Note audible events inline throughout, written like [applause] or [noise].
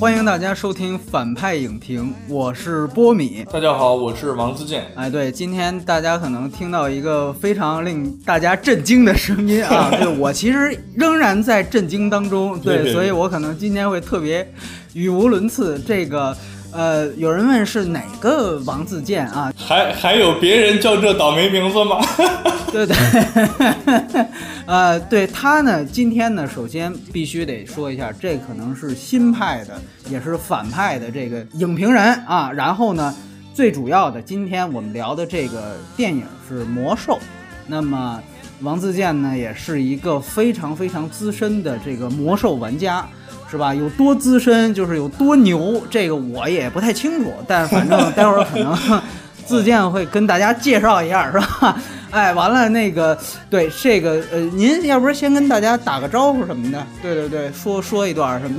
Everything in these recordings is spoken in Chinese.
欢迎大家收听反派影评，我是波米。大家好，我是王自健。哎，对，今天大家可能听到一个非常令大家震惊的声音啊！[laughs] 对我其实仍然在震惊当中，对，所以我可能今天会特别语无伦次。这个。呃，有人问是哪个王自健啊？还还有别人叫这倒霉名字吗？对 [laughs] 对，[laughs] 呃，对他呢，今天呢，首先必须得说一下，这可能是新派的，也是反派的这个影评人啊。然后呢，最主要的，今天我们聊的这个电影是《魔兽》，那么王自健呢，也是一个非常非常资深的这个魔兽玩家。是吧？有多资深就是有多牛，这个我也不太清楚。但反正待会儿可能 [laughs] 自荐会跟大家介绍一下，是吧？哎，完了那个，对这个呃，您要不是先跟大家打个招呼什么的？对对对，说说一段什么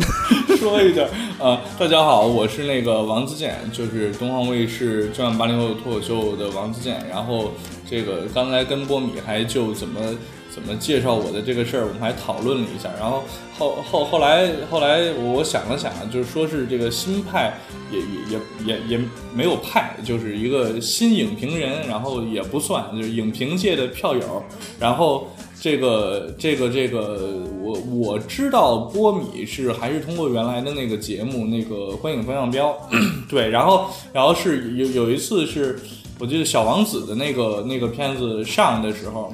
的，[laughs] 说一段。呃，大家好，我是那个王自健，就是东方卫视《今晚八零后脱口秀》的王自健。然后这个刚才跟波米还就怎么。怎么介绍我的这个事儿，我们还讨论了一下，然后后后后来后来我想了想，就是说是这个新派也也也也也没有派，就是一个新影评人，然后也不算，就是影评界的票友。然后这个这个这个，我我知道波米是还是通过原来的那个节目那个观影方向标，[coughs] 对，然后然后是有有一次是我记得小王子的那个那个片子上的时候。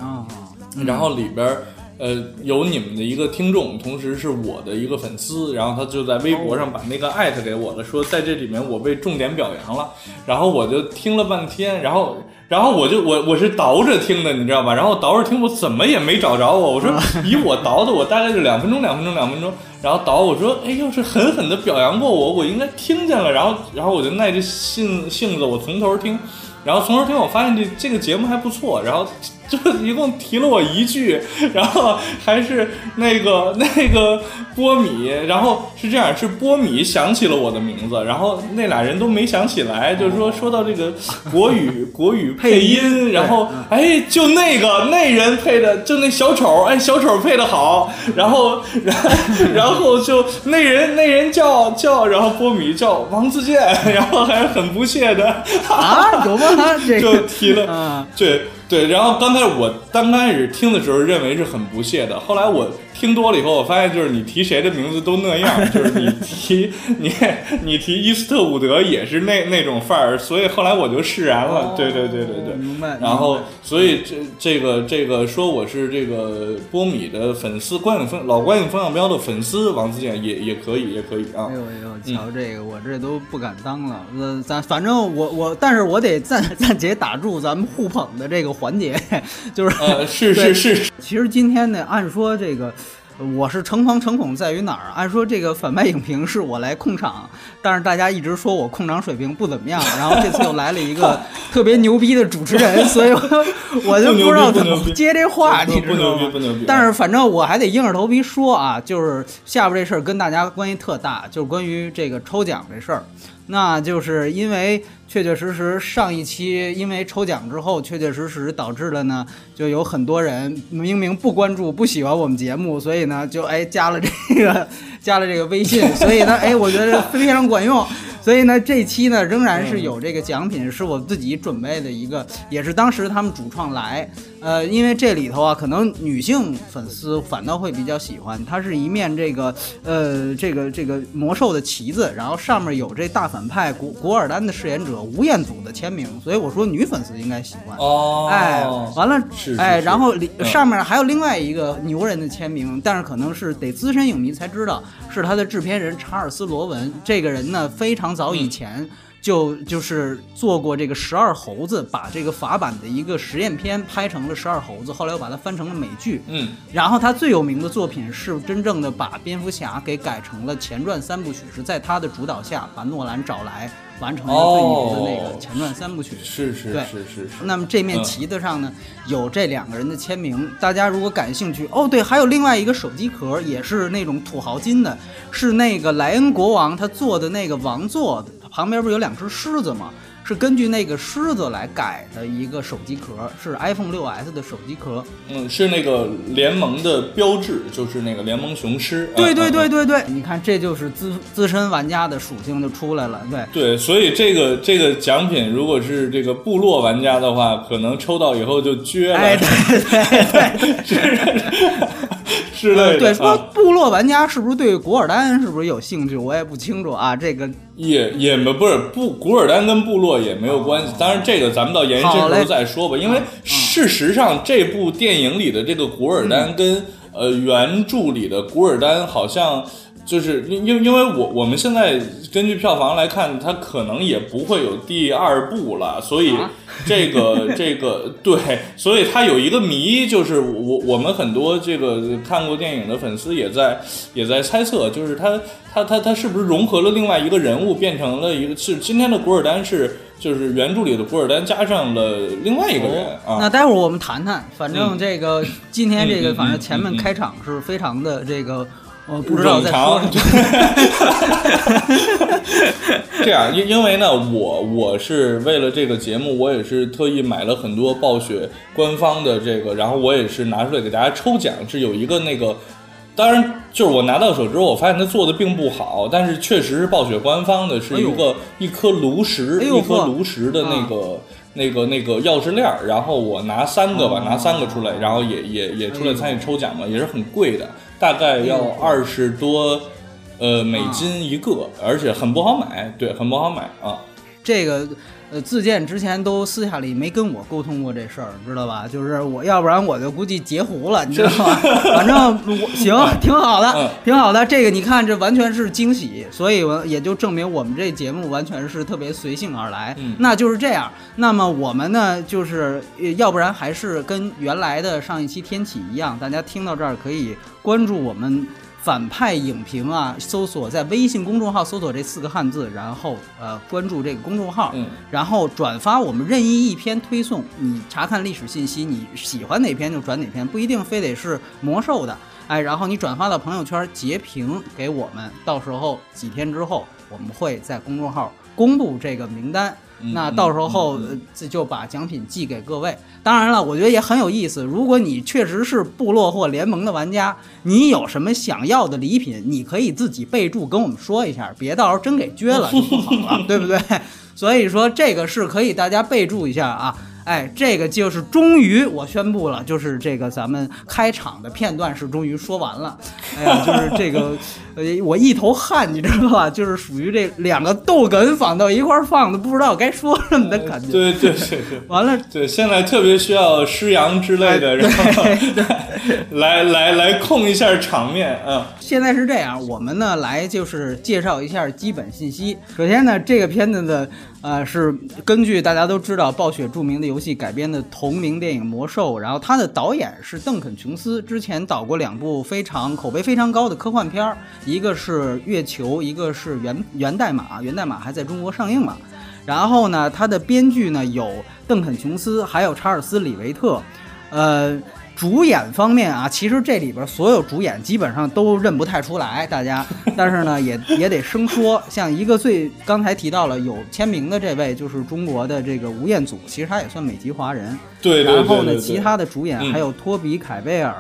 然后里边儿，呃，有你们的一个听众，同时是我的一个粉丝，然后他就在微博上把那个艾特给我了，说在这里面我被重点表扬了。然后我就听了半天，然后，然后我就我我是倒着听的，你知道吧？然后倒着听，我怎么也没找着我。我说 [laughs] 以我倒的，我大概就两分钟，两分钟，两分钟。然后倒，我说，哎，要是狠狠的表扬过我，我应该听见了。然后，然后我就耐着性性子，我从头听。然后从头听，我发现这这个节目还不错。然后就一共提了我一句，然后还是那个那个波米，然后是这样，是波米想起了我的名字，然后那俩人都没想起来。就是说说到这个国语 [laughs] 国语配音，然后哎，就那个那人配的，就那小丑，哎，小丑配的好。然后然 [laughs] 然后就那人那人叫叫，然后波米叫王自健，[laughs] 然后还很不屑的啊，有吗？就提了，对对，然后刚才我刚开始听的时候认为是很不屑的，后来我。听多了以后，我发现就是你提谁的名字都那样，[laughs] 就是你提你你提伊斯特伍德也是那那种范儿，所以后来我就释然了。对对对对对，明白。然后，所以这这个这个说我是这个波米的粉丝，观影风老观影风向标的粉丝，王自健也也可以也可以啊。哎呦哎呦，瞧这个，我这都不敢当了。呃，咱反正我我，但是我得暂暂且打住咱们互捧的这个环节，就是呃是是是。其实今天呢，按说这个。我是诚惶诚恐在于哪儿？按说这个反派影评是我来控场，但是大家一直说我控场水平不怎么样，然后这次又来了一个 [laughs] 特别牛逼的主持人，所以我就不知道怎么接这话，你知道吗？但是反正我还得硬着头皮说啊，就是下边这事儿跟大家关系特大，就是关于这个抽奖这事儿。那就是因为确确实实上一期因为抽奖之后，确确实实导致了呢，就有很多人明明不关注、不喜欢我们节目，所以呢就哎加了这个加了这个微信，所以呢哎我觉得非常管用。所以呢，这期呢仍然是有这个奖品，是我自己准备的一个，也是当时他们主创来，呃，因为这里头啊，可能女性粉丝反倒会比较喜欢，它是一面这个，呃，这个这个魔兽的旗子，然后上面有这大反派古古尔丹的饰演者吴彦祖的签名，所以我说女粉丝应该喜欢。哦，哎，完了，哎，然后里上面还有另外一个牛人的签名，但是可能是得资深影迷才知道，是他的制片人查尔斯罗文，这个人呢非常。早以前就就是做过这个十二猴子，把这个法版的一个实验片拍成了十二猴子，后来又把它翻成了美剧。嗯，然后他最有名的作品是真正的把蝙蝠侠给改成了前传三部曲，是在他的主导下把诺兰找来完成了最牛的那个前传三部曲。是是对是是是。那么这面旗子上呢有这两个人的签名，大家如果感兴趣哦，对，还有另外一个手机壳也是那种土豪金的，是那个莱恩国王他做的那个王座。旁边不是有两只狮子吗？是根据那个狮子来改的一个手机壳，是 iPhone 六 S 的手机壳。嗯，是那个联盟的标志，就是那个联盟雄狮。对对对嗯。对对，你看这就是资资深玩家的属性就出来了。对，对，所以这个这个奖品，如果是这个部落玩家的话，可能抽到以后就撅了，哎，对对对。[laughs] [laughs] 之类的。对，说啊部落玩家是不是对古尔丹是不是有兴趣？我也不清楚啊。这个也也没不是不古尔丹跟部落也没有关系，当然这个咱们到延伸时好嘞候再说吧。因为事实上这部电影里的这个古尔丹跟、呃原著里的古尔丹好像。就是因因因为我我们现在根据票房来看，它可能也不会有第二部了，所以啊这个 [laughs] 这个对，所以它有一个谜，就是我我们很多这个看过电影的粉丝也在也在猜测，就是他他他他是不是融合了另外一个人物，变成了一个是今天的古尔丹是就是原著里的古尔丹加上了另外一个人啊。那待会儿我们谈谈，反正这个、今天这个反正前面开场是非常的这个。我不知道在说什么。[laughs] 这样，因因为呢，我我是为了这个节目，我也是特意买了很多暴雪官方的这个，然后我也是拿出来给大家抽奖，是有一个那个。当然，就是我拿到手之后，我发现它做的并不好，但是确实是暴雪官方的，是一个、一颗炉石，哎一颗炉石的那个、那个那个钥匙链儿，然后我拿三个吧，哦拿三个出来，然后也也也出来参与抽奖嘛，也是很贵的，大概要二十多呃美金一个，而且很不好买，对，很不好买啊。这个呃，自荐之前都私下里没跟我沟通过这事儿，知道吧？就是我要不然我就估计截胡了，你知道吗？[laughs] 反正我行，挺好的嗯，挺好的。这个你看，这完全是惊喜，所以我也就证明我们这节目完全是特别随性而来。嗯那就是这样。那么我们呢，就是呃要不然还是跟原来的上一期天启一样，大家听到这儿可以关注我们。反派影评啊，搜索在微信公众号搜索这四个汉字，然后呃关注这个公众号，嗯然后转发我们任意一篇推送，你查看历史信息，你喜欢哪篇就转哪篇，不一定非得是魔兽的，哎，然后你转发到朋友圈截屏给我们，到时候几天之后我们会在公众号公布这个名单。嗯那到时候这就把奖品寄给各位。当然了，我觉得也很有意思。如果你确实是部落或联盟的玩家，你有什么想要的礼品，你可以自己备注跟我们说一下，别到时候真给撅了就不好了，[laughs] 对不对？[laughs] 所以说这个是可以大家备注一下啊。哎，这个就是终于我宣布了，就是这个咱们开场的片段是终于说完了。哎呀，[laughs] 就是这个，呃，我一头汗，你知道吧？就是属于这两个逗哏放到一块儿放的，不知道该说什么的感觉。对对对对。完了，对，现在特别需要施阳之类的，然后来 [laughs] 来来控一下场面，啊，现在是这样，我们呢来就是介绍一下基本信息。首先呢，这个片子呢，呃，是根据大家都知道暴雪著名的游戏改编的同名电影《魔兽》，然后它的导演是邓肯·琼斯，之前导过两部非常口碑非常高的科幻片儿，一个是《月球》，一个是源《源代码》，《源代码》还在中国上映嘛。然后呢，它的编剧呢有邓肯·琼斯，还有查尔斯·李维特，呃。主演方面啊，其实这里边所有主演基本上都认不太出来，大家，[laughs] 但是呢，也也得生说。像一个最刚才提到了有签名的这位，就是中国的这个吴彦祖，其实他也算美籍华人。对对对然后呢，其他的主演嗯还有托比·凯贝尔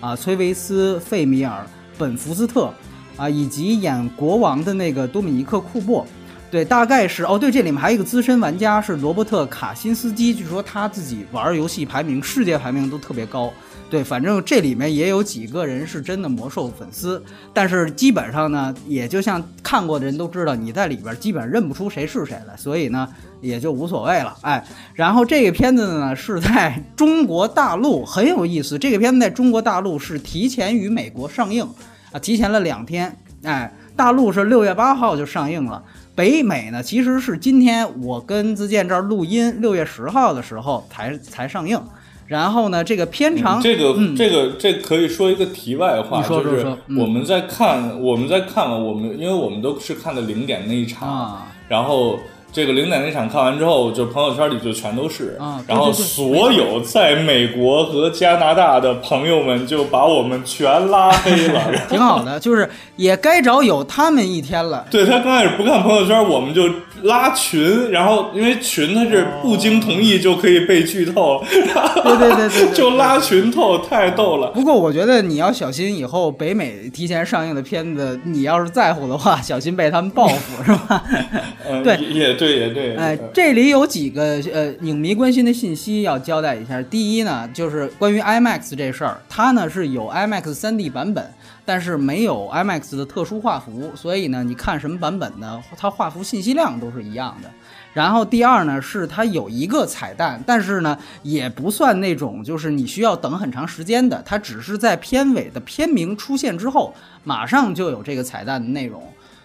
啊、崔维斯、费米尔、本·福斯特啊，以及演国王的那个多米尼克·库珀。对，大概是哦，对，这里面还有一个资深玩家是罗伯特·卡辛斯基，据说他自己玩游戏排名世界排名都特别高。对，反正这里面也有几个人是真的魔兽粉丝，但是基本上呢，也就像看过的人都知道，你在里边基本认不出谁是谁来，所以呢，也就无所谓了。哎，然后这个片子呢是在中国大陆很有意思，这个片子在中国大陆是提前于美国上映啊，提前了两天。哎，大陆是六月八号就上映了。北美呢，其实是今天我跟自健这儿录音，六月十号的时候才才上映。然后呢，这个片长，这个、嗯。这个这可以说一个题外话，就是我们在看、我们在看了我们，因为我们都是看的零点那一场，啊。然后这个零点那场看完之后，就朋友圈里就全都是，啊然后所有在美国和加拿大的朋友们就把我们全拉黑了。[laughs] 挺好的，就是也该找有他们一天了。对他刚开始不看朋友圈，我们就拉群，然后因为群它是不经同意就可以被剧透，对对对对对，[laughs] 就拉群透，太逗了。不过我觉得你要小心，以后北美提前上映的片子，你要是在乎的话，小心被他们报复，是吧？[laughs] 对，也对，也对。哎，这里有几个呃影迷关心的信息要交代一下。第一呢，就是关于 IMAX 这事儿，它呢是有 IMAX 3D 版本。但是没有 IMAX 的特殊画幅，所以呢，你看什么版本呢？它画幅信息量都是一样的。然后第二呢，是它有一个彩蛋，但是呢，也不算那种就是你需要等很长时间的，它只是在片尾的片名出现之后，马上就有这个彩蛋的内容。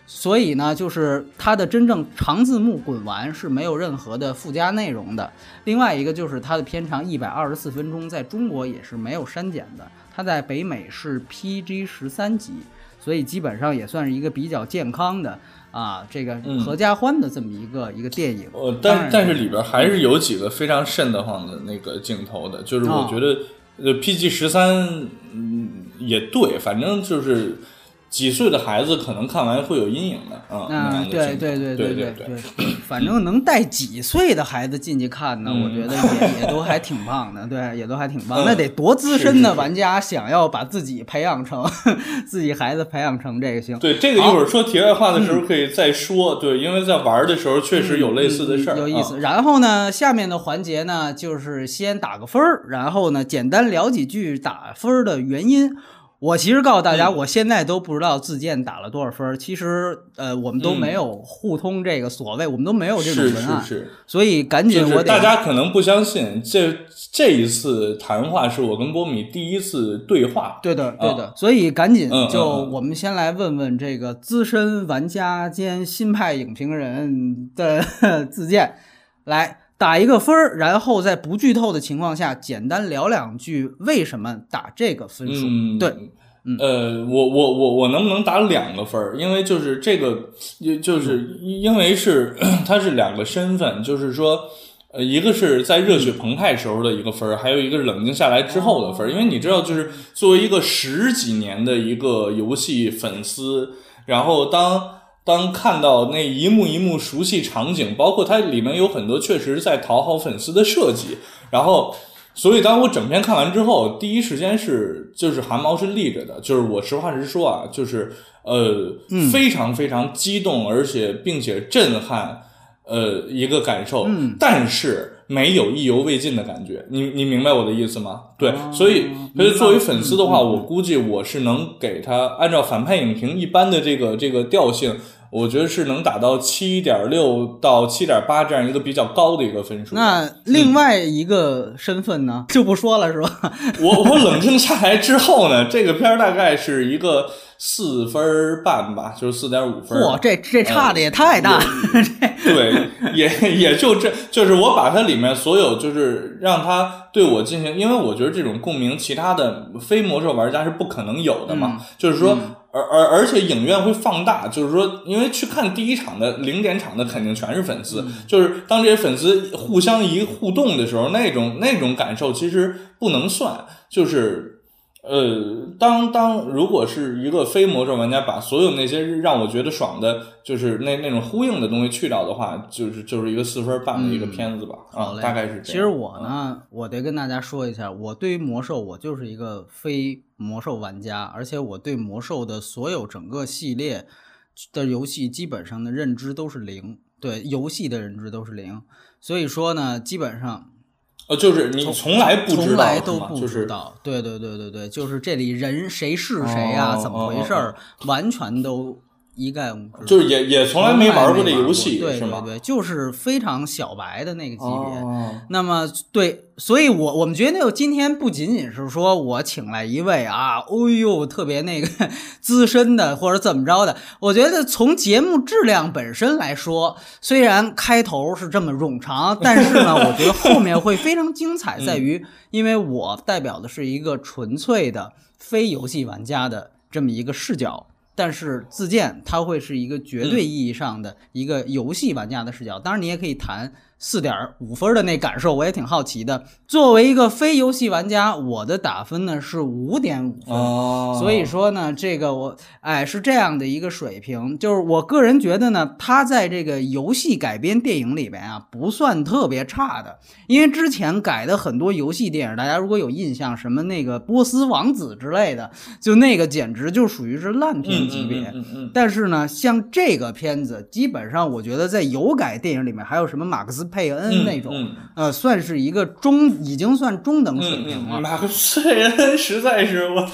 所以呢，就是它的真正长字幕滚完是没有任何的附加内容的。另外一个就是它的片长一百二十四分钟，在中国也是没有删减的。它在北美是 PG 十三级，所以基本上也算是一个比较健康的啊，这个合家欢的这么一个一个电影。呃，但但是里边还是有几个非常瘆得慌的那个镜头的，就是我觉得呃 PG 十三嗯也对，反正就是。几岁的孩子可能看完会有阴影的啊！对对对对对对，反正能带几岁的孩子进去看呢，我觉得也也都还挺棒的，对，也都还挺棒。那得多资深的玩家想要把自己培养成 [laughs] 自己孩子培养成这个行？对，这个一会儿说题外话的时候可以再说。对，因为在玩的时候确实有类似的事儿，有意思。然后呢，下面的环节呢，就是先打个分儿，然后呢，简单聊几句打分的原因。我其实告诉大家，我现在都不知道自荐打了多少分。其实，呃，我们都没有互通这个所谓，我们都没有这种文案，所以赶紧我大家可能不相信，这这一次谈话是我跟波米第一次对话。对的，对的，所以赶紧就我们先来问问这个资深玩家兼新派影评人的 [laughs] 自荐，来。打一个分儿，然后在不剧透的情况下，简单聊两句为什么打这个分数。对，呃，我我我我能不能打两个分儿？因为就是这个，就是因为是 [clears throat] 它是两个身份，就是说，呃，一个是在热血澎湃时候的一个分儿，还有一个是冷静下来之后的分儿。因为你知道，就是作为一个十几年的一个游戏粉丝，然后当。当看到那一幕一幕熟悉场景，包括它里面有很多确实在讨好粉丝的设计，然后，所以当我整篇看完之后，第一时间是就是汗毛是立着的，就是我实话实说啊，就是呃非常非常激动，而且并且震撼，呃一个感受，但是没有意犹未尽的感觉，你你明白我的意思吗？对，所以所以作为粉丝的话，我估计我是能给他按照反派影评一般的这个这个调性。我觉得是能打到七点六到七点八这样一个比较高的一个分数。那另外一个身份呢，[laughs] 就不说了，是吧？[laughs] 我我冷静下来之后呢，这个片儿大概是一个四分半吧，就是四点五分。哇，这这差的也太大。对，[laughs] 也也就这就是我把它里面所有就是让它对我进行，因为我觉得这种共鸣，其他的非魔兽玩家是不可能有的嘛，就是说。而而而且影院会放大，就是说，因为去看第一场的零点场的肯定全是粉丝，就是当这些粉丝互相一互动的时候，那种那种感受其实不能算，就是。呃，当当如果是一个非魔兽玩家把所有那些让我觉得爽的，就是那那种呼应的东西去掉的话，就是就是一个四分半的一个片子吧。啊，大概是这样。其实我呢，我得跟大家说一下，我对于魔兽，我就是一个非魔兽玩家，而且我对魔兽的所有整个系列的游戏基本上的认知都是零，对游戏的认知都是零。所以说呢，基本上。呃，就是你从来不知道，都不知道，对对对对对，就是这里人谁是谁呀，怎么回事儿，完全都。一概无知，就是也也从来没玩过这游戏，对对对，就是非常小白的那个级别。那么对，所以我我们觉得今天不仅仅是说我请来一位啊，哦呦，特别那个 [laughs] 资深的或者怎么着的。我觉得从节目质量本身来说，虽然开头是这么冗长，但是呢，我觉得后面会非常精彩，在于因为我代表的是一个纯粹的非游戏玩家的这么一个视角。但是自建它会是一个绝对意义上的一个游戏玩家的视角，当然你也可以谈四点五分的那感受，我也挺好奇的。作为一个非游戏玩家，我的打分呢是五点五分。哦，所以说呢，这个我哎是这样的一个水平，就是我个人觉得呢，它在这个游戏改编电影里边啊，不算特别差的。因为之前改的很多游戏电影，大家如果有印象，什么那个波斯王子之类的，就那个简直就属于是烂片级别。嗯嗯嗯但是呢，像这个片子，基本上我觉得在有改电影里面，还有什么马克思佩恩嗯那种，嗯呃，算是一个中，已经算中等水嗯平了。嗯，马克思佩恩实在是我，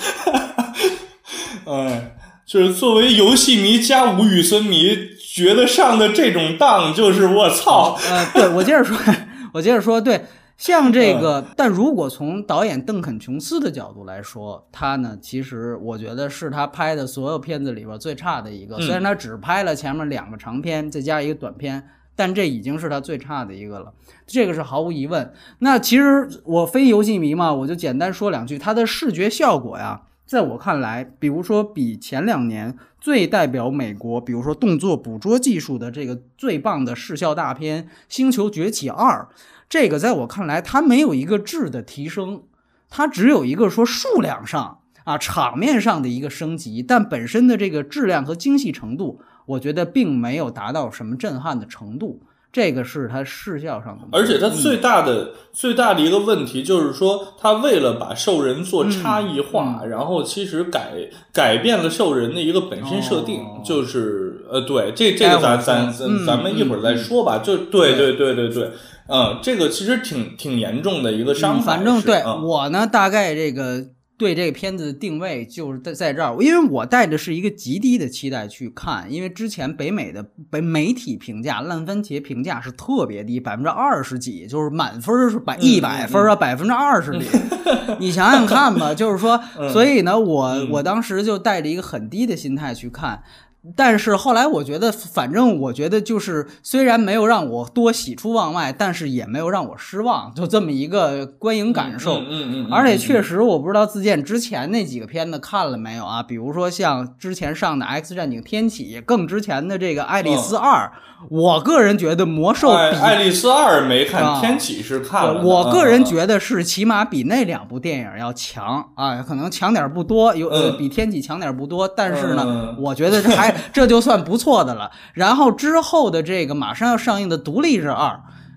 哎，就是作为游戏迷加吴宇森迷，觉得上的这种当，就是我操，呃，对我接着说，[laughs] 我接着说，对，像这个，但如果从导演邓肯·琼斯的角度来说，他呢，其实我觉得是他拍的所有片子里边最差的一个。虽然他只拍了前面两个长片，再加一个短片，但这已经是他最差的一个了，这个是毫无疑问。那其实我非游戏迷嘛，我就简单说两句，它的视觉效果呀。在我看来，比如说比前两年最代表美国，比如说动作捕捉技术的这个最棒的视效大片《星球崛起二》，这个在我看来，它没有一个质的提升，它只有一个说数量上啊场面上的一个升级，但本身的这个质量和精细程度，我觉得并没有达到什么震撼的程度。这个是它视效上的，而且它最大的、最大的一个问题就是说，它为了把兽人做差异化，然后其实改改变了兽人的一个本身设定，哦就是呃，对，这这个咱咱咱嗯咱们一会儿再说吧。就对对对对对，嗯，这个其实挺挺严重的一个伤。反正对、嗯我呢，大概这个对这个片子的定位就是在在这儿，因为我带着是一个极低的期待去看，因为之前北美的北媒体评价烂番茄评价是特别低，百分之二十几，就是满分是百一百分啊，百分之二十几，[laughs] 你想想看吧，就是说，所以呢，我我当时就带着一个很低的心态去看。但是后来我觉得，反正我觉得就是，虽然没有让我多喜出望外，但是也没有让我失望，就这么一个观影感受。嗯嗯嗯，而且确实，我不知道自荐之前那几个片子看了没有啊？比如说像之前上的《X 战警：天启》，更之前的这个《爱丽丝二》，我个人觉得魔兽爱比爱丽丝二没看，啊天启是看了的。我个人觉得是起码比那两部电影要强啊，可能强点不多，有比天启强点不多，但是呢，嗯我觉得这还这就算不错的了。然后之后的这个马上要上映的《独立日二》。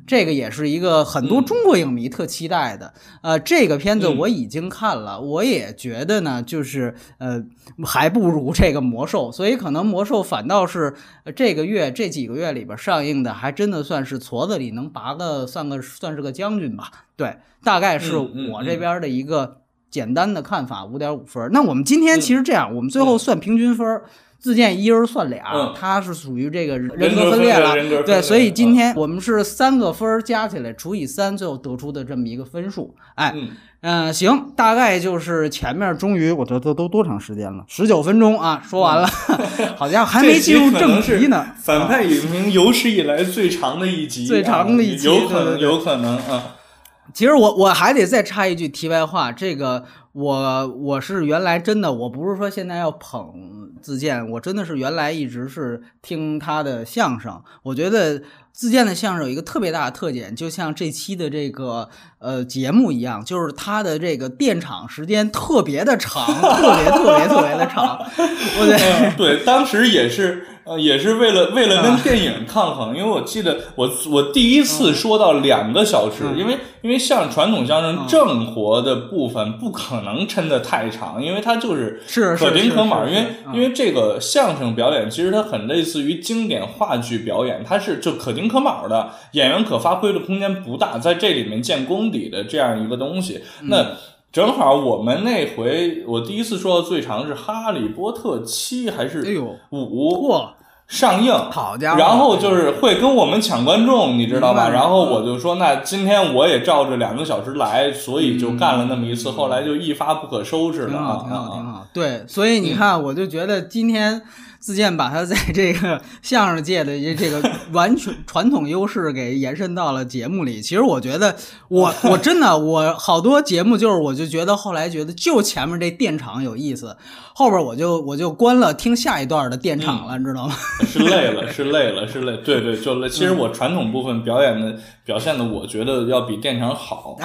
这个也是一个很多中国影迷特期待的，呃，这个片子嗯我已经看了，我也觉得呢，就是呃，还不如这个魔兽，所以可能魔兽反倒是呃这个月这几个月里边上映的，还真的算是矬子里能拔个算个算是个将军吧。对，大概是我这边的一个简单的看法，五点五分。那我们今天其实这样，我们最后算平均分儿。自建一人算俩，嗯他是属于这个人人格格分裂了，对，人格分裂所以今天我们是三个分儿加起来除以三，最后得出的这么一个分数。哎，嗯嗯、行，大概就是前面终于，我这都都多长时间了？十九分钟啊，说完了，[laughs] 好家伙，还没进入正题呢。[laughs] 反派影评有史以来最长的一集，最长的一集啊有可能，对对对有可能啊。其实我我还得再插一句题外话，这个我我是原来真的，我不是说现在要捧自建，我真的是原来一直是听他的相声，我觉得。自建的相声有一个特别大的特点，就像这期的这个呃节目一样，就是他的这个电场时间特别的长，特别特别特别的长。我得对，当时也是呃，也是为了为了啊跟电影抗衡，因为我记得我我第一次说到两个小时，嗯。因为因为像传统相声正活的部分不可能抻得太长，因为它就是是是可丁可卯，因为嗯因为这个相声表演其实它很类似于经典话剧表演，它是就可丁可卯的，演员可发挥的空间不大，在这里面见功底的这样一个东西，嗯。那。正好我们那回我第一次说的最长是《哈利波特七》还是五？嚯，上映，好家伙！然后就是会跟我们抢观众，你知道吧？然后我就说，那今天我也照着两个小时来，所以就干了那么一次，后来就一发不可收拾了挺好，挺好，啊挺！好。对，所以你看，我就觉得今天自荐把他在这个相声界的这个完全传统优势给延伸到了节目里。其实我觉得，我我真的我好多节目就是，我就觉得后来觉得就前面这电场有意思，后边我就我就关了听下一段的电场了，你知道吗？是累了，是累了，是累。对对，就累。其实我传统部分表演的表现的，我觉得要比电场好。[laughs]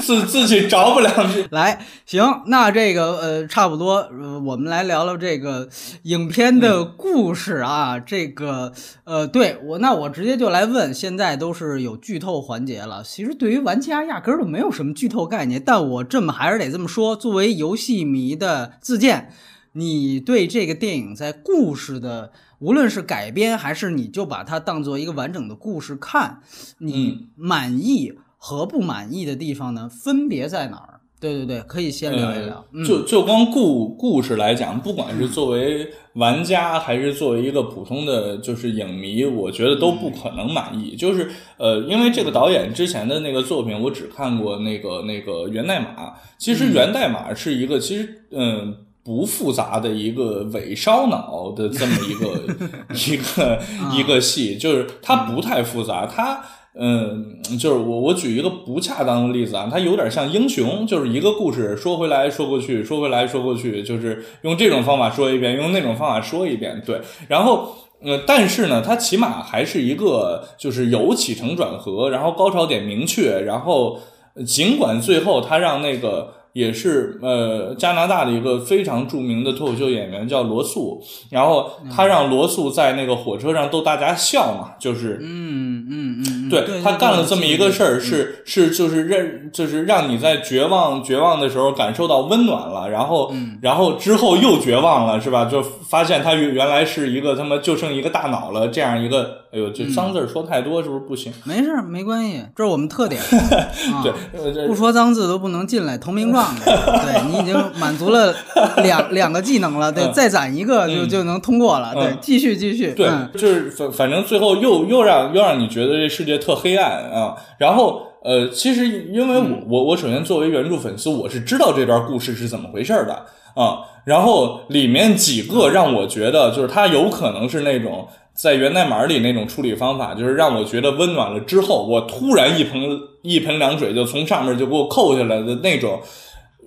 自自己着不两句。[laughs] 来，行，那这个呃，差不多，呃，我们来聊聊这个影片的故事啊。这个呃，对我，那我直接就来问，现在都是有剧透环节了。其实对于玩家压根儿就没有什么剧透概念，但我这么还是得这么说，作为游戏迷的自荐，你对这个电影在故事的，无论是改编还是你就把它当做一个完整的故事看，你满意和不满意的地方呢，分别在哪儿？对对对，可以先聊一聊。嗯就就光故故事来讲，不管是作为玩家还是作为一个普通的就是影迷，我觉得都不可能满意。就是呃，因为这个导演之前的那个作品，我只看过那个那个源代码。其实源代码是一个其实嗯。不复杂的一个伪烧脑的这么一个 [laughs] 一个一个戏，就是它不太复杂，它嗯，就是我我举一个不恰当的例子啊，它有点像英雄，就是一个故事说回来说过去，说回来说过去，就是用这种方法说一遍，用那种方法说一遍，对，然后呃，但是呢，它起码还是一个就是有起承转合，然后高潮点明确，然后尽管最后他让那个。也是呃加拿大的一个非常著名的脱口秀演员叫罗素，然后他让罗素在那个火车上逗大家笑嘛，就是嗯嗯嗯，对他干了这么一个事儿，是是就是让就是让你在绝望绝望的时候感受到温暖了，然后然后之后又绝望了是吧？就发现他原原来是一个他妈就剩一个大脑了这样一个。哎呦，这脏字说太多是不是不行？没事，没关系，这是我们特点。[laughs] 对，不说脏字都不能进来投名状。[laughs] 对你已经满足了两两个技能了，对，再攒一个就就能通过了。对，继续继续。对，就是反反正最后又又让又让你觉得这世界特黑暗啊。然后呃，其实因为我我我首先作为原著粉丝，我是知道这段故事是怎么回事的啊。然后里面几个让我觉得就是他有可能是那种。在源代码里那种处理方法，就是让我觉得温暖了之后，我突然一盆一盆凉水就从上面就给我扣下来的那种，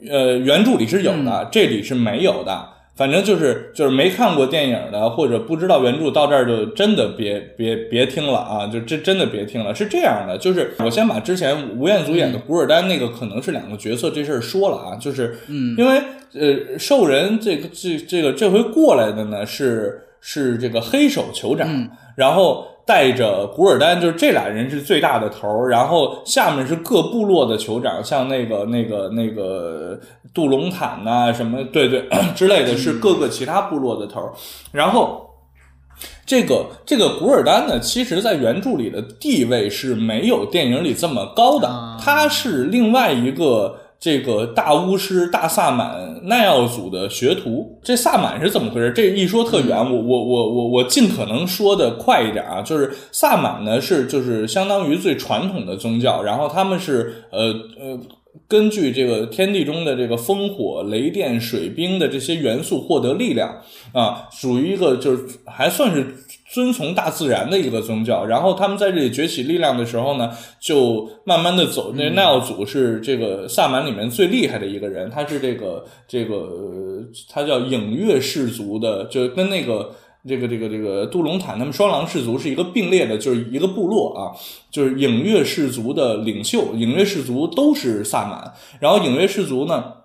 呃，原著里是有的，这里是没有的。反正就是就是没看过电影的或者不知道原著，到这儿就真的别别别听了啊！就真真的别听了。是这样的，就是我先把之前吴彦祖演的古尔丹那个可能是两个角色这事儿说了啊，就是因为呃兽人这个这这个这回过来的呢是。是这个黑手酋长，然后带着古尔丹，就是这俩人是最大的头儿然后下面是各部落的酋长，像那个那个那个杜隆坦呐，什么对对之类的是各个其他部落的头儿。然后这个这个古尔丹呢，其实在原著里的地位是没有电影里这么高的，他是另外一个。这个大巫师大萨满耐奥祖的学徒，这萨满是怎么回事？这一说特远，我我我我我尽可能说的快一点啊。就是萨满呢是就是相当于最传统的宗教，然后他们是呃呃根据这个天地中的这个烽火雷电水冰的这些元素获得力量啊，属于一个就是还算是。遵从大自然的一个宗教，然后他们在这里崛起力量的时候呢，就慢慢的走。那奈奥祖是这个萨满里面最厉害的一个人，他是这个这个他叫影月氏族的，就跟那个这个这个这个杜隆坦他们双狼氏族是一个并列的，就是一个部落啊，就是影月氏族的领袖。影月氏族都是萨满，然后影月氏族呢。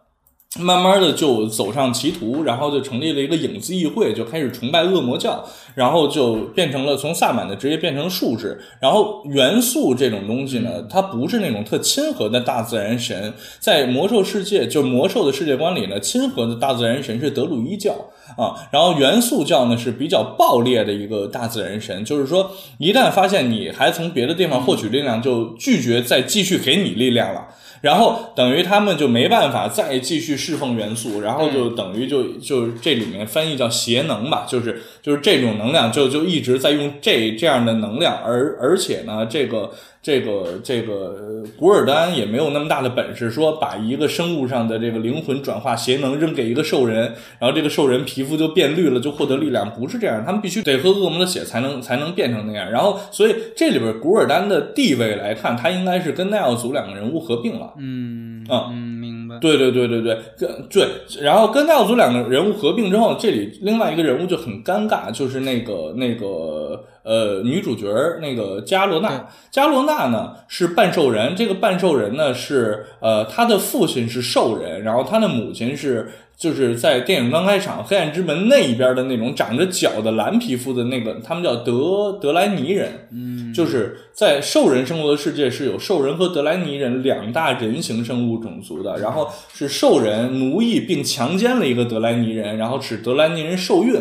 慢慢的就走上歧途，然后就成立了一个影子议会，就开始崇拜恶魔教，然后就变成了从萨满的职业变成术士。然后元素这种东西呢，它不是那种特亲和的大自然神，在魔兽世界就魔兽的世界观里呢，亲和的大自然神是德鲁伊教啊，然后元素教呢是比较暴烈的一个大自然神，就是说一旦发现你还从别的地方获取力量，就拒绝再继续给你力量了。然后等于他们就没办法再继续侍奉元素，然后就等于就就这里面翻译叫邪能吧，就是就是这种能量就就一直在用这这样的能量，而而且呢，这个这个这个呃古尔丹也没有那么大的本事，说把一个生物上的这个灵魂转化邪能扔给一个兽人，然后这个兽人皮肤就变绿了，就获得力量，不是这样，他们必须得喝恶魔的血才能才能变成那样。然后，所以这里边古尔丹的地位来看，他应该是跟奈奥祖两个人物合并了。嗯啊嗯。对对对对对，跟对，然后跟奈奥祖两个人物合并之后，这里另外一个人物就很尴尬，就是那个那个呃女主角儿那个加罗娜。加罗娜呢是半兽人，这个半兽人呢是呃他的父亲是兽人，然后他的母亲是。就是在电影刚开场，黑暗之门那一边的那种长着角的蓝皮肤的那个，他们叫德德莱尼人。嗯，就是在兽人生活的世界是有兽人和德莱尼人两大人形生物种族的，然后是兽人奴役并强奸了一个德莱尼人，然后使德莱尼人受孕，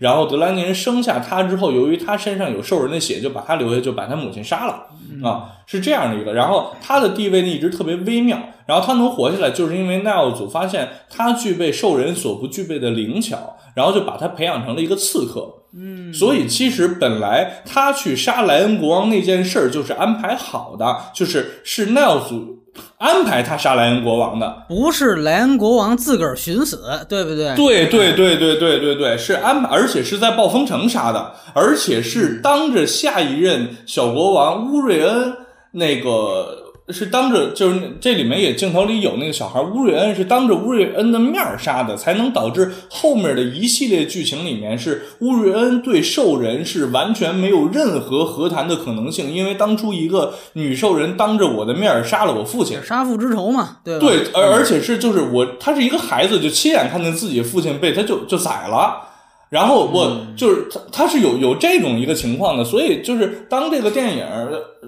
然后德莱尼人生下他之后，由于他身上有兽人的血，就把他留下，就把他母亲杀了啊，是这样的一个。然后他的地位呢一直特别微妙，然后他能活下来，就是因为奈奥祖发现他具备兽人所不具备的灵巧，然后就把他培养成了一个刺客。嗯，所以其实本来他去杀莱恩国王那件事儿就是安排好的，就是是奈奥祖安排他杀莱恩国王的。不是莱恩国王自个儿寻死，对不对？对对对对对对对，是安排，而且是在暴风城杀的，而且是当着下一任小国王乌瑞恩那个。是当着，就是这里面也镜头里有那个小孩乌瑞恩是当着乌瑞恩的面儿杀的，才能导致后面的一系列剧情里面是乌瑞恩对兽人是完全没有任何和谈的可能性，因为当初一个女兽人当着我的面杀了我父亲，杀父之仇嘛，对吧？对，而而且是就是我，他是一个孩子，就亲眼看见自己父亲被他就就宰了。然后我就是他，他是有有这种一个情况的，所以就是当这个电影，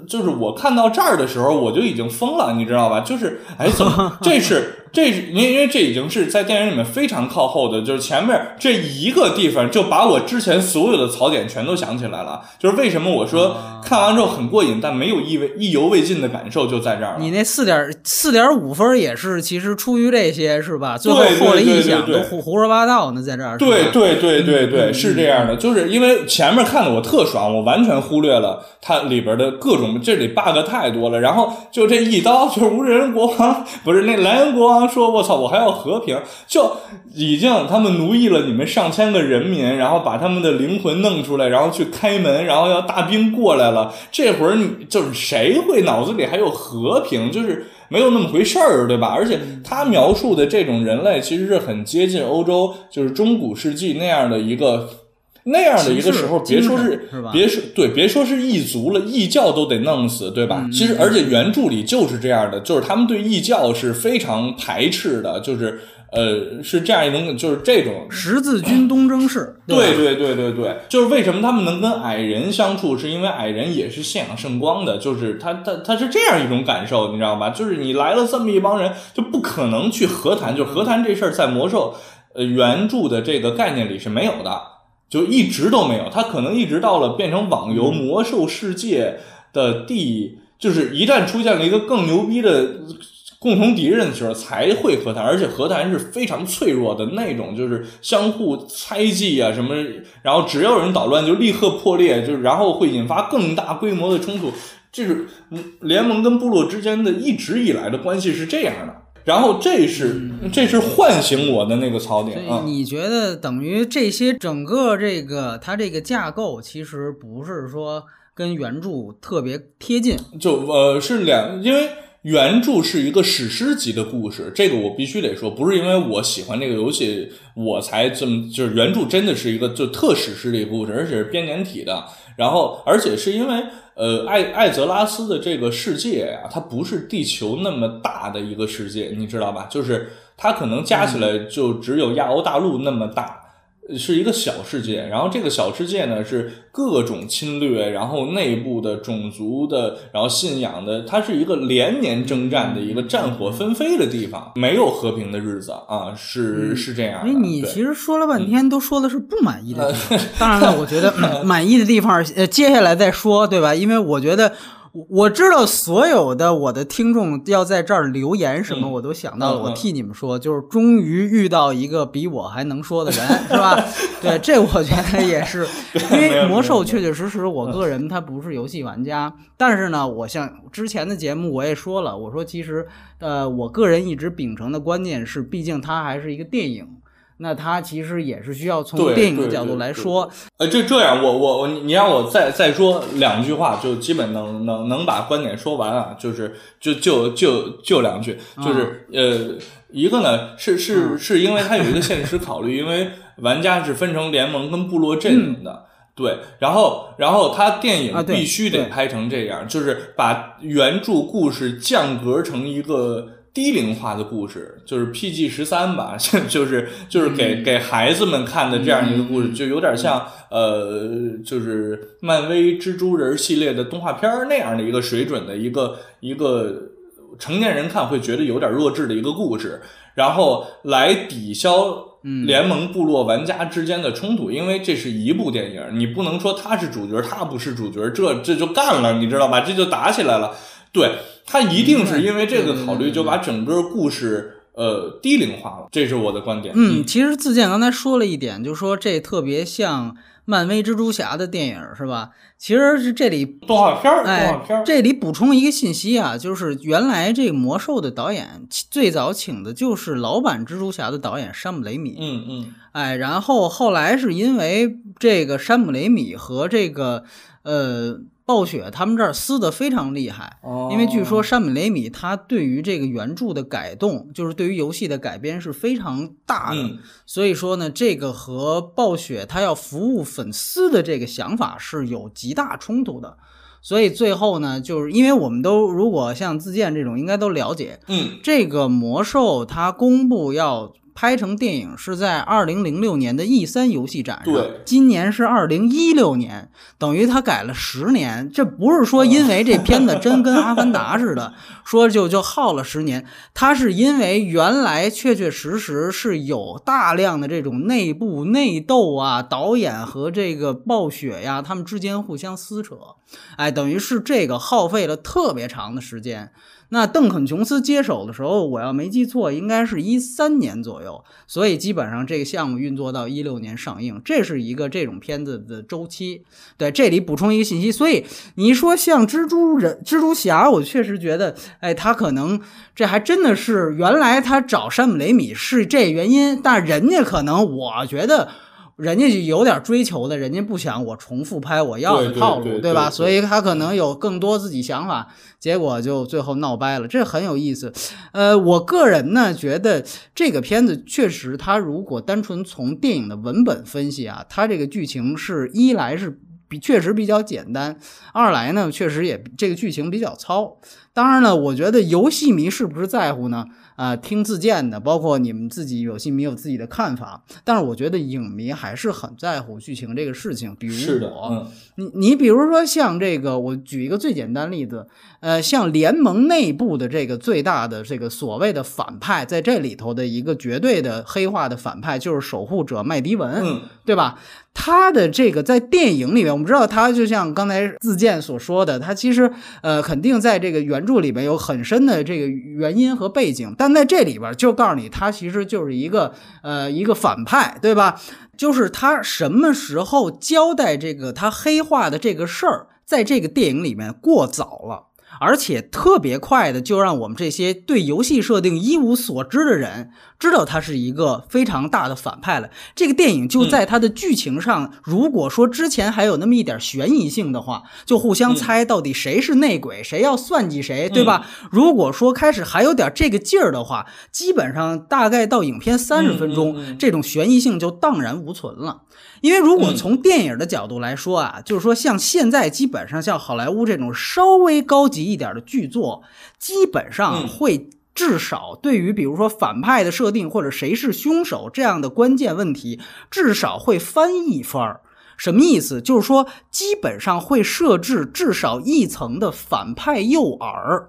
就是我看到这儿的时候，我就已经疯了，你知道吧？就是哎，怎么 [laughs] 这是这是因为因为这已经是在电影里面非常靠后的，就是前面这一个地方就把我之前所有的槽点全都想起来了。就是为什么我说看完之后很过瘾，但没有意味意犹未尽的感受就在这儿了。你那四点四点五分也是，其实出于这些是吧？最后对对后来一对想，对对都胡胡说八道呢，在这儿。对对对对对，是这样的，就是因为前面看的我特爽，我完全忽略了它里边的各种，这里 bug 太多了。然后就这一刀，就是无人国王不是那莱恩国王说：“我操，我还要和平。”就已经他们奴役了你们上千个人民，然后把他们的灵魂弄出来，然后去开门，然后要大兵过来了。这会儿你就是谁会脑子里还有和平？就是。没有那么回事儿，对吧？而且他描述的这种人类，其实是很接近欧洲，就是中古世纪那样的一个那样的一个时候。别说是别说对，别说是异族了，异教都得弄死，对嗯吧？其实，而且原著里就是这样的，就是他们对异教是非常排斥的，就是呃，是这样一种，就是这种十字军东征式，对对对对对，就是为什么他们能跟矮人相处，是因为矮人也是信仰圣光的，就是他他他是这样一种感受，你知道吧？就是你来了这么一帮人，就不可能去和谈，就是和谈这事儿在魔兽呃原著的这个概念里是没有的，就一直都没有，他可能一直到了变成网游魔兽世界的第，就是一旦出现了一个更牛逼的。共同敌人的时候才会和谈，而且和谈是非常脆弱的那种，就是相互猜忌啊什么，然后只要有人捣乱就立刻破裂，就然后会引发更大规模的冲突。这是联盟跟部落之间的一直以来的关系是这样的。然后这是这是唤醒我的那个槽点啊，你觉得等于这些整个这个它这个架构，其实不是说跟原著特别贴近，就呃是两，因为原著是一个史诗级的故事，这个我必须得说，不是因为我喜欢这个游戏我才这么，就是原著真的是一个就特史诗的一个故事，而且是编年体的，然后而且是因为呃艾艾泽拉斯的这个世界呀、它不是地球那么大的一个世界，你知道吧？就是它可能加起来就只有亚欧大陆那么大。是一个小世界，然后这个小世界呢是各种侵略，然后内部的种族的，然后信仰的，它是一个连年征战的一个战火纷飞的地方，没有和平的日子啊，是是这样的。因为你其实说了半天都说的是不满意的地方。[laughs] 当然了，我觉得、嗯满意的地方，呃，接下来再说，对吧？因为我觉得我我知道所有的我的听众要在这儿留言什么，嗯我都想到了。我替你们说，就是终于遇到一个比我还能说的人，是吧？对，这我觉得也是，[laughs] 因为魔兽确确实实，我个人他不是游戏玩家，但是呢，我像之前的节目我也说了，我说其实呃，我个人一直秉承的观念是，毕竟它还是一个电影。那它其实也是需要从对电影的角度来说，呃，这这样，我我我，你你让我再再说两句话，就基本能能能把观点说完啊，就是就就就就两句，就是、呃，一个呢是是嗯是因为它有一个现实考虑，[laughs] 因为玩家是分成联盟跟部落阵营的。对，然后，然后他电影必须得拍成这样，就是把原著故事降格成一个低龄化的故事，就是 PG 十三吧，[laughs] 就是就是给、给孩子们看的这样一个故事，就有点像呃，就是漫威蜘蛛人系列的动画片儿那样的一个水准的一个一个成年人看会觉得有点弱智的一个故事，然后来抵消联盟部落玩家之间的冲突，因为这是一部电影，你不能说他是主角，他不是主角，这这就干了，你知道吧？这就打起来了。对他一定是因为这个考虑，就把整个故事呃低龄化了，这是我的观点。嗯，其实自建刚才说了一点，就说这特别像漫威蜘蛛侠的电影，是吧？其实是这里，动画片儿，动画哎片儿，，这里补充一个信息啊，就是原来这个魔兽的导演最早请的就是老版蜘蛛侠的导演山姆雷米，嗯嗯哎，然后后来是因为这个山姆雷米和这个呃暴雪他们这儿撕的非常厉害，哦。因为据说山本雷米他对于这个原著的改动，就是对于游戏的改编是非常大的，嗯。所以说呢，这个和暴雪他要服务粉丝的这个想法是有极大冲突的。所以最后呢，就是因为我们都如果像自建这种，应该都了解，嗯。这个魔兽它公布要拍成电影是在二零零六年的 E 三游戏展上，对今年是二零一六年，等于他改了十年。这不是说因为这片子真跟《阿凡达》似的，[laughs] 说就就耗了十年，它是因为原来确确实实是有大量的这种内部内斗啊，导演和这个暴雪呀，他们之间互相撕扯，哎，等于是这个耗费了特别长的时间。那邓肯·琼斯接手的时候，我要没记错，应该是一三年左右，所以基本上这个项目运作到一六年上映，这是一个这种片子的周期。对，这里补充一个信息，所以你说像蜘蛛人、蜘蛛侠，我确实觉得，哎，他可能这还真的是原来他找山姆·雷米是这原因，但人家可能我觉得。人家有点追求的，人家不想我重复拍我要的套路，吧？对对对所以他可能有更多自己想法，结果就最后闹掰了，这很有意思。呃，我个人呢觉得这个片子确实，它如果单纯从电影的文本分析啊，它这个剧情是一来是比确实比较简单，二来呢确实也这个剧情比较糙。当然了，我觉得游戏迷是不是在乎呢？啊、听自荐的，包括你们自己有戏迷有自己的看法，但是我觉得影迷还是很在乎剧情这个事情。比如是的，我，嗯你你比如说像这个，我举一个最简单例子，呃，像联盟内部的这个最大的这个所谓的反派，在这里头的一个绝对的黑化的反派就是守护者麦迪文，嗯对吧？他的这个在电影里面，我们知道他就像刚才自荐所说的，他其实呃肯定在这个原著里面有很深的这个原因和背景，但但在这里边就告诉你，他其实就是一个呃一个反派，对吧？就是他什么时候交代这个他黑化的这个事儿，在这个电影里面过早了。而且特别快的，就让我们这些对游戏设定一无所知的人知道他是一个非常大的反派了。这个电影就在它的剧情上，如果说之前还有那么一点悬疑性的话，就互相猜到底谁是内鬼，谁要算计谁，对吧？如果说开始还有点这个劲儿的话，基本上大概到影片三十分钟，这种悬疑性就荡然无存了。因为如果从电影的角度来说啊，就是说像现在基本上像好莱坞这种稍微高级一点的剧作，基本上嗯会至少对于比如说反派的设定或者谁是凶手这样的关键问题，至少会翻一番儿。什么意思？就是说，基本上会设置至少一层的反派诱饵。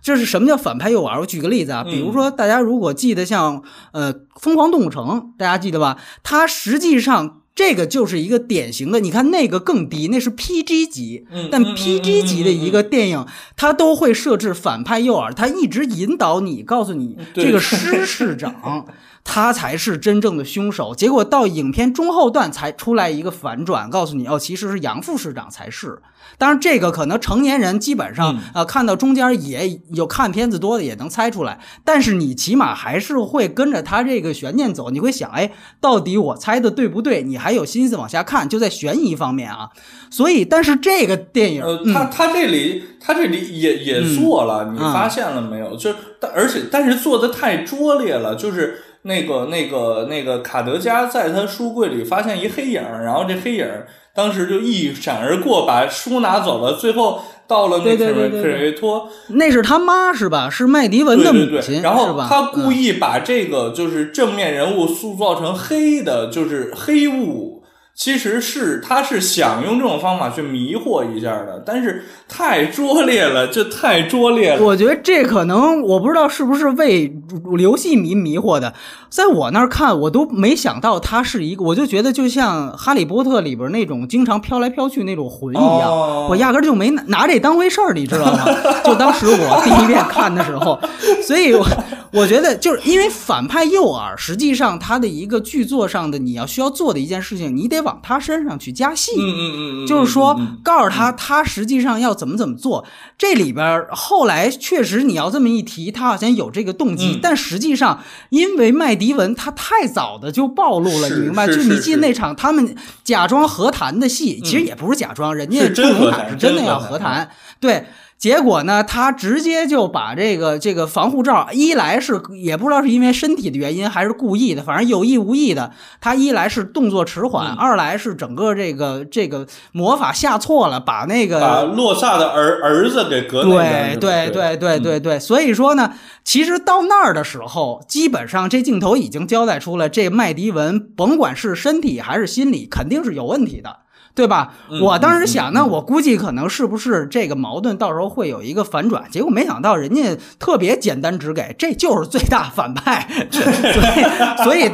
这是什么叫反派诱饵？我举个例子啊，比如说大家如果记得像呃《疯狂动物城》，大家记得吧？它实际上这个就是一个典型的，你看那个更低，那是 PG 级，但 PG 级的一个电影，它都会设置反派诱饵，它一直引导你，告诉你这个师市长。他才是真正的凶手，结果到影片中后段才出来一个反转，告诉你哦，其实是杨副市长才是。当然，这个可能成年人基本上呃看到中间也有看片子多的也能猜出来，但是你起码还是会跟着他这个悬念走，你会想，哎，到底我猜的对不对？你还有心思往下看，就在悬疑方面啊。所以，但是这个电影，呃，他他这里他这里也也做了，你发现了没有？就但而且但是做的太拙劣了，就是。那个、那个、那个卡德加在他书柜里发现一黑影，然后这黑影当时就一闪而过，把书拿走了。最后到了那克瑞克瑞托，那是他妈是吧？是麦迪文的母亲，然后他故意把这个就是正面人物塑造成黑的，就是黑雾。其实是他是想用这种方法去迷惑一下的，但是太拙劣了，这太拙劣了。我觉得这可能我不知道是不是为游戏迷迷惑的，在我那儿看，我都没想到他是一个，我就觉得就像《哈利波特》里边那种经常飘来飘去那种魂一样，我压根就没拿拿这当回事儿，你知道吗？[laughs] 就当时我第一遍看的时候，所以我我觉得就是因为反派诱饵，实际上他的一个剧作上的你要需要做的一件事情，你得往。他身上去加戏，嗯嗯嗯，就是说告诉他他实际上要怎么怎么做。这里边后来确实你要这么一提，他好像有这个动机，但实际上因为麦迪文他太早的就暴露了，你明白？就你记那场他们假装和谈的戏，其实也不是假装，人家杜隆坦是真的要和谈，对。结果呢，他直接就把这个这个防护罩，一来是也不知道是因为身体的原因还是故意的，反正有意无意的，他一来是动作迟缓，二来是整个这个这个魔法下错了，把那个把洛萨的儿儿子给隔对对对对对对，所以说呢，其实到那儿的时候，基本上这镜头已经交代出了，这麦迪文甭管是身体还是心理，肯定是有问题的。对吧？我当时想，那我估计可能是不是这个矛盾到时候会有一个反转？结果没想到人家特别简单直给，这就是最大反派。[laughs] 所以，所以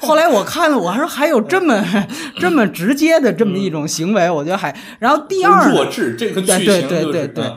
后来我看了，我说还有这么这么直接的这么一种行为，我觉得还。然后第二，弱智这个剧情对对对对。对，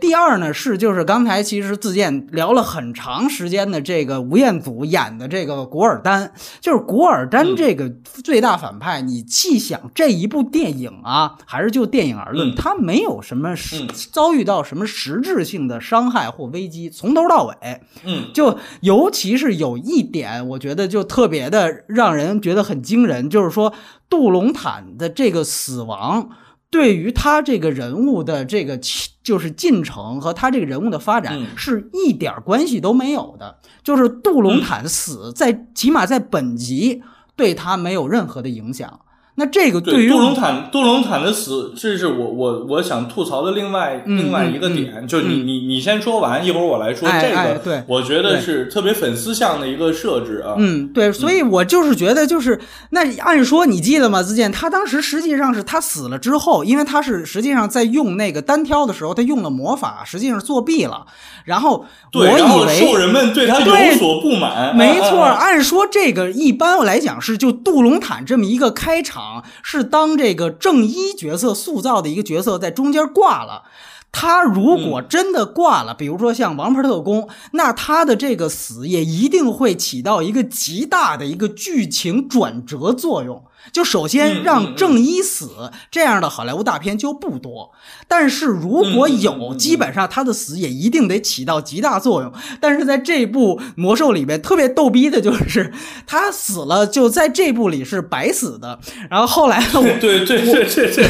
第二呢是就是刚才其实自荐聊了很长时间的这个吴彦祖演的这个古尔丹，就是古尔丹这个最大反派。你细想这一部电影啊，还是就电影而论，他没有什么实遭遇到什么实质性的伤害或危机，从头到尾，嗯，就尤其是有一点，我觉得就特别的让人觉得很惊人，就是说杜隆坦的这个死亡。对于他这个人物的这个就是进程和他这个人物的发展是一点关系都没有的，就是杜隆坦死在起码在本集对他没有任何的影响。那这个对于杜隆坦，杜隆坦的死，这是我我我想吐槽的另外另外一个点，就你你你先说完，一会儿我来说这个。对，我觉得是特别粉丝向的一个设置啊。嗯，对，所以我就是觉得，就是那按说你记得吗？自健，他当时实际上是他死了之后，因为他是实际上在用那个单挑的时候，他用了魔法，实际上作弊了。然后我以为兽人们对他有所不满。没错，按说这个一般来讲是就杜隆坦这么一个开场。是当这个正一角色塑造的一个角色在中间挂了，他如果真的挂了，比如说像王牌特工，那他的这个死也一定会起到一个极大的一个剧情转折作用。就首先让正一死这样的好莱坞大片就不多，但是如果有，基本上他的死也一定得起到极大作用。但是在这部魔兽里面特别逗逼的就是他死了，就在这部里是白死的。然后后来我对对对对对，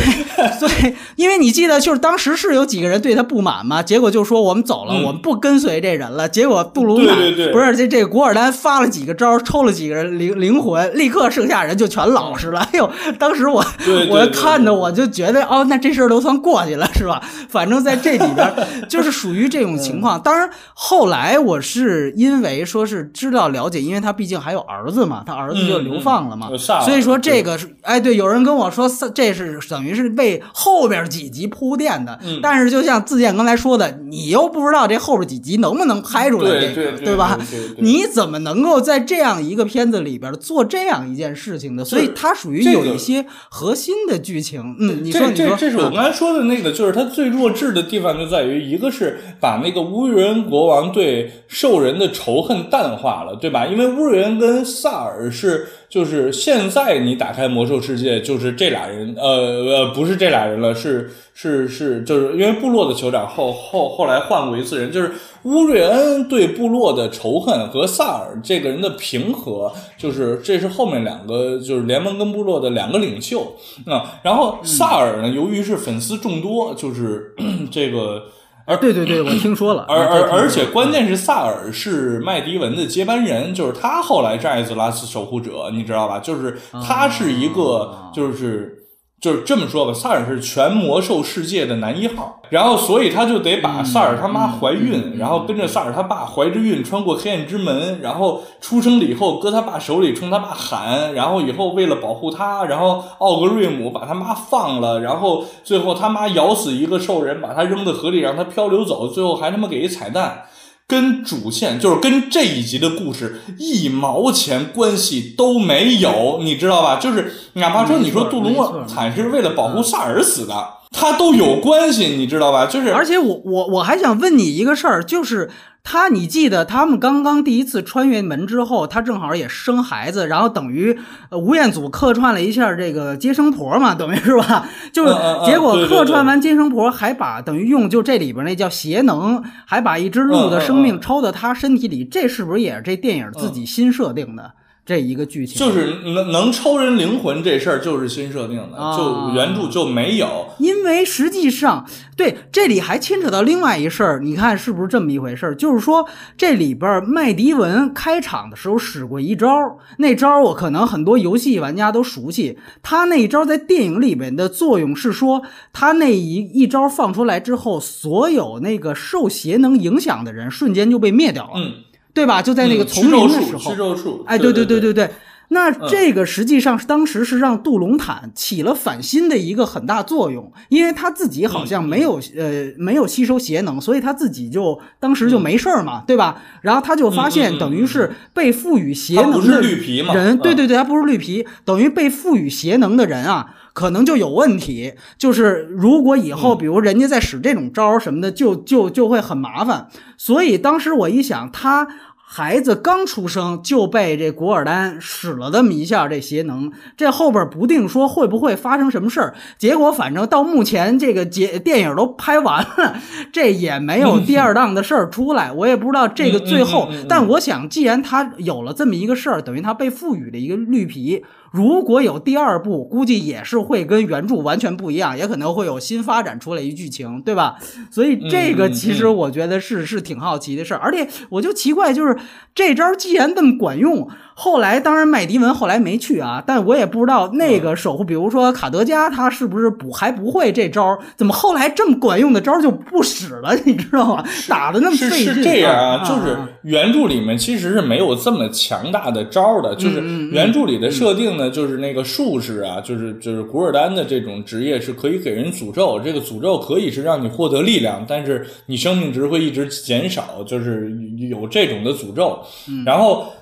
对，[laughs] 因为你记得就是当时是有几个人对他不满嘛，结果就说我们走了，我们不跟随这人了。结果杜鲁坦不是这这古尔丹发了几个招，抽了几个人灵灵魂，立刻剩下人就全老实。[laughs] 哎呦！当时我我看的我就觉得哦，那这事儿都算过去了，是吧？反正在这里边 [laughs] 就是属于这种情况。当然后来我是因为说是知道了解，因为他毕竟还有儿子嘛，他儿子就流放了嘛，所以说这个是哎，对，有人跟我说这是等于是为后边几集铺垫的，但是就像自健刚才说的，你又不知道这后边几集能不能拍出来对这个，对对吧？你怎么能够在这样一个片子里边做这样一件事情呢？所以它属于这个有一些核心的剧情。嗯，你说这你说，这这是我嗯刚才说的那个，就是它最弱智的地方就在于，一个是把那个乌瑞恩国王对兽人的仇恨淡化了，对吧？因为乌瑞恩跟萨尔是，就是现在你打开魔兽世界，就是这俩人，呃呃，不是这俩人了，是是是，就是因为部落的酋长后后后来换过一次人，就是乌瑞恩对部落的仇恨和萨尔这个人的平和，就是这是后面两个就是联盟跟部落的两个领袖啊、然后萨尔呢，由于是粉丝众多，就是 [clears throat] 这个。而对对对，[clears throat] 我听说了。而而而且关键是萨尔是麦迪文的接班人，就是他后来是艾泽拉斯守护者，你知道吧？就是他是一个哦，就是就是这么说吧，萨尔是全魔兽世界的男一号，然后所以他就得把萨尔他妈怀孕，然后跟着萨尔他爸怀着孕穿过黑暗之门，然后出生了以后搁他爸手里冲他爸喊，然后以后为了保护他，然后奥格瑞姆把他妈放了，然后最后他妈咬死一个兽人，把他扔到河里让他漂流走，最后还他妈给一彩蛋。跟主线就是跟这一集的故事一毛钱关系都没有，你知道吧？就是哪怕说你说杜没错隆坦是为了保护萨尔死的，他都有关系，你知道吧？就是而且我我我还想问你一个事儿，就是他，你记得他们刚刚第一次穿越门之后，他正好也生孩子，然后等于呃吴彦祖客串了一下这个接生婆嘛，等于是吧？[laughs] 就是结果客串完接生婆，还把等于用就这里边那叫邪能，还把一只鹿的生命抽到他身体里，这是不是也是这电影自己新设定的这一个剧情？就是能能抽人灵魂这事儿就是新设定的，啊就原著就没有。因为实际上，对这里还牵扯到另外一事儿，你看是不是这么一回事儿？就是说，这里边儿麦迪文开场的时候使过一招儿，那招儿我可能很多游戏玩家都熟悉。他那一招在电影里面的作用是说，他那一一招放出来之后，所有那个受邪能影响的人瞬间就被灭掉了，嗯，对吧？就在那个嗯丛林的时候哎，对对对对对对。那这个实际上是当时是让杜隆坦起了反心的一个很大作用，因为他自己好像没有、呃没有吸收邪能，所以他自己就当时就没事儿嘛，对吧？然后他就发嗯现，嗯等于是被赋予邪能的人，嗯对对对，他不是绿皮，等于被赋予邪能的人啊。可能就有问题，就是如果以后，嗯比如人家在使这种招儿什么的，就就就会很麻烦。所以当时我一想，他孩子刚出生就被这古尔丹使了这么一下这邪能，这后边不定说会不会发生什么事儿。结果反正到目前这个节电影都拍完了，这也没有第二档的事儿出来。我也不知道这个最后，但我想，既然他有了这么一个事儿，等于他被赋予了一个绿皮。如果有第二部，估计也是会跟原著完全不一样，也可能会有新发展出来一剧情，对吧？所以这个其实我觉得是、是挺好奇的事儿，而且我就奇怪，就是这招既然那么管用，后来当然麦迪文后来没去啊，但我也不知道那个守护，比如说卡德加他是不是不还不会这招，怎么后来这么管用的招就不使了，你知道吗？打的那么费劲是这样啊，就是啊。原著里面其实是没有这么强大的招的，就是原著里的设定呢，就是那个术士啊，就是就是古尔丹的这种职业是可以给人诅咒，这个诅咒可以是让你获得力量，但是你生命值会一直减少，就是有这种的诅咒，嗯。然后。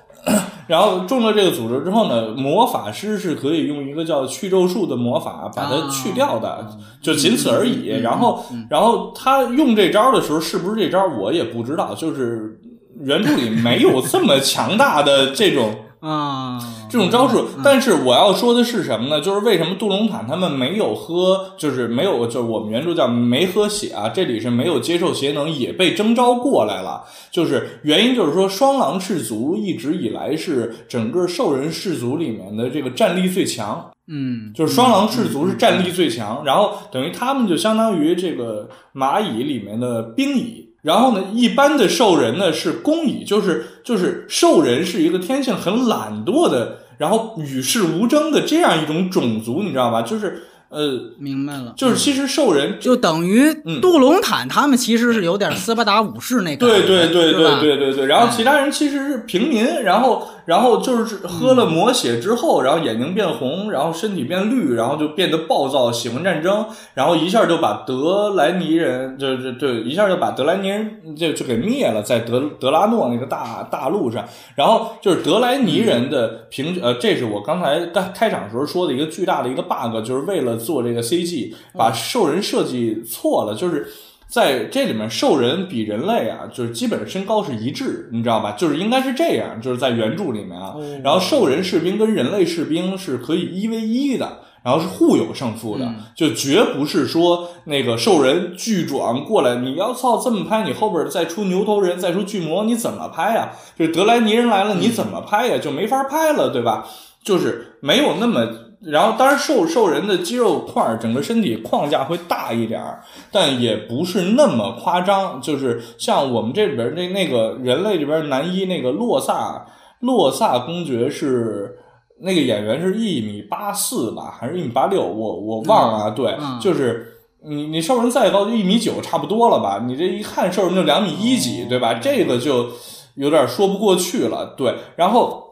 然后中了这个诅咒之后呢，魔法师是可以用一个叫去咒术的魔法把它去掉的，啊就仅此而已。然后，然后他用这招的时候，是不是这招我也不知道，就是原著里没有这么强大的这种。啊，这种招数，但是我要说的是什么呢？就是为什么杜隆坦他们没有喝，就是没有，就是我们原著叫没喝血啊，这里是没有接受邪能，也被征召过来了。就是原因就是说，双狼氏族一直以来是整个兽人氏族里面的这个战力最强，嗯，就是双狼氏族是战力最强，然后等于他们就相当于这个蚂蚁里面的兵蚁。然后呢，一般的兽人呢是公蚁，就是就是兽人是一个天性很懒惰的，然后与世无争的这样一种种族，你知道吧？就是呃，明白了，就是其实兽人就等于嗯。杜隆坦他们其实是有点斯巴达武士那感觉，对对对对对对对，然后其他人其实是平民，然后然后就是喝了魔血之后，然后眼睛变红，然后身体变绿，然后就变得暴躁，喜欢战争，然后一下就把德莱尼人，就就对，一下就把德莱尼人就就给灭了，在德德拉诺那个大大陆上，然后就是德莱尼人的平，呃，这是我刚才开开场时候说的一个巨大的一个 bug，就是为了做这个 CG，把兽人设计错了，就是。在这里面，兽人比人类啊，就是基本身高是一致，你知道吧？就是应该是这样，就是在原著里面啊。然后兽人士兵跟人类士兵是可以一 v 一的，然后是互有胜负的，就绝不是说那个兽人巨壮过来，你要操这么拍，你后边再出牛头人，再出巨魔，你怎么拍呀？就是德莱尼人来了，你怎么拍呀？就没法拍了，对吧？就是没有那么。然后，当然，兽兽人的肌肉块儿，整个身体框架会大一点儿，但也不是那么夸张。就是像我们这边那那个人类这边男一那个洛萨洛萨公爵是那个演员是一米八四吧，还是一米八六？我我忘了。对，就是你你兽人再高就一米九差不多了吧？你这一看兽人就两米一几，对吧？这个就有点说不过去了。对，然后。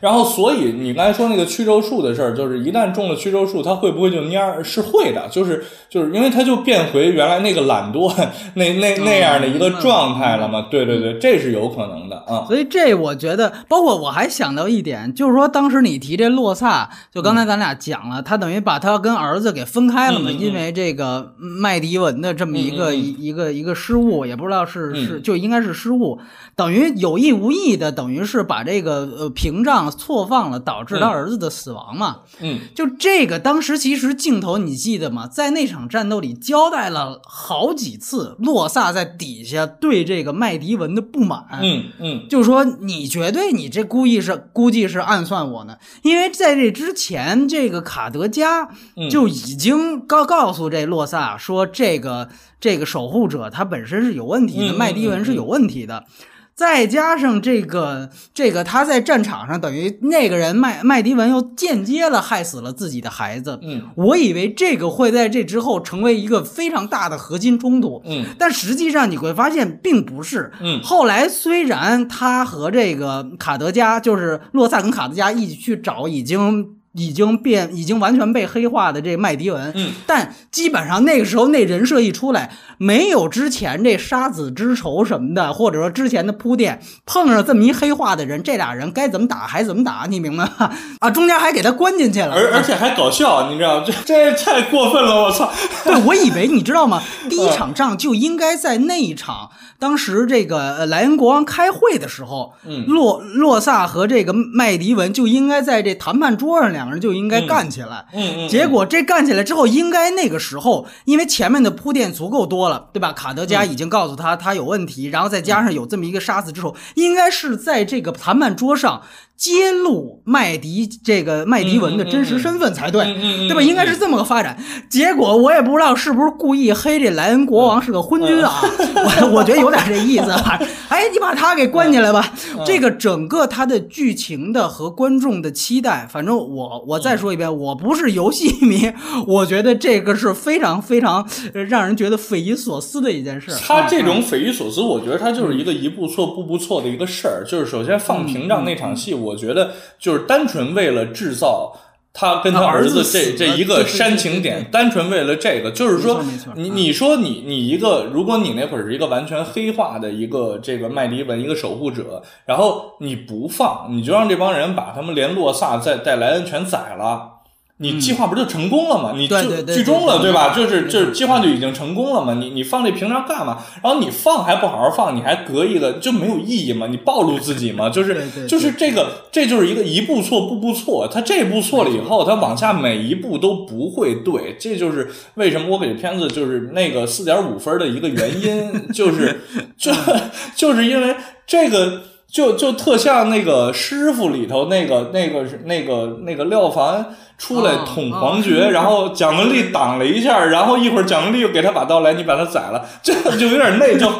然后，所以你刚才说那个曲轴术的事儿，就是一旦中了曲轴术，它会不会就蔫儿？是会的，就是就是因为它就变回原来那个懒惰 [laughs] 那那那样的一个状态了嘛。对对对，这是有可能的啊。所以这我觉得，包括我还想到一点，就是说当时你提这洛萨，就刚才咱俩讲了，他等于把他跟儿子给分开了嘛，因为这个麦迪文的这么一个一个一个失误，也不知道是是就应该是失误，等于有意无意的，等于是把这个呃屏障。错放了，导致他儿子的死亡嘛？嗯，就这个，当时其实镜头你记得吗？在那场战斗里交代了好几次，洛萨在底下对这个麦迪文的不满。嗯嗯，就是说你绝对你这故意是估计是暗算我呢，因为在这之前，这个卡德加就已经告告诉这洛萨说，这个这个守护者他本身是有问题的，麦迪文是有问题的。再加上这个，这个他在战场上等于那个人麦麦迪文又间接了害死了自己的孩子。嗯，我以为这个会在这之后成为一个非常大的核心冲突。嗯，但实际上你会发现并不是。嗯，后来虽然他和这个卡德加，就是洛萨跟卡德加一起去找已经。已经变，已经完全被黑化的这麦迪文，嗯，但基本上那个时候那人设一出来，没有之前这杀子之仇什么的，或者说之前的铺垫，碰上这么一黑化的人，这俩人该怎么打还怎么打，你明白吗？[laughs] 啊，中间还给他关进去了，而而且还搞笑，你知道这这太过分了，我操！对，我以为你知道吗？[laughs] 第一场仗就应该在那一场。当时这个莱恩国王开会的时候，洛洛萨和这个麦迪文就应该在这谈判桌上，两个人就应该干起来。嗯嗯。结果这干起来之后，应该那个时候，因为前面的铺垫足够多了，对吧？卡德加已经告诉他他有问题，然后再加上有这么一个杀死之手，应该是在这个谈判桌上。揭露麦迪这个麦迪文的真实身份才对，对吧？应该是这么个发展。结果我也不知道是不是故意黑这莱恩国王是个昏君啊？我我觉得有点这意思。哎，你把他给关起来吧。这个整个他的剧情的和观众的期待，反正我我再说一遍，我不是游戏迷，我觉得这个是非常非常让人觉得匪夷所思的一件事。他这种匪夷所思，我觉得他就是一个一步错步步错的一个事儿。就是首先放屏障那场戏我。我觉得就是单纯为了制造他跟他儿子这这一个煽情点，单纯为了这个，就是说，你你说你你一个，如果你那会儿是一个完全黑化的一个这个麦迪文一个守护者，然后你不放，你就让这帮人把他们连洛萨再带莱恩全宰了。你计划不就成功了吗？你就剧终了，对吧？就是就是计划就已经成功了嘛。你你放这平常干嘛？然后你放还不好好放，你还隔一个就没有意义嘛？你暴露自己嘛？[laughs] 就是就是这个，这就是一个一步错步步错。他这步错了以后，他往下每一步都不会对。这就是为什么我给片子就是那个四点五分的一个原因，就是就 [laughs] 就是因为这个。就就特像那个师傅里头那个那个那个那个廖凡出来捅黄觉，然后蒋雯丽挡了一下，然后一会儿蒋雯丽又给他把刀来，你把他宰了，这就有点那就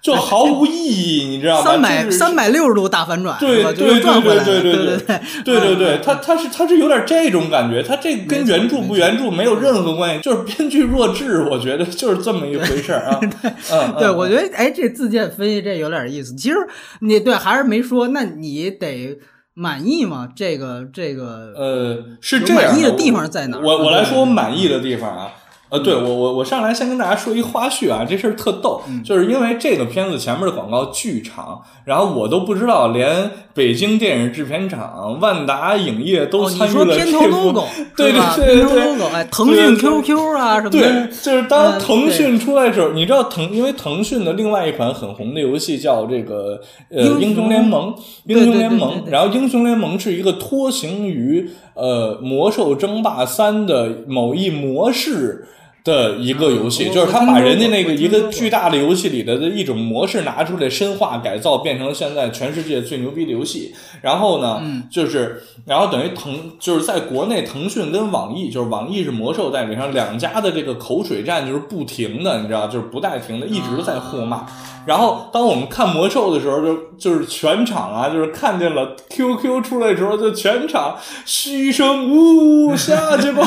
就毫无意义，你知道吗？三百三百六十度大反转，对对对对对对对对对对，嗯他他是他是有点这种感觉，他这跟原著不原著没有任何关系，就是编剧弱智，我觉得就是这么一回事儿啊。[laughs] 嗯，对，嗯我觉得哎，这自荐分析这有点意思。其实你对还是没说，那你得满意吗？这个这个呃是这样满意的地方在哪儿我我来说我满意的地方啊。呃，对我我我上来先跟大家说一花絮啊，这事儿特逗，嗯。就是因为这个片子前面的广告巨长，然后我都不知道，连北京电影制片厂、万达影业都参与了说片头这部 logo 对？对对对 logo，哎，腾讯对对。QQ 啊什么对，，就是当嗯腾讯出来的时候，你知道腾，因为腾讯的另外一款很红的游戏叫这个呃英雄联盟，英雄对对对联盟，然后英雄联盟是一个脱形于呃魔兽争霸三的某一模式。的一个游戏，嗯就是他把人家那个一个巨大的游戏里的一种模式拿出来深化改造，变成了现在全世界最牛逼的游戏。然后呢，嗯就是然后等于腾就是在国内腾讯跟网易，就是网易是魔兽代理商，两家的这个口水战就是不停的，你知道，就是不带停的，一直在互骂。然后当我们看魔兽的时候，就就是全场啊，就是看见了 QQ 出来的时候，就全场嘘声呜呜下去吧，[laughs]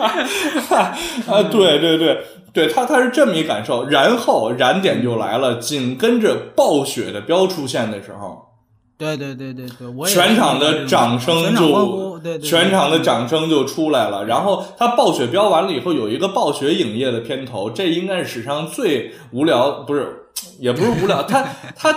[laughs] 啊，对对对。对他，他是这么一感受，然后燃点就来了，紧跟着暴雪的标出现的时候，对对对对对，我也全场的掌声就全场的掌声就出来了。然后他暴雪标完了以后，有一个暴雪影业的片头，这应该是史上最无聊，不是，也不是无聊，他他。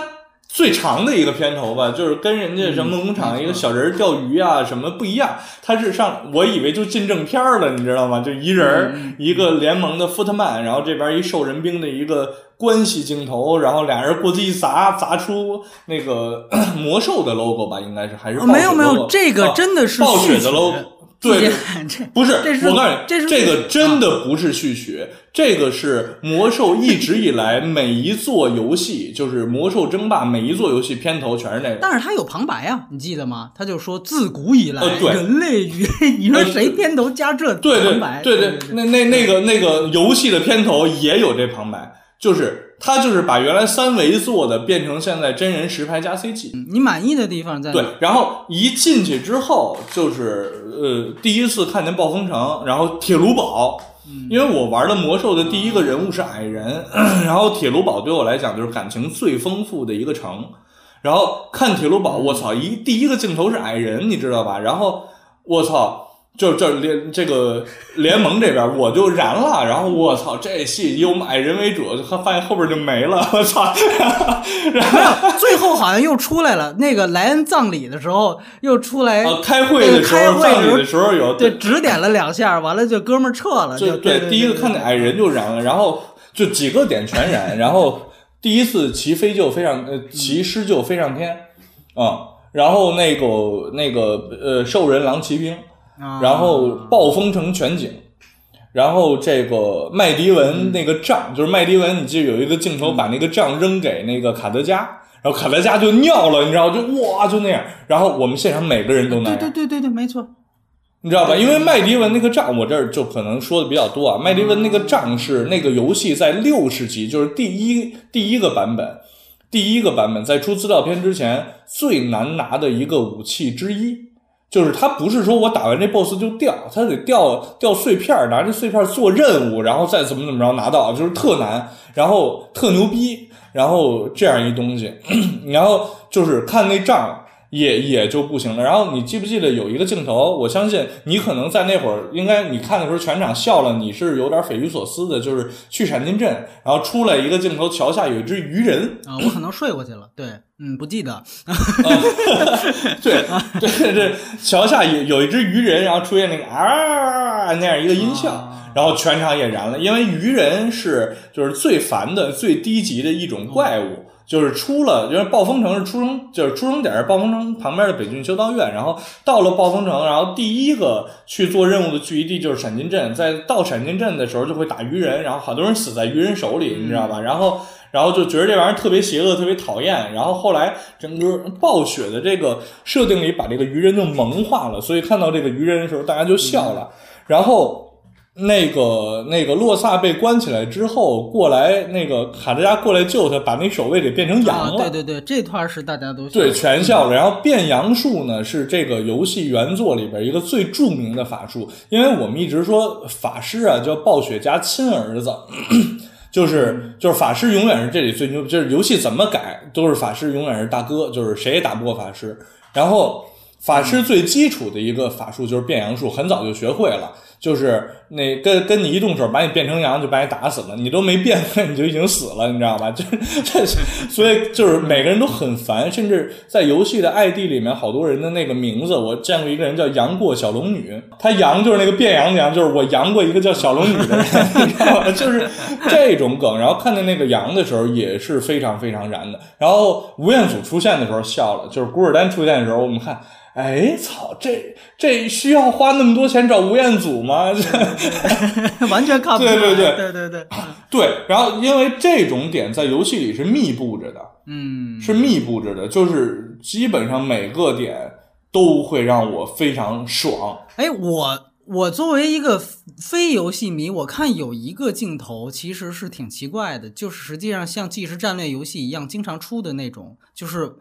最长的一个片头吧，就是跟人家什么农场一个小人儿钓鱼啊什么不一样，他是上我以为就进正片了，你知道吗？就一人一个联盟的福特曼，然后这边一兽人兵的一个关系镜头，然后俩人过去一砸，砸出那个 [clears throat] 魔兽的 logo 吧，应该是还是没有没有，这个啊真的是暴雪的 logo，对，这不是，这是我告诉你，这是这个真啊的不是续曲，这个是魔兽一直以来每一座游戏，就是魔兽争霸每一座游戏片头全是那个。但是他有旁白啊，你记得吗？他就说自古以来，人类与 [laughs] 你说谁片头加这对对？对对那那那个那个游戏的片头也有这旁白，就是他就是把原来三维做的变成现在真人实拍加 CG。你满意的地方在哪？对，然后一进去之后，就是呃，第一次看见暴风城，然后铁炉堡，因为我玩的魔兽的第一个人物是矮人，[clears throat] 然后铁炉堡对我来讲就是感情最丰富的一个城。然后看铁炉堡，我操，一第一个镜头是矮人，你知道吧？然后我操。就这联这个 [laughs] 联盟这边我就燃了，然后我操，这戏以我们矮人为主，他发现后边就没了，[laughs] 我操！然后，最后好像又出来了。那个莱恩葬礼的时候又出来，呃，开会的时候、哎开会葬礼的时候有对，指点了两下，完了就哥们儿撤了。就对对，第一个看见矮人就燃了，然后就几个点全燃，[laughs] 然后第一次骑飞就飞上呃骑狮就飞上天啊、然后那个那个呃兽人狼骑兵，啊然后暴风城全景。然后这个麦迪文那个杖，就是麦迪文，你记得有一个镜头把那个杖扔给那个卡德加，然后卡德加就尿了，你知道，就哇就那样。然后我们现场每个人都那对样，对对对对，没错。你知道吧？因为麦迪文那个杖，我这儿就可能说的比较多啊。麦迪文那个杖是那个游戏在六十级，就是第一第一个版本，第一个版本在出资料片之前最难拿的一个武器之一。就是它不是说我打完这 boss 就掉，它得掉掉碎片，拿这碎片做任务，然后再怎么怎么着拿到，就是特难，然后特牛逼，然后这样一东西，[clears throat] 然后就是看那账也也就不行了。然后你记不记得有一个镜头？我相信你可能在那会儿，应该你看的时候全场笑了，你是有点匪夷所思的。就是去闪金镇，然后出来一个镜头，桥下有一只鱼人，啊，我可能睡过去了。对，嗯，不记得。对 [laughs] 对对，桥下有有一只鱼人，然后出现那个啊那样一个音效。然后全场也燃了，因为鱼人是就是最烦的、最低级的一种怪物，就是出了，因为暴风城是出生，就是出生点是暴风城旁边的北郡修道院，然后到了暴风城，然后第一个去做任务的聚集地就是闪金镇，在到闪金镇的时候就会打鱼人，然后好多人死在鱼人手里，你知道吧？然后。然后就觉得这玩意儿特别邪恶，特别讨厌。然后后来整个暴雪的这个设定里，把这个鱼人就萌化了，所以看到这个鱼人的时候，大家就笑了。然后那个那个洛萨被关起来之后，过来那个卡德加过来救他，把那守卫给变成羊了。对对对，这段是大家都对全笑了。然后变羊术呢，是这个游戏原作里边一个最著名的法术，因为我们一直说法师啊叫暴雪家亲儿子。[clears throat] 就是就是法师永远是这里最牛，就是游戏怎么改都是法师永远是大哥，就是谁也打不过法师。然后法师最基础的一个法术就是变羊术，很早就学会了。就是那跟跟你一动手把你变成羊就把你打死了，你都没变 [laughs] 你就已经死了，你知道吧？就是这，[laughs] 所以就是每个人都很烦，甚至在游戏的 ID 里面，好多人的那个名字，我见过一个人叫杨过小龙女，他杨就是那个变羊的羊，就是我杨过一个叫小龙女的人，[laughs] 你知道吗？就是这种梗。然后看见那个羊的时候也是非常非常燃的。然后吴彦祖出现的时候笑了，就是古尔丹出现的时候，我们看。哎，操！这这需要花那么多钱找吴彦祖吗？[laughs] 完全看不出来。对对对对对对对。然后，因为这种点在游戏里是密布着的，嗯，是密布着的，就是基本上每个点都会让我非常爽。哎，我我作为一个非游戏迷，我看有一个镜头其实是挺奇怪的，就是实际上像即时战略游戏一样经常出的那种，就是。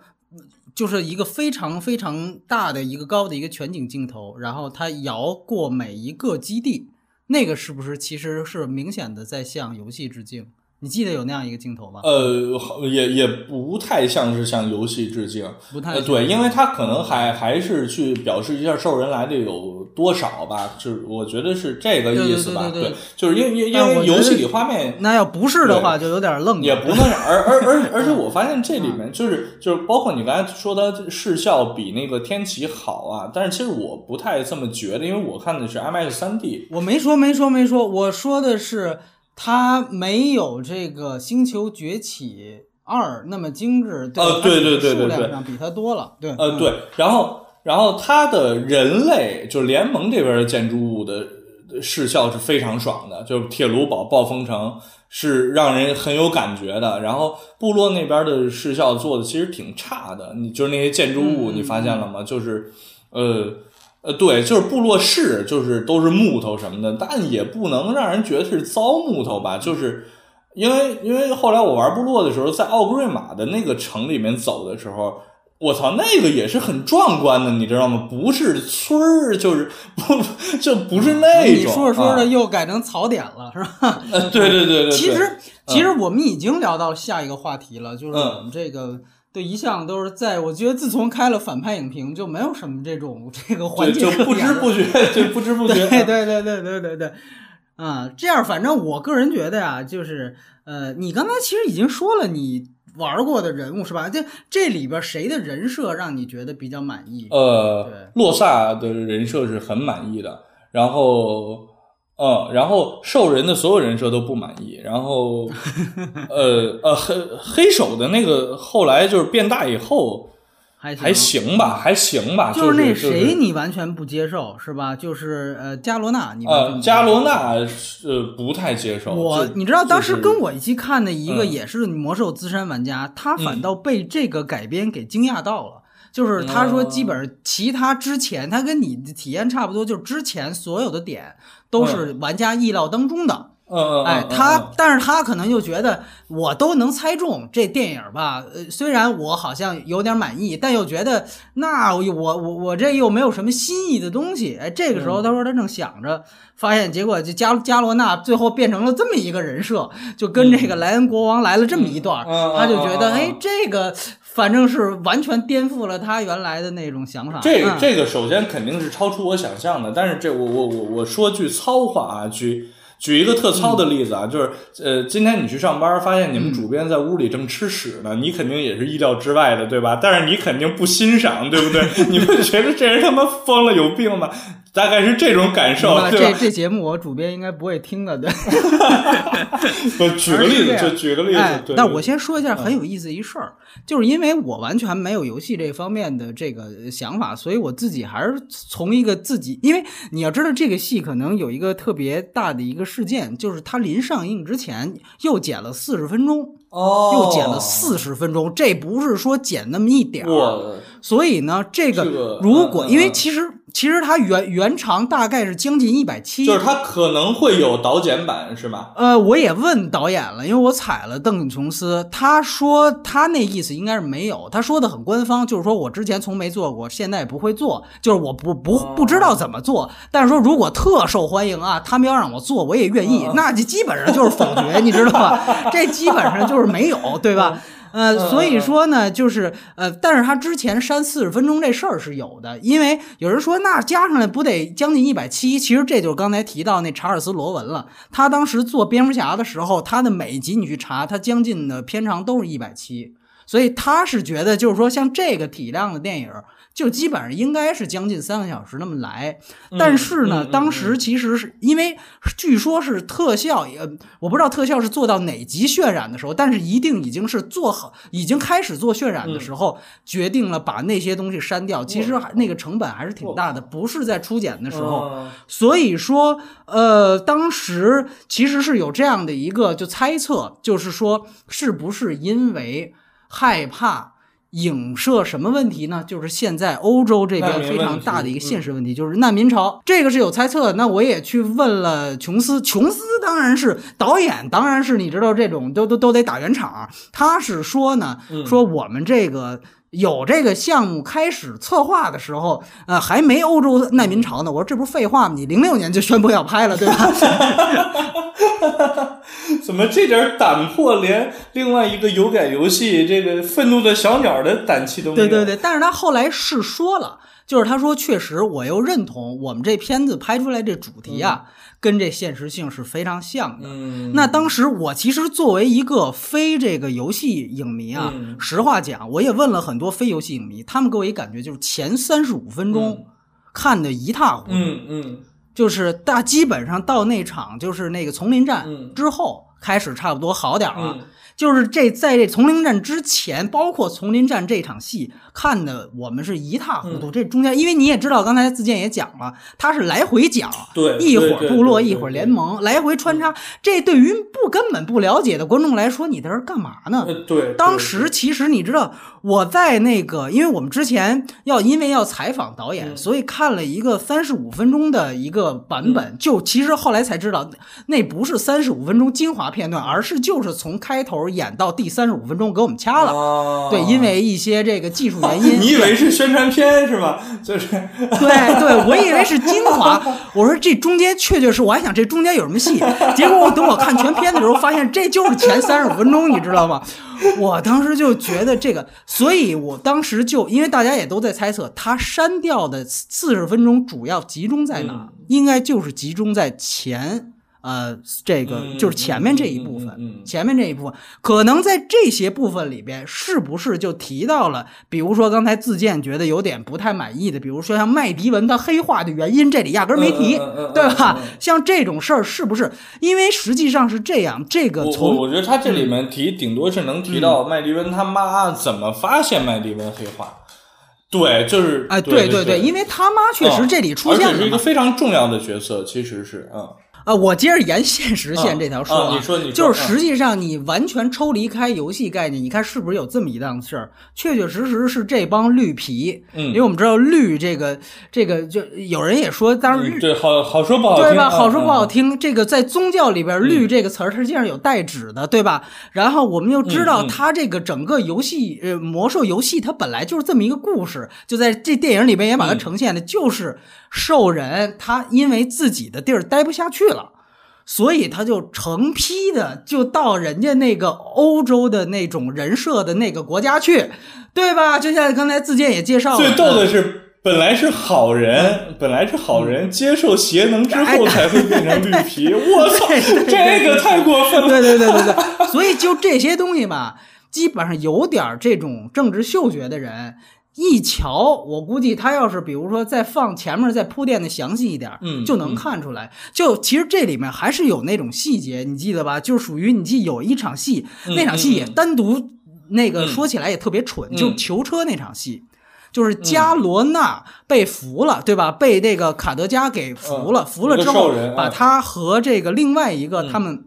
就是一个非常非常大的一个高的一个全景镜头，然后它摇过每一个基地，那个是不是其实是明显的在向游戏致敬？你记得有那样一个镜头吗？呃，也也不太像是向游戏致敬，不太对，因为他可能还还是去表示一下兽人来的有多少吧，就是我觉得是这个意思吧，对，就是因为因为游戏里画面，那要不是的话就有点愣，也不能，[laughs] 而而而而且我发现这里面就是就是包括你刚才说的视效比那个天启好啊，但是其实我不太这么觉得，因为我看的是 IMAX 三 D，我没说没说没说，我说的是。它没有这个《星球崛起二》那么精致，呃，对对对对对，数量上比它多了，对，呃对，然后然后它的人类就是联盟这边的建筑物的视效是非常爽的，就是铁炉堡、暴风城是让人很有感觉的，然后部落那边的视效做的其实挺差的，你就是那些建筑物，你发现了吗？就是呃。呃，对，就是部落是，就是都是木头什么的，但也不能让人觉得是糟木头吧？就是因为，因为后来我玩部落的时候，在奥格瑞玛的那个城里面走的时候，我操，那个也是很壮观的，你知道吗？不是村儿，就是不就不是那种。你说着说着又改成槽点了，是吧？[laughs] 呃，对对对对。其实，其实我们已经聊到下一个话题了，就是我们这个。对，一向都是在。我觉得自从开了反派影评，就没有什么这种这个环节，就不知不觉，就不知不觉。对对对对对对对，啊，这样反正我个人觉得呀，就是呃，你刚才其实已经说了你玩过的人物是吧？这这里边谁的人设让你觉得比较满意？呃，洛萨的人设是很满意的，然后。嗯，然后兽人的所有人设都不满意，然后，[laughs] 呃呃黑黑手的那个后来就是变大以后还还行吧，还行吧，就是那谁你完全不接受是吧？就是呃加罗纳，你呃加罗纳是不太接受。我你知道当时跟我一起看的一个也是魔兽资深玩家，他反倒被这个改编给惊讶到了。就是他说，基本上其他之前他跟你的体验差不多，就是之前所有的点都是玩家意料当中的。嗯哎，他但是他可能就觉得我都能猜中这电影吧，呃，虽然我好像有点满意，但又觉得那我我我这又没有什么新意的东西。哎，这个时候他说他正想着，发现结果就加加罗纳最后变成了这么一个人设，就跟这个莱恩国王来了这么一段，他就觉得哎这个。反正是完全颠覆了他原来的那种想法。这个这个首先肯定是超出我想象的，但是这我我我我说句糙话啊，举举一个特糙的例子啊，就是呃，今天你去上班，发现你们主编在屋里正吃屎呢，你肯定也是意料之外的，对吧？但是你肯定不欣赏，对不对？[laughs] 你会觉得这人他妈疯了，有病吗？大概是这种感受，这这节目我主编应该不会听的，对。[laughs] 举个例子，就举个例子。但我先说一下很有意思一事儿，就是因为我完全没有游戏这方面的这个想法，所以我自己还是从一个自己，因为你要知道这个戏可能有一个特别大的一个事件，就是它临上映之前又剪了四十分钟。哦，又剪了四十分钟，这不是说剪那么一点儿，所以呢，这个如果因为其实其实它原原长大概是将近一百七，就是它可能会有导剪版，是吧？呃，我也问导演了，因为我踩了邓肯琼斯，他说他那意思应该是没有，他说的很官方，就是说我之前从没做过，现在也不会做，就是我不不不知道怎么做，但是说如果特受欢迎啊，他们要让我做，我也愿意，那就基本上就是否决，你知道吧？这基本上就是没有，对吧？呃，所以说呢，就是呃，但是他之前删四十分钟这事儿是有的，因为有人说那加上来不得将近一百七？其实这就是刚才提到那查尔斯罗文了。他当时做蝙蝠侠的时候，他的每一集你去查，他将近的片长都是一百七，所以他是觉得就是说像这个体量的电影。就基本上应该是将近三个小时那么来，但是呢，当时其实是因为据说是特效，也我不知道特效是做到哪级渲染的时候，但是一定已经是做好，已经开始做渲染的时候，决定了把那些东西删掉。其实那个成本还是挺大的，不是在初剪的时候。所以说，呃，当时其实是有这样的一个就猜测，就是说是不是因为害怕。影射什么问题呢？就是现在欧洲这边非常大的一个现实问题，就是难民潮。这个是有猜测。那我也去问了琼斯，琼斯当然是导演，当然是你知道这种都都都得打圆场。他是说呢，说我们这个有这个项目开始策划的时候，呃，还没欧洲难民潮呢。我说这不是废话吗？你零六年就宣布要拍了，对吧？[laughs] 怎么这点胆魄，连另外一个有改游戏这个愤怒的小鸟的胆气都没有？对对对，但是他后来是说了，就是他说确实，我又认同我们这片子拍出来这主题啊，跟这现实性是非常像的。嗯，那当时我其实作为一个非这个游戏影迷啊，实话讲，我也问了很多非游戏影迷，他们给我一感觉就是前三十五分钟看的一塌糊涂。嗯嗯。就是大基本上到那场就是那个丛林战之后开始差不多好点了。就是这在这丛林战之前，包括丛林战这场戏看的，我们是一塌糊涂。这中间，因为你也知道，刚才自建也讲了，他是来回讲，对，一会儿部落，一会儿联盟，来回穿插。这对于不根本不了解的观众来说，你在这干嘛呢？对，当时其实你知道，我在那个，因为我们之前要因为要采访导演，所以看了一个三十五分钟的一个版本。就其实后来才知道，那不是三十五分钟精华片段，而是就是从开头。演到第三十五分钟给我们掐了，对，因为一些这个技术原因。[laughs] 你以为是宣传片是吧？就是，对对，我以为是精华。我说这中间确确实，我还想这中间有什么戏，结果我等我看全片的时候，发现这就是前三十五分钟，你知道吗？[laughs] 我当时就觉得这个，所以我当时就因为大家也都在猜测，他删掉的四十分钟主要集中在哪？应该就是集中在前。呃，这个就是前面这一部分，前面这一部分可能在这些部分里边，是不是就提到了？比如说刚才自荐觉得有点不太满意的，比如说像麦迪文他黑化的原因，这里压根儿没提，对吧？像这种事儿是不是？因为实际上是这样，这个从我觉得他这里面提，顶多是能提到麦迪文他妈怎么发现麦迪文黑化。对，就是哎，对对对，因为他妈确实这里出现了，是一个非常重要的角色，其实是嗯。啊，我接着沿 [laughs] 现实线这条说啊，你说你说，就是实际上你完全抽离开游戏概念，你看是不是有这么一档事儿？确确实实是这帮绿皮，嗯，因为我们知道绿这个这个，就有人也说，当然对好好说不好听，对吧？好说不好听，这个在宗教里边，绿这个词儿它实际上有代指的，对吧？然后我们又知道，它这个整个游戏呃魔兽游戏，它本来就是这么一个故事，就在这电影里边也把它呈现的，就是兽人他因为自己的地儿待不下去。了，所以他就成批的就到人家那个欧洲的那种人设的那个国家去，对吧？就像刚才自荐也介绍了，最逗的是，本来是好人，本来是好人，接受邪能之后才会变成绿皮。我操，[laughs] 这个太过分了！对对对对对，所以就这些东西吧，基本上有点这种政治嗅觉的人。一瞧，我估计他要是比如说再放前面再铺垫的详细一点，嗯，就能看出来。就其实这里面还是有那种细节，你记得吧？就属于你记有一场戏，那场戏也单独那个说起来也特别蠢，就囚车那场戏，就是加罗纳被俘了，对吧？被这个卡德加给俘了，俘了之后，把他和这个另外一个他们。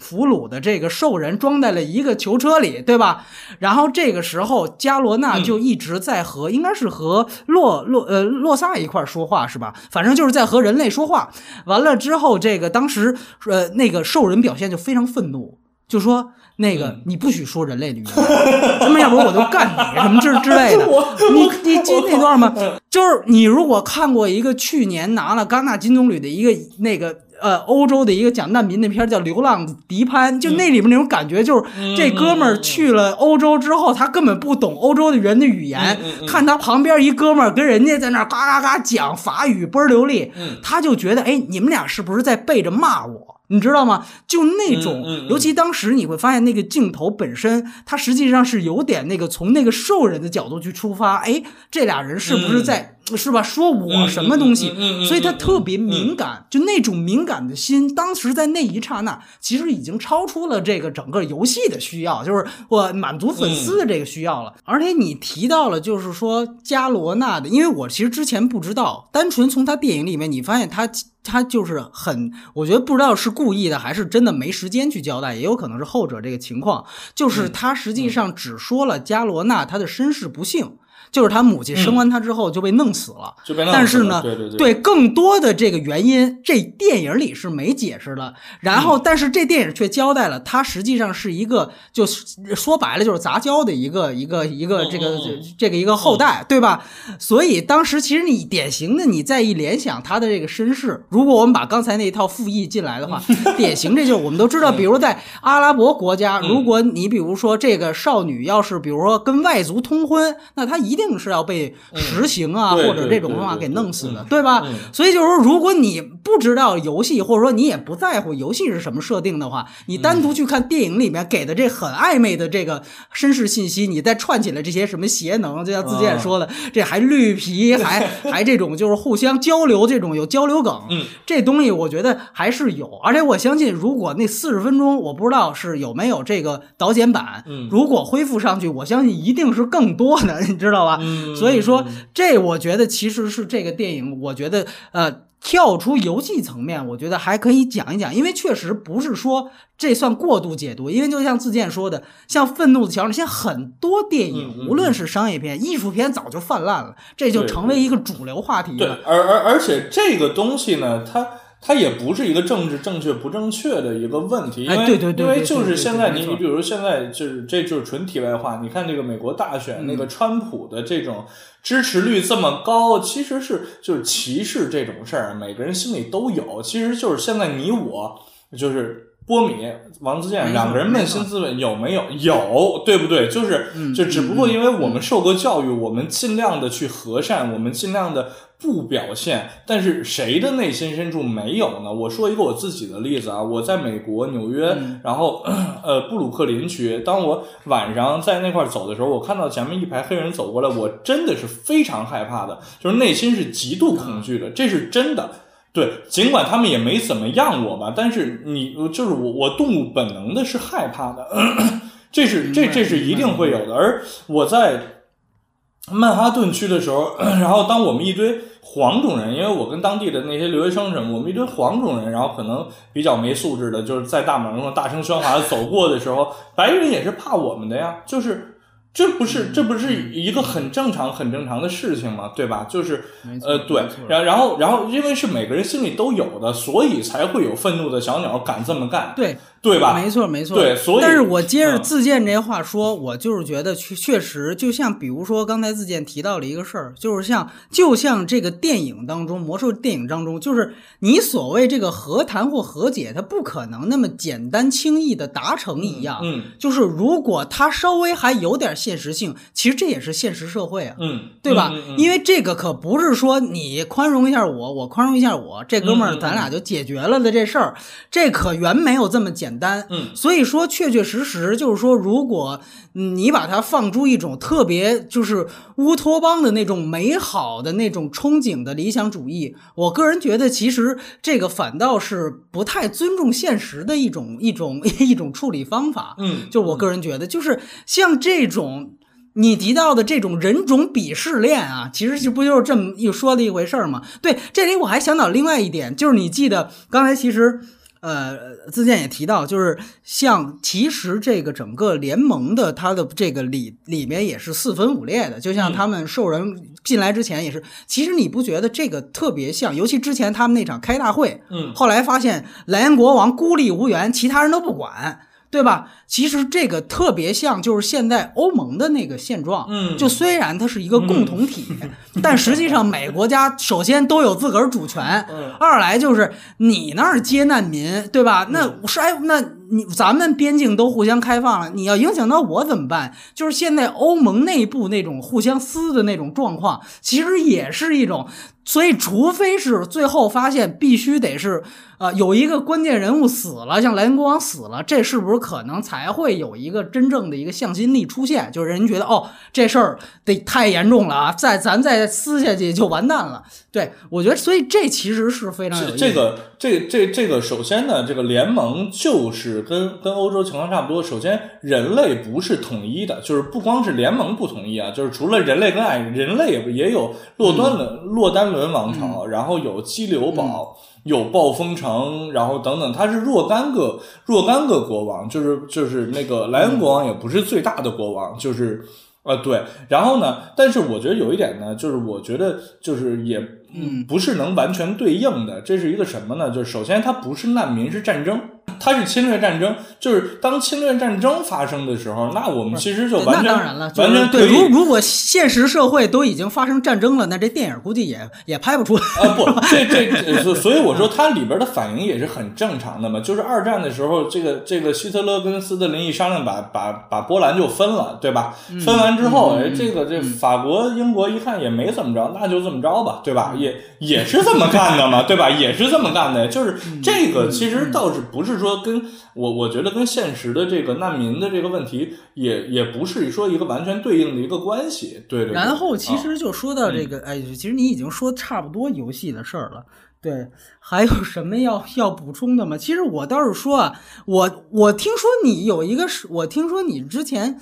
俘虏的这个兽人装在了一个囚车里，对吧？然后这个时候，加罗纳就一直在和，应该是和洛洛呃洛萨一块儿说话，是吧？反正就是在和人类说话。完了之后，这个当时呃那个兽人表现就非常愤怒，就说那个你不许说人类的语言，他妈要不然我就干你什么之之类的。你你记那段吗？就是你如果看过一个去年拿了戛纳金棕榈的一个那个。呃，欧洲的一个讲难民的片儿叫《流浪迪潘》，就那里面那种感觉，就是这哥们儿去了欧洲之后，他根本不懂欧洲的人的语言，看他旁边一哥们儿跟人家在那嘎嘎嘎讲法语，倍儿流利，他就觉得，哎，你们俩是不是在背着骂我？你知道吗？就那种，尤其当时你会发现那个镜头本身，它实际上是有点那个从那个兽人的角度去出发，哎，这俩人是不是在？是吧？说我什么东西？所以他特别敏感，就那种敏感的心，当时在那一刹那，其实已经超出了这个整个游戏的需要，就是我满足粉丝的这个需要了。而且你提到了，就是说加罗纳的，因为我其实之前不知道，单纯从他电影里面，你发现他他就是很，我觉得不知道是故意的还是真的没时间去交代，也有可能是后者这个情况，就是他实际上只说了加罗纳他的身世不幸。就是他母亲生完他之后就被弄死了，但是呢，对对对，更多的这个原因，这电影里是没解释的。然后，但是这电影却交代了，他实际上是一个，就说白了就是杂交的一个一个一个这个这个一个后代，对吧？所以当时其实你典型的你再一联想他的这个身世，如果我们把刚才那一套复议进来的话，[laughs] 典型这就是我们都知道，比如在阿拉伯国家，如果你比如说这个少女要是比如说跟外族通婚，那她一定。定是要被实刑啊，或者这种方法给弄死的，对吧？所以就是说，如果你不知道游戏，或者说你也不在乎游戏是什么设定的话，你单独去看电影里面给的这很暧昧的这个身世信息，你再串起来这些什么邪能，就像自建说的，这还绿皮，还 [laughs] 还这种就是互相交流，这种有交流梗，这东西我觉得还是有。而且我相信，如果那四十分钟，我不知道是有没有这个导剪版，如果恢复上去，我相信一定是更多的，你知道吧？所以说，这我觉得其实是这个电影，我觉得呃，跳出游戏层面，我觉得还可以讲一讲，因为确实不是说这算过度解读，因为就像自健说的，像《愤怒的桥》上，现在很多电影，无论是商业片、艺术片，早就泛滥了，这就成为一个主流话题了。对，而而而且这个东西呢，它。它也不是一个政治正确不正确的一个问题，因为因为就是现在你你比如现在就是这就是纯题外话，你看这个美国大选那个川普的这种支持率这么高，其实是就是歧视这种事儿，每个人心里都有，其实就是现在你我就是波米王自健两个人扪心自问有没有？有对不对？就是就只不过因为我们受过教育，我们尽量的去和善，我们尽量的。不表现，但是谁的内心深处没有呢？我说一个我自己的例子啊，我在美国纽约，然后 [clears throat] 呃布鲁克林区，当我晚上在那块走的时候，我看到前面一排黑人走过来，我真的是非常害怕的，就是内心是极度恐惧的，这是真的。对，尽管他们也没怎么样我吧，但是你就是我，我动物本能的是害怕的，[clears throat] 这是这这是一定会有的。而我在曼哈顿区的时候，[clears throat] 然后当我们一堆。黄种人，因为我跟当地的那些留学生什么，我们一堆黄种人，然后可能比较没素质的，就是在大马路上大声喧哗的走过的时候，白人也是怕我们的呀，就是。这不是这不是一个很正常很正常的事情吗？对吧？就是呃，对，然然后然后，因为是每个人心里都有的，所以才会有愤怒的小鸟敢这么干，对对吧？没错没错。对，所以，但是我接着自荐这话说，我就是觉得确确实，就像比如说刚才自荐提到了一个事儿，就是像就像这个电影当中，魔兽电影当中，就是你所谓这个和谈或和解，它不可能那么简单轻易的达成一样。嗯，就是如果它稍微还有点。现实性，其实这也是现实社会啊，嗯，对吧？因为这个可不是说你宽容一下我，我宽容一下我，这哥们儿咱俩就解决了的这事儿，这可原没有这么简单。嗯，所以说确确实实就是说，如果你把它放出一种特别就是乌托邦的那种美好的那种憧憬的理想主义，我个人觉得其实这个反倒是不太尊重现实的一种一种一种处理方法。嗯，就我个人觉得，就是像这种。你提到的这种人种鄙视链啊，其实就不就是这么一说的一回事儿吗？对，这里我还想到另外一点，就是你记得刚才其实呃，自健也提到，就是像其实这个整个联盟的它的这个里里面也是四分五裂的，就像他们兽人进来之前也是。其实你不觉得这个特别像？尤其之前他们那场开大会，嗯，后来发现莱恩国王孤立无援，其他人都不管。对吧？其实这个特别像，就是现在欧盟的那个现状。嗯，就虽然它是一个共同体，[laughs] 但实际上每个国家首先都有自个儿主权。嗯，二来就是你那儿接难民，对吧？那是哎，那你咱们边境都互相开放了，你要影响到我怎么办？就是现在欧盟内部那种互相撕的那种状况，其实也是一种。所以，除非是最后发现必须得是。啊，有一个关键人物死了，像莱茵国王死了，这是不是可能才会有一个真正的一个向心力出现？就是人觉得哦，这事儿得太严重了啊，再咱再撕下去就完蛋了。对我觉得，所以这其实是非常有意思。这个这这这个，首先呢，这个联盟就是跟跟欧洲情况差不多。首先，人类不是统一的，就是不光是联盟不统一啊，就是除了人类跟矮人类也也有洛丹伦洛丹伦王朝，然后有激流堡。有暴风城，然后等等，他是若干个若干个国王，就是就是那个莱恩国王也不是最大的国王，就是呃对，然后呢，但是我觉得有一点呢，就是我觉得就是也不是能完全对应的，这是一个什么呢？就是首先它不是难民，是战争。它是侵略战争，就是当侵略战争发生的时候，那我们其实就完全当然了，完全对。如如果现实社会都已经发生战争了，那这电影估计也也拍不出来啊！不，这这，[laughs] 所以我说它里边的反应也是很正常的嘛。就是二战的时候，这个这个希特勒跟斯大林一商量，把把把波兰就分了，对吧？分完之后，哎，这个这法国、英国一看也没怎么着，那就这么着吧，对吧？也也是这么干的嘛，对吧？也是这么干的，就是这个其实倒是不是说。跟我我觉得跟现实的这个难民的这个问题也也不是说一个完全对应的一个关系，对对。然后其实就说到这个，哎，其实你已经说差不多游戏的事儿了，对，还有什么要要补充的吗？其实我倒是说啊，我我听说你有一个是，我听说你之前。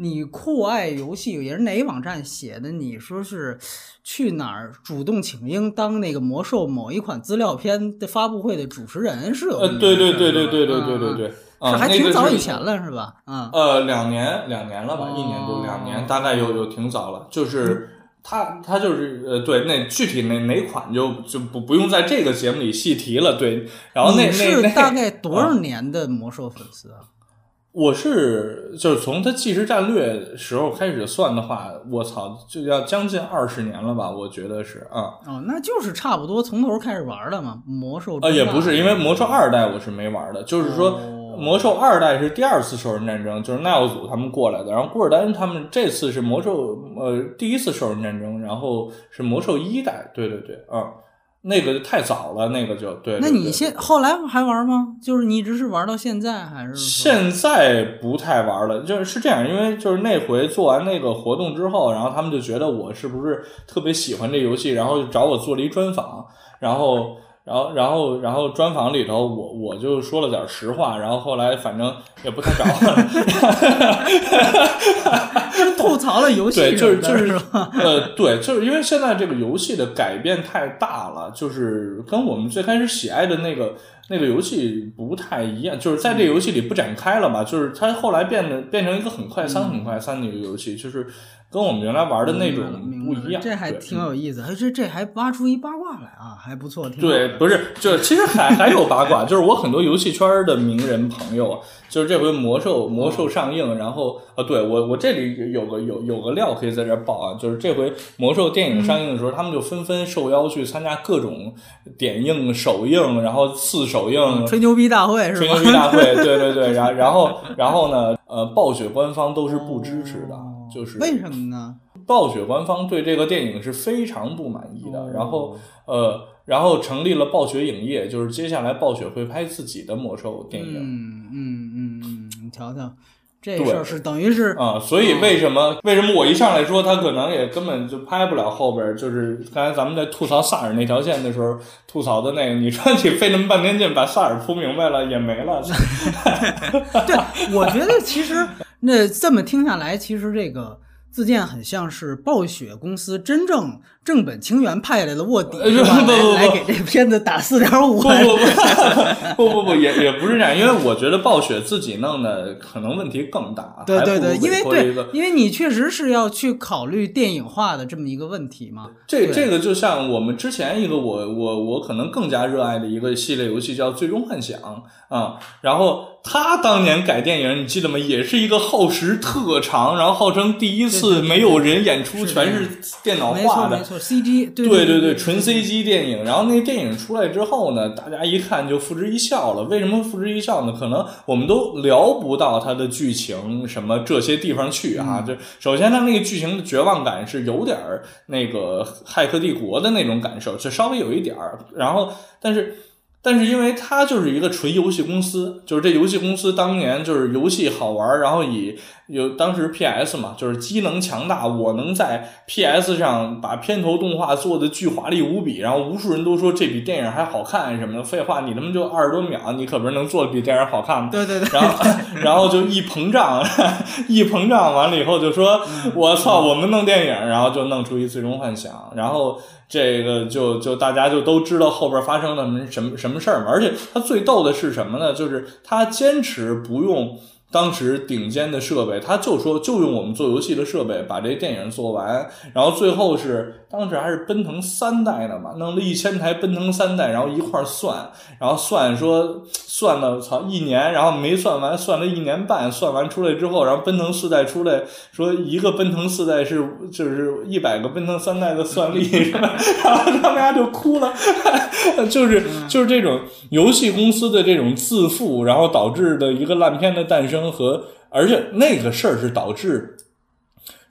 你酷爱游戏也是哪一网站写的？你说是去哪儿主动请缨当那个魔兽某一款资料片的发布会的主持人是有？呃，对对对对对对对对对，是还挺早以前了是吧？嗯，呃，两年两年了吧，一年多两年，大概有有挺早了。就是他他就是呃，对，那具体哪哪款就就不不用在这个节目里细提了。对，然后那那是大概多少年的魔兽粉丝啊？我是就是从他计时战略时候开始算的话，我操，就要将近二十年了吧？我觉得是啊。哦，那就是差不多从头开始玩的嘛。魔兽呃，也不是，因为魔兽二代我是没玩的。就是说，魔兽二代是第二次兽人战争，就是奈奥祖他们过来的。然后古尔丹他们这次是魔兽呃第一次兽人战争，然后是魔兽一代。对对对，啊。那个太早了，那个就对。那你现后来还玩吗？就是你一直是玩到现在还是？现在不太玩了，就是是这样，因为就是那回做完那个活动之后，然后他们就觉得我是不是特别喜欢这游戏，然后就找我做了一专访，然后。然后，然后，然后专访里头，我我就说了点实话，然后后来反正也不太找，[laughs] 是吐槽了游戏，对，就是就是，呃，对，就是因为现在这个游戏的改变太大了，就是跟我们最开始喜爱的那个那个游戏不太一样，就是在这游戏里不展开了嘛，就是它后来变得变成一个很快三很快三的一个游戏，就是。跟我们原来玩的那种不一样，这还挺有意思。哎，这这还挖出一八卦来啊，还不错。对，不是，就其实还还有八卦，就是我很多游戏圈的名人朋友，就是这回魔兽魔兽上映，然后啊，对我我这里有个有有个料可以在这报啊，就是这回魔兽电影上映的时候，他们就纷纷受邀去参加各种点映、首映，然后次首映，吹牛逼大会是吧？吹牛逼大会，对对对，然然后然后呢，呃，暴雪官方都是不支持的。就是为什么呢？暴雪官方对这个电影是非常不满意的，然后呃，然后成立了暴雪影业，就是接下来暴雪会拍自己的魔兽电影。嗯嗯嗯嗯，你瞧瞧，这事儿是等于是啊，所以为什么为什么我一上来说他可能也根本就拍不了后边？就是刚才咱们在吐槽萨尔那条线的时候吐槽的那个，你说你费那么半天劲把萨尔铺明白了也没了。[laughs] 对，我觉得其实。那这么听下来，其实这个自建很像是暴雪公司真正正本清源派来的卧底，呃是吧？不不不来来给这片子打四点五不。不不不不不也也不是这样，因为我觉得暴雪自己弄的可能问题更大。对对对，因为对因为你确实是要去考虑电影化的这么一个问题嘛。对这这个就像我们之前一个我我我可能更加热爱的一个系列游戏叫《最终幻想》啊、然后他当年改电影，你记得吗？也是一个耗时特长，然后号称第一次没有人演出，全是电脑没画的，CG 对对对对，纯 CG 电影。然后那个电影出来之后呢，大家一看就付之一笑了。为什么付之一笑呢？可能我们都聊不到它的剧情什么这些地方去哈、就首先它那个剧情的绝望感是有点儿那个《骇客帝国》的那种感受，就稍微有一点儿。然后，但是。但是因为它就是一个纯游戏公司，就是这游戏公司当年就是游戏好玩，然后以有当时 PS 嘛，就是机能强大，我能在 PS 上把片头动画做的巨华丽无比，然后无数人都说这比电影还好看什么的。废话，你他妈就二十多秒，你可不是能做的比电影好看吗？对对对，然后，[laughs] 然后就一膨胀，[laughs] 一膨胀完了以后就说：“我操，我们弄电影，然后就弄出一最终幻想，然后这个就就大家就都知道后边发生了什么什么什么事儿嘛。而且他最逗的是什么呢？就是他坚持不用。”当时顶尖的设备，他就说就用我们做游戏的设备把这电影做完，然后最后是当时还是奔腾三代的嘛，弄了一千台奔腾三代，然后一块儿算，然后算说算了操一年，然后没算完，算了一年半，算完出来之后，然后奔腾四代出来说一个奔腾四代是就是一百个奔腾三代的算力，然后他们家就哭了，[laughs] 就是就是这种游戏公司的这种自负，然后导致的一个烂片的诞生和，而且那个事儿是导致。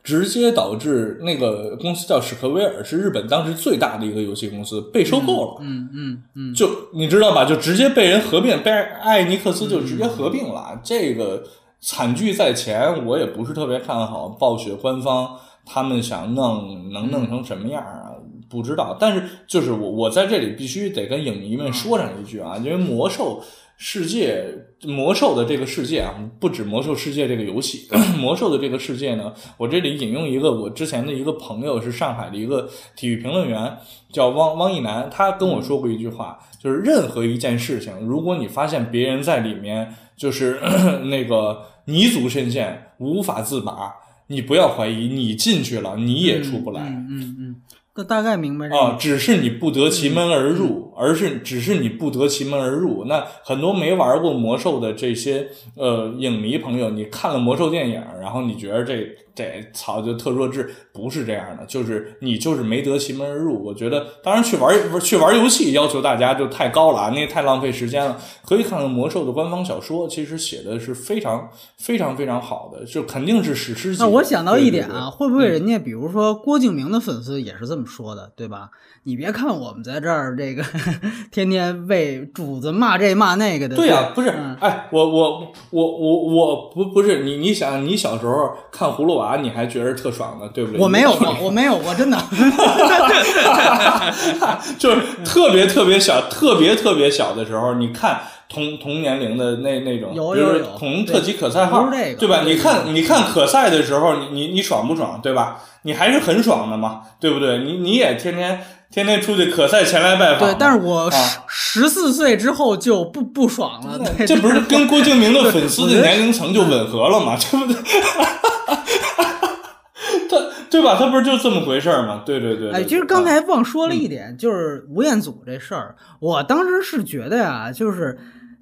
直接导致那个公司叫史克威尔，是日本当时最大的一个游戏公司，被收购了。嗯嗯嗯，就你知道吧？就直接被人合并，被艾尼克斯就直接合并了。这个惨剧在前，我也不是特别看好。暴雪官方他们想弄，能弄成什么样啊？不知道。但是就是我，我在这里必须得跟影迷们说上一句啊，因为魔兽。世界魔兽的这个世界啊，不止魔兽世界这个游戏，[clears throat] 魔兽的这个世界呢，我这里引用一个我之前的一个朋友，是上海的一个体育评论员，叫汪汪一楠，他跟我说过一句话，就是任何一件事情，如果你发现别人在里面就是 [clears throat] 那个泥足深陷，无法自拔，你不要怀疑，你进去了，你也出不来。嗯嗯嗯，那大概明白这个。啊，只是你不得其门而入，而是只是你不得其门而入。那很多没玩过魔兽的这些呃影迷朋友，你看了魔兽电影，然后你觉得这这操就特弱智，不是这样的，就是你就是没得其门而入。我觉得，当然去玩去玩游戏要求大家就太高了啊，那太浪费时间了。可以看看魔兽的官方小说，其实写的是非常非常非常好的，就肯定是史诗级。那我想到一点啊，会不会人家比如说郭敬明的粉丝也是这么说的，对吧？你别看我们在这儿这个 [laughs] 天天为主子骂这骂那个的，对呀、不是，嗯哎，我我我我我不不是你，你想你小时候看葫芦娃，你还觉得特爽呢，对不对？我没有过，我没有过，真的。[laughs] 就是特别特别小、特别特别小的时候，你看同同年龄的那那种，比如说有有有恐龙特级可赛号，对吧？你看你看可赛的时候，你你你爽不爽，对吧？你还是很爽的嘛，对不对？你你也天天天天出去可赛前来拜访，对，但是我啊十十四岁之后就不不爽了，对这不是 [laughs] 跟郭敬明的粉丝的年龄层就吻合了吗？这不对？[laughs] 他对吧？他不是就这么回事儿吗？对对对对哎，其实刚啊才忘说了一点，就是吴彦祖这事儿，我当时是觉得呀，就是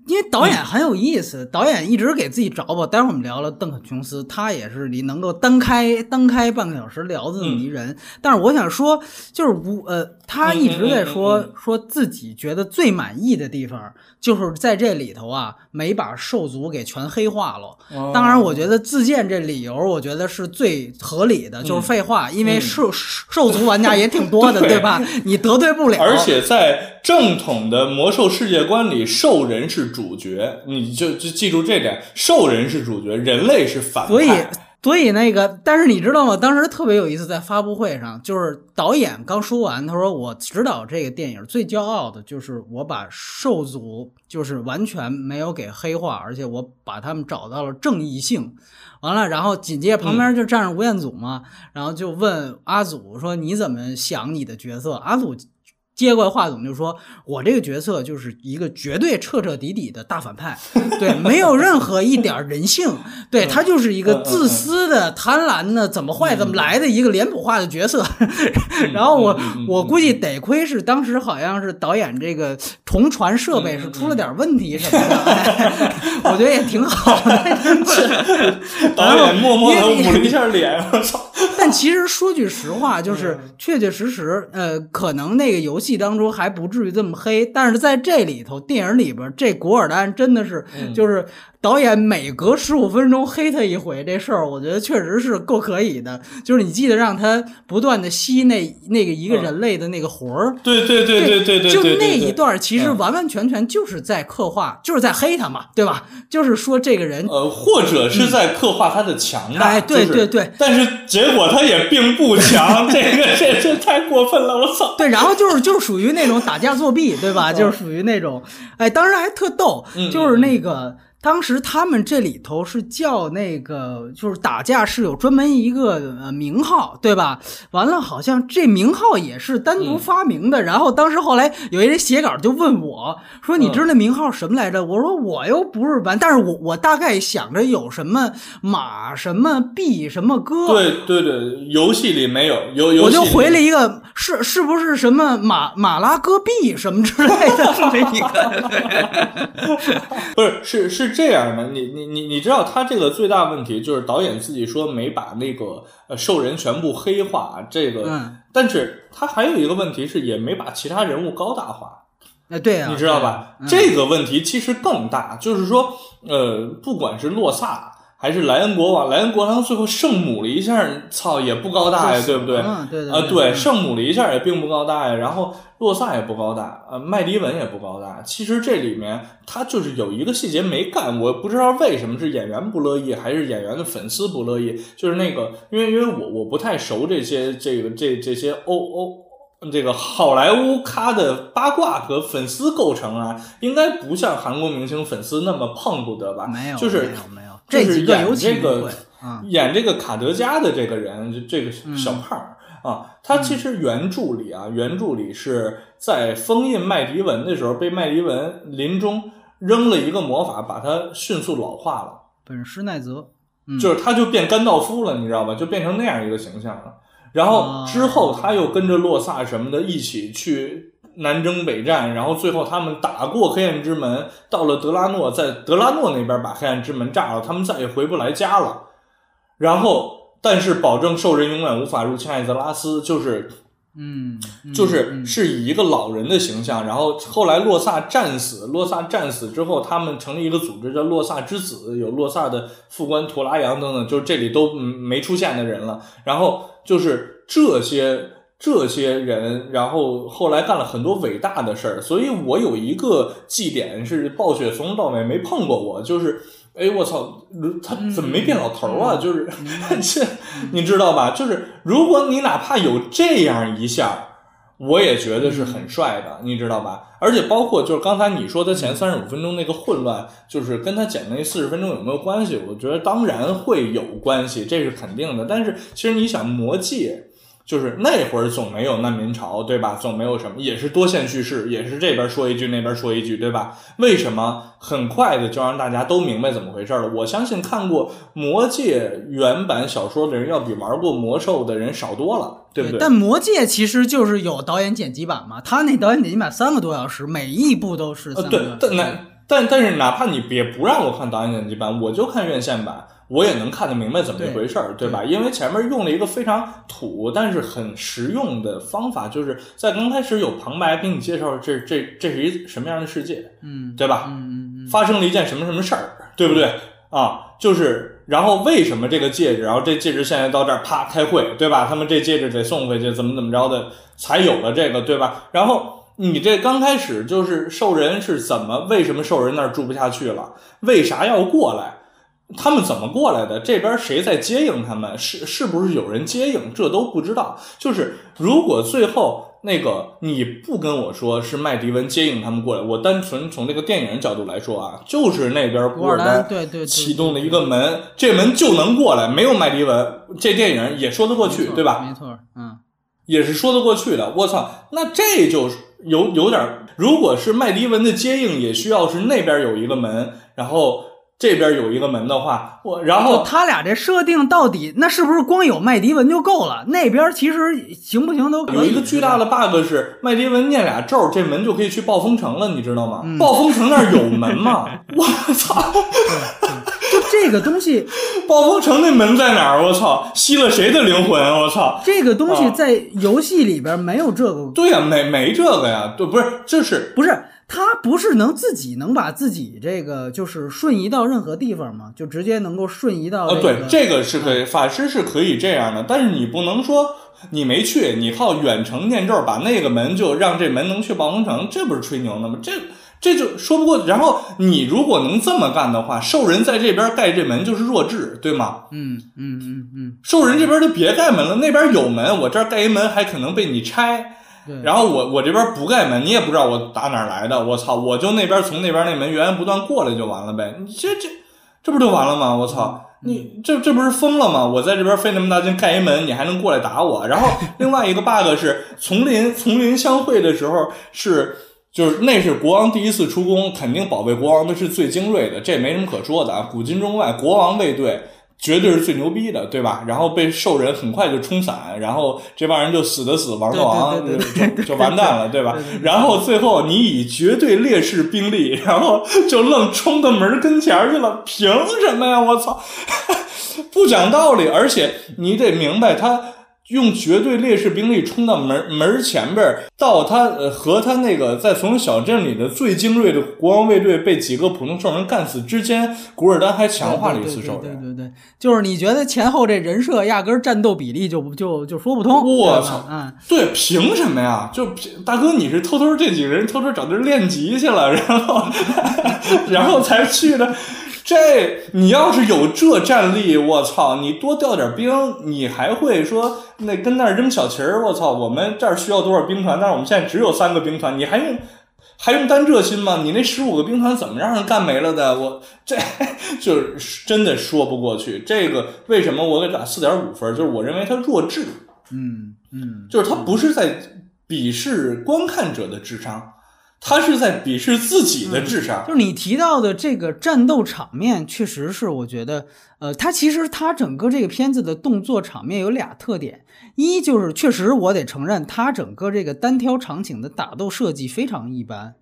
因为导演很有意思，导演一直给自己找吧。待会儿我们聊了邓肯琼斯，他也是你能够单开单开半个小时聊这么一人。但是我想说，就是无呃，他一直在说、嗯嗯嗯说自己觉得最满意的地方，就是在这里头啊，没把兽族给全黑化了。哦当然，我觉得自荐这理由，我觉得是最合理的，就是废话，因为兽兽族玩家也挺多的，[laughs] 对吧？你得罪不了。而且在正统的魔兽世界观里，兽人是主角，你就就记住这点，兽人是主角，人类是反派。所以，所以那个，但是你知道吗？当时特别有意思，在发布会上，就是导演刚说完，他说我指导这个电影最骄傲的就是我把兽族就是完全没有给黑化，而且我把他们找到了正义性。完了，然后紧接着旁边就站着吴彦祖嘛，然后就问阿祖说你怎么想你的角色？阿祖。接过来话筒就说：“我这个角色就是一个绝对彻彻底底的大反派，[laughs] 对，没有任何一点人性，对他就是一个自私的、贪婪的，怎么坏怎么来的一个脸谱化的角色。然后我我估计得亏是当时好像是导演这个重传设备是出了点问题什么的，[laughs] 我觉得也挺好的。[laughs] 导演默默的捂了一下脸，我操！[laughs] 但其实说句实话，就是确确实实，呃，可能那个游戏。当中还不至于这么黑，但是在这里头，电影里边这古尔丹真的是就是。导演每隔十五分钟黑他一回，这事儿我觉得确实是够可以的。就是你记得让他不断的吸那那个一个人类的那个魂儿，对对对对对对，就那一段其实完完全全就是在刻画，就是在黑他嘛，对吧？就是说这个人，呃，或者是在刻画他的强大，哎，对对对。但是结果他也并不强，[laughs] 这个这这太过分了，我操！对，然后就是就是属于那种打架作弊，对吧？就是属于那种，哎，当时还特逗，就是那个。当时他们这里头是叫那个，就是打架是有专门一个名号，对吧？完了，好像这名号也是单独发明的。然后当时后来有一人写稿就问我说：“你知道那名号什么来着？”我说：“我又不是玩，但是我我大概想着有什么马什么币什么哥。”对对对，游戏里没有，有我就回了一个是是不是什么马马拉戈壁什么之类的 [laughs] 这一个，[laughs] 不是是是。是这样的，你你你你知道他这个最大问题就是导演自己说没把那个呃兽人全部黑化，这个，但是他还有一个问题是也没把其他人物高大化，哎，对啊，你知道吧？这个问题其实更大，就是说，呃，不管是洛萨。还是莱恩国王，莱恩国王最后圣母了一下，操也不高大呀，对不对？对对啊，对，圣母了一下也并不高大呀。然后洛萨也不高大，呃，麦迪文也不高大。其实这里面他就是有一个细节没干，我不知道为什么是演员不乐意，还是演员的粉丝不乐意。就是那个，因为因为我我不太熟这些这个这这些欧欧这个好莱坞咖的八卦和粉丝构成啊，应该不像韩国明星粉丝那么碰不得吧？没有，就是没有没有。就是演这个，演这个卡德加的这个人，就这个小胖儿啊，他其实原著里啊，原著里是在封印麦迪文的时候，被麦迪文临终扔了一个魔法，把他迅速老化了。本施奈泽，就是他就变甘道夫了，你知道吧？就变成那样一个形象了。然后之后他又跟着洛萨什么的一起去。南征北战，然后最后他们打过黑暗之门，到了德拉诺，在德拉诺那边把黑暗之门炸了，他们再也回不来家了。然后，但是保证兽人永远无法入侵艾泽拉斯，就是，嗯，就是是以一个老人的形象。然后后来洛萨战死，洛萨战死之后，他们成立一个组织叫洛萨之子，有洛萨的副官图拉扬等等，就是这里都没出现的人了。然后就是这些。这些人，然后后来干了很多伟大的事儿，所以我有一个绩点是暴雪从头到尾没碰过我，就是，哎，我操，他怎么没变老头啊？就是，这 [laughs] 你知道吧？就是如果你哪怕有这样一下，我也觉得是很帅的，你知道吧？而且包括就是刚才你说他前三十五分钟那个混乱，就是跟他讲那四十分钟有没有关系？我觉得当然会有关系，这是肯定的。但是其实你想魔戒。就是那会儿总没有难民潮，对吧？总没有什么，也是多线叙事，也是这边说一句那边说一句，对吧？为什么很快的就让大家都明白怎么回事了？我相信看过《魔戒》原版小说的人，要比玩过《魔兽》的人少多了，对不对？但《魔戒》其实就是有导演剪辑版嘛，他那导演剪辑版三个多小时，每一部都是。呃，对，但那但但是哪怕你别不让我看导演剪辑版，我就看院线版。我也能看得明白怎么一回事儿，对吧？因为前面用了一个非常土但是很实用的方法，就是在刚开始有旁白给你介绍这这这是一什么样的世界，嗯，对吧？嗯嗯嗯，发生了一件什么什么事儿，对不对？啊，就是然后为什么这个戒指，然后这戒指现在到这儿啪开会，对吧？他们这戒指得送回去，怎么怎么着的才有了这个，对吧？然后你这刚开始就是兽人是怎么为什么兽人那儿住不下去了？为啥要过来？他们怎么过来的？这边谁在接应他们？是是不是有人接应？这都不知道。就是如果最后那个你不跟我说是麦迪文接应他们过来，我单纯从这个电影角度来说啊，就是那边古尔丹对对启动的一个门，这门就能过来，没有麦迪文，这电影也说得过去，对吧？没错，嗯，也是说得过去的。我操，那这就有有点，如果是麦迪文的接应，也需要是那边有一个门，然后。这边有一个门的话，我然后他俩这设定到底那是不是光有麦迪文就够了？那边其实行不行都可以。有一个巨大的 bug 是麦迪文念俩咒，这门就可以去暴风城了，你知道吗？暴风城那儿有门吗？[laughs] 我操！就这个东西，[laughs] 暴风城那门在哪儿？我操！吸了谁的灵魂？我操！这个东西在游戏里边没有这个。对呀，没没这个呀？对，不是，这是不是？他不是能自己能把自己这个就是瞬移到任何地方吗？就直接能够瞬移到。呃，对，这个是可以，法师是可以这样的，但是你不能说你没去，你靠远程念咒把那个门就让这门能去暴风城，这不是吹牛呢吗？这这就说不过。然后你如果能这么干的话，兽人在这边盖这门就是弱智，对吗？嗯嗯嗯嗯，兽人这边就别盖门了，那边有门，我这儿盖一门还可能被你拆。然后我我这边不盖门，你也不知道我打哪来的，我操！我就那边从那边那门源源不断过来就完了呗，你这这这不就完了吗？我操！你这这不是疯了吗？我在这边费那么大劲盖一门，你还能过来打我？然后 [laughs] 另外一个 bug 是丛林丛林相会的时候是就是那是国王第一次出宫，肯定保卫国王的是最精锐的，这没什么可说的啊！古今中外，国王卫队。绝对是最牛逼的，对吧？然后被兽人很快就冲散，然后这帮人就死的死，亡的亡，就就完蛋了，对吧？然后最后你以绝对劣势兵力，然后就愣冲到门跟前去了，凭什么呀？我操，不讲道理！而且你得明白他。用绝对劣势兵力冲到门门前边，到他呃和他那个在从小镇里的最精锐的国王卫队被几个普通兽人干死之间，古尔丹还强化了一次兽人。对对对，就是你觉得前后这人设压根战斗比例就就就说不通。我操，嗯，对，凭什么呀？就大哥你是偷偷这几个人偷偷找地儿练级去了，然后然后才去的。这你要是有这战力，我操！你多调点兵，你还会说那跟那儿扔小旗儿？我操！我们这儿需要多少兵团？但是我们现在只有三个兵团，你还用还用担这心吗？你那十五个兵团怎么让人干没了的？我 [laughs] 这就是真的说不过去。这个为什么我给打四点五分？就是我认为他弱智。嗯嗯，就是他不是在鄙视观看者的智商。他是在鄙视自己的智商，就是你提到的这个战斗场面，确实是我觉得，呃，他其实他整个这个片子的动作场面有俩特点，一就是确实我得承认，他整个这个单挑场景的打斗设计非常一般。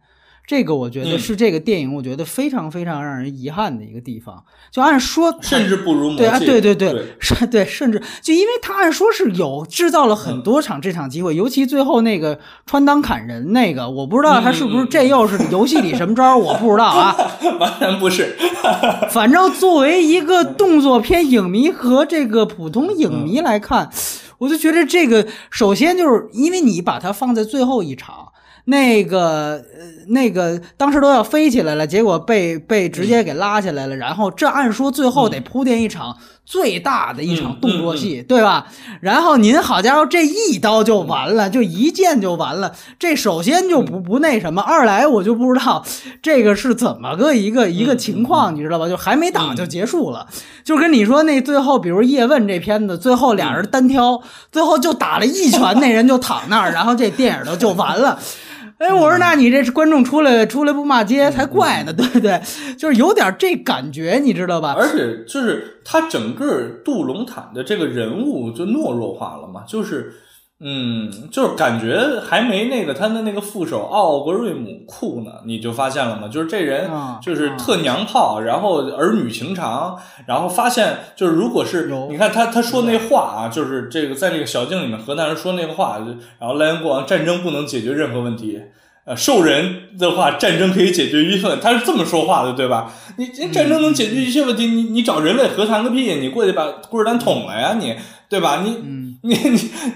这个我觉得是这个电影，我觉得非常非常让人遗憾的一个地方。就按说，甚至不如对啊，对对对，是，对，甚至就因为他按说是有制造了很多场这场机会，尤其最后那个穿裆砍人那个，我不知道他是不是这又是游戏里什么招，我不知道啊，[laughs] 完全不是。反正作为一个动作片影迷和这个普通影迷来看，我就觉得这个首先就是因为你把它放在最后一场。那个呃，那个当时都要飞起来了，结果被被直接给拉下来了。然后这按说最后得铺垫一场最大的一场动作戏，对吧？然后您好家伙，这一刀就完了，就一剑就完了。这首先就不不那什么，二来我就不知道这个是怎么个一个一个情况，你知道吧？就还没打就结束了。就跟你说那最后，比如叶问这片子，最后俩人单挑，最后就打了一拳，那人就躺那儿，然后这电影就就完了。哎，我说，那你这观众出来出来不骂街才怪呢，对不对？就是有点这感觉，你知道吧？而且就是他整个杜隆坦的这个人物就懦弱化了嘛，就是。嗯，就是感觉还没那个他的那个副手奥格瑞姆酷呢，你就发现了吗？就是这人就是特娘炮，然后儿女情长，然后发现就是如果是你看他他说那话啊，就是这个在这个小径里面，河南人说那个话，然后莱茵国王战争不能解决任何问题，呃，兽人的话战争可以解决一切，他是这么说话的，对吧？你你战争能解决一切问题，你你找人类何谈个屁，你过去把古尔丹捅了呀，你对吧？你。你你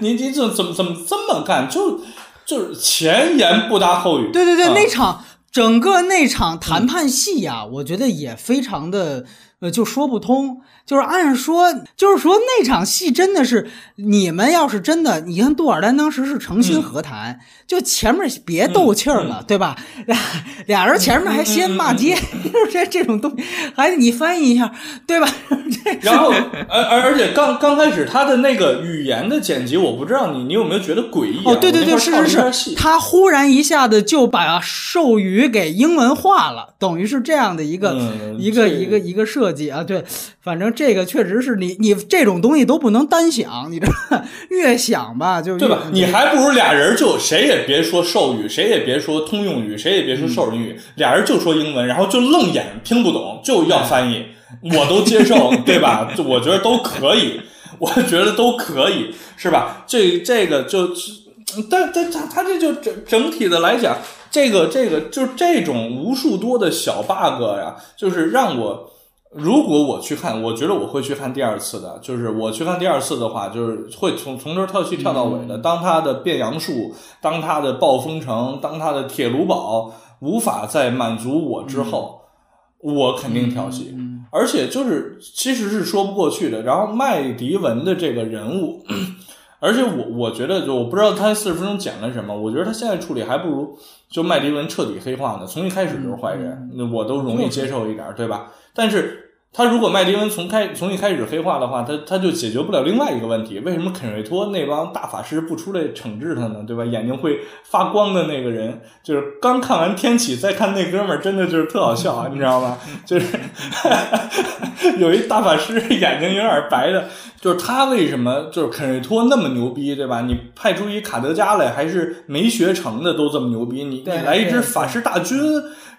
你你怎怎么怎么这么干？就就是前言不搭后语。对对对，那场整个那场谈判戏呀，我觉得也非常的呃，就说不通。就是按说，就是说那场戏真的是，你们要是真的，你看杜尔丹当时是诚心和谈，就前面别斗气儿了，对吧？俩俩人前面还先骂街，[laughs] 就是这这种东西，还得你翻译一下，对吧？[laughs] 然后，而而而且刚刚开始他的那个语言的剪辑，我不知道你你有没有觉得诡异？哦，对对对，是是是，他忽然一下子就把授予给英文化了，等于是这样的一个一个一个一个设计啊，对。反正这个确实是你，你这种东西都不能单想，你这 [laughs] 越想吧，就对吧？你还不如俩人就谁也别说授语，谁也别说通用语，谁也别说授人语，俩人就说英文，然后就愣眼听不懂，就要翻译，[laughs] 我都接受，对吧？我觉得都可以，[laughs] 我觉得都可以，是吧？这这个就，但但他他这就整整体的来讲，这个这个就这种无数多的小 bug 呀，就是让我。如果我去看，我觉得我会去看第二次的。就是我去看第二次的话，就是会从从头跳戏跳到尾的。当他的变杨树，当他的暴风城，当他的铁炉堡无法再满足我之后，我肯定跳戏。而且就是其实是说不过去的。然后麦迪文的这个人物，[clears throat] 而且我我觉得就我不知道他四十分钟讲了什么。我觉得他现在处理还不如就麦迪文彻底黑化呢。从一开始就是坏人，那我都容易接受一点，对吧？但是。他如果麦迪文从开从一开始黑化的话，他他就解决不了另外一个问题。为什么肯瑞托那帮大法师不出来惩治他呢？对吧？眼睛会发光的那个人，就是刚看完天启再看那哥们儿，真的就是特好笑，[laughs] 你知道吗？就是有一大法师眼睛有点白的，就是他为什么就是肯瑞托那么牛逼，对吧？你派出一卡德加来，还是没学成的都这么牛逼，你你来一支法师大军。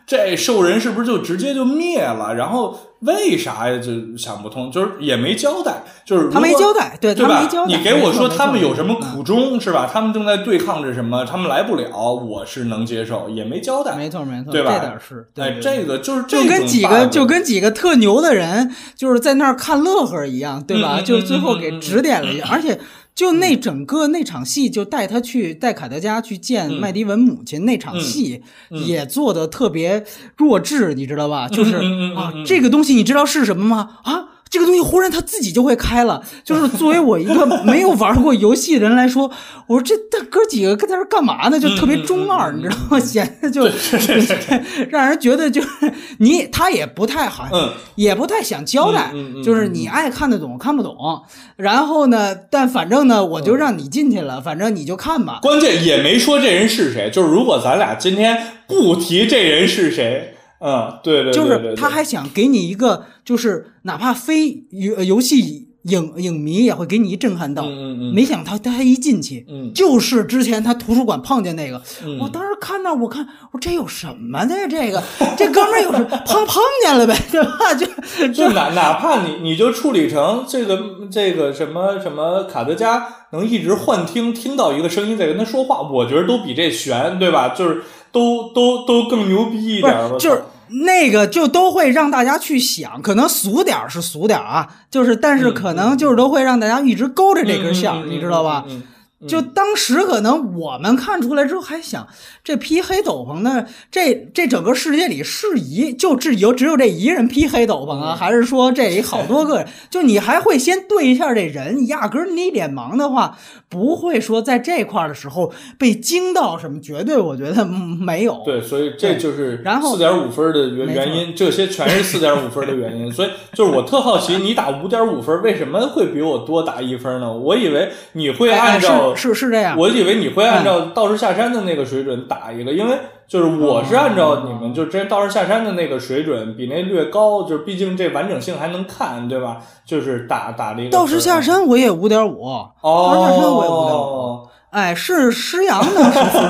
这兽人是不是就直接就灭了？然后为啥呀？就想不通，就是也没交代，就是他没交代，对对吧？你给我说他们有什么苦衷是吧？他们正在对抗着什么？他们来不了，我是能接受，也没交代，没错没错，对吧？这点是，哎，这个就是就跟几个就跟几个特牛的人就是在那儿看乐呵一样，对吧？就最后给指点了一下，而且。就那整个那场戏，就带他去带卡德加去见麦迪文母亲那场戏，也做的特别弱智，你知道吧？就是啊，这个东西你知道是什么吗？啊？这个东西忽然它自己就会开了，就是作为我一个 [laughs] 没有玩过游戏的人来说，我说这大哥几个搁在这干嘛呢？就特别中二，你知道吗？[laughs] 显得就 [laughs] 让人觉得就是你他也不太好，也不太想交代，就是你爱看得懂看不懂。然后呢，但反正呢，我就让你进去了，反正你就看吧。关键也没说这人是谁，就是如果咱俩今天不提这人是谁。嗯，对对对，就是他还想给你一个，就是哪怕非游游戏影影迷也会给你一震撼到。嗯嗯没想到他他一进去，嗯，就是之前他图书馆碰见那个，我当时看到，我看我这有什么呢？这个 [laughs] 这哥们儿有什碰碰见了呗，对吧？就就哪哪怕你你就处理成这个这个什么什么卡德加能一直幻听听到一个声音在跟他说话，我觉得都比这悬，对吧？就是。都都都更牛逼一点了，就是那个就都会让大家去想，可能俗点是俗点啊，就是但是可能就是都会让大家一直勾着这根线，你知道吧？就当时可能我们看出来之后还想，这披黑斗篷呢，这这整个世界里是一就只有只有这一人披黑斗篷啊，还是说这里好多个人？就你还会先对一下这人，压根你脸盲的话，不会说在这块的时候被惊到什么？绝对我觉得没有。对，所以这就是然后四点五分的原原因，这些全是四点五分的原因。所以就是我特好奇，你打五点五分为什么会比我多打一分呢？我以为你会按照。是是这样，我以为你会按照道士下山的那个水准打一个，因为就是我是按照你们就之前道士下山的那个水准比那略高，就是毕竟这完整性还能看，对吧？就是打打了一个道士下山我也五点五，道士下山我也五点五。哎，是施阳的是分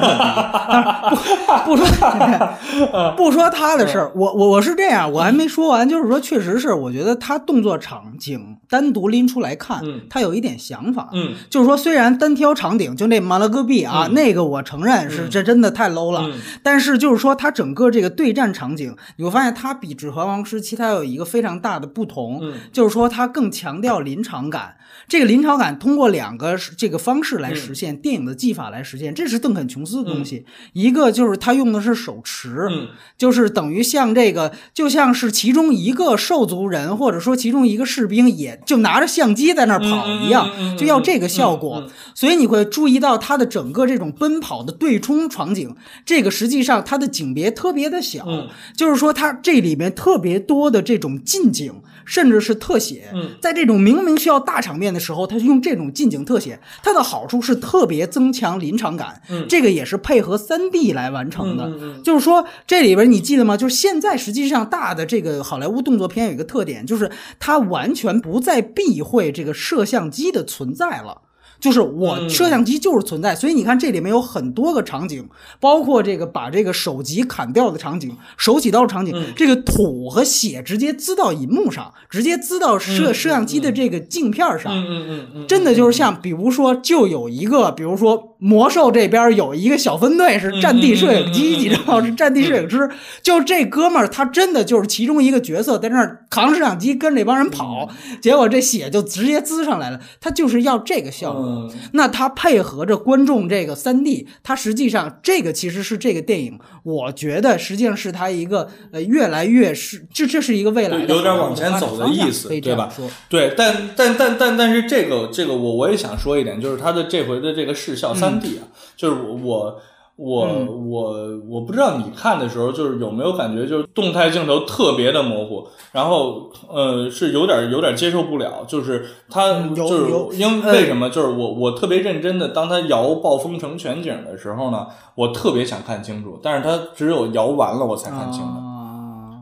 不不说 [laughs] 不说他的事儿，我我我是这样，我还没说完，就是说，确实是，我觉得他动作场景单独拎出来看，他有一点想法，嗯，就是说，虽然单挑场景就那马勒戈壁啊，那个我承认是这真的太 low 了，但是就是说，他整个这个对战场景，你会发现他比指环王时期他有一个非常大的不同，就是说他更强调临场感，这个临场感通过两个这个方式来实现。电影的技法来实现，这是邓肯·琼斯的东西。一个就是他用的是手持，嗯就是等于像这个，就像是其中一个兽族人或者说其中一个士兵，也就拿着相机在那儿跑一样，就要这个效果。所以你会注意到他的整个这种奔跑的对冲场景，这个实际上它的景别特别的小，嗯就是说它这里面特别多的这种近景，甚至是特写。嗯在这种明明需要大场面的时候，他就用这种近景特写，它的好处是特别增强临场感。嗯这个也是配合三 D 来完成的。就是说，这里边你记得吗？就是现在实际上大的这个好莱坞动作片有一个特点，就是它完全不再避讳这个摄像机的存在了。就是我嗯。摄像机就是存在，所以你看这里面有很多个场景，包括这个把这个手级砍掉的场景、手起刀的场景，嗯。这个土和血直接滋到银幕上，直接滋到摄嗯摄像机的这个镜片上。嗯嗯嗯嗯，真的就是像，比如说，就有一个，比如说魔兽这边有一个小分队是战地摄影机，你知道是战地摄影师，就这哥们儿他真的就是其中一个角色，在那儿扛摄像机跟这帮人跑，结果这血就直接滋上来了，他就是要这个效果。嗯。那他配合着观众这个三 D，他实际上这个其实是这个电影，我觉得实际上是他一个呃越来越是这这是一个未来的有点往前走的意思对吧？说。对，但但但但但是这个这个我我也想说一点，就是他的这回的这个视效三 D 啊，就是我我我嗯我我不知道你看的时候，就是有没有感觉，就是动态镜头特别的模糊，然后呃是有点有点接受不了，就是它就是因为为什么？就是我我特别认真的，当它摇暴风城全景的时候呢，我特别想看清楚，但是它只有摇完了我才看清的。啊，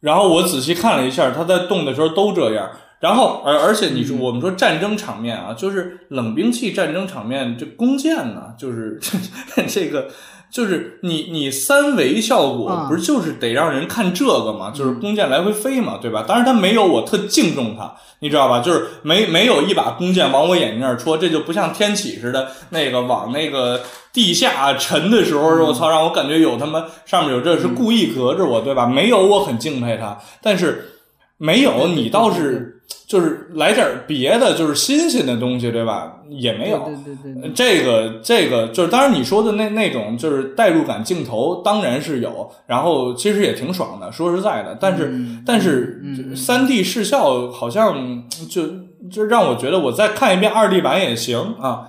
然后我仔细看了一下，他在动的时候都这样。然后，而而且你说我们说战争场面啊，就是冷兵器战争场面，这弓箭呢，就是 [laughs] 这个，就是你你三维效果啊不是就是得让人看这个嘛，就是弓箭来回飞嘛，对吧？当然他没有我特敬重他，你知道吧？就是没没有一把弓箭往我眼睛那儿戳，这就不像天启似的那个往那个地下沉的时候，我操，让我感觉有他妈上面有这是故意隔着我，对吧？没有，我很敬佩他，但是没有你倒是就是来点别的，就是新鲜的东西，对吧？也没有。对对对这个这个就是，当然你说的那那种就是代入感镜头，当然是有，然后其实也挺爽的，说实在的。但是、嗯但是嗯三 D 视效好像就就让我觉得我再看一遍二 D 版也行啊。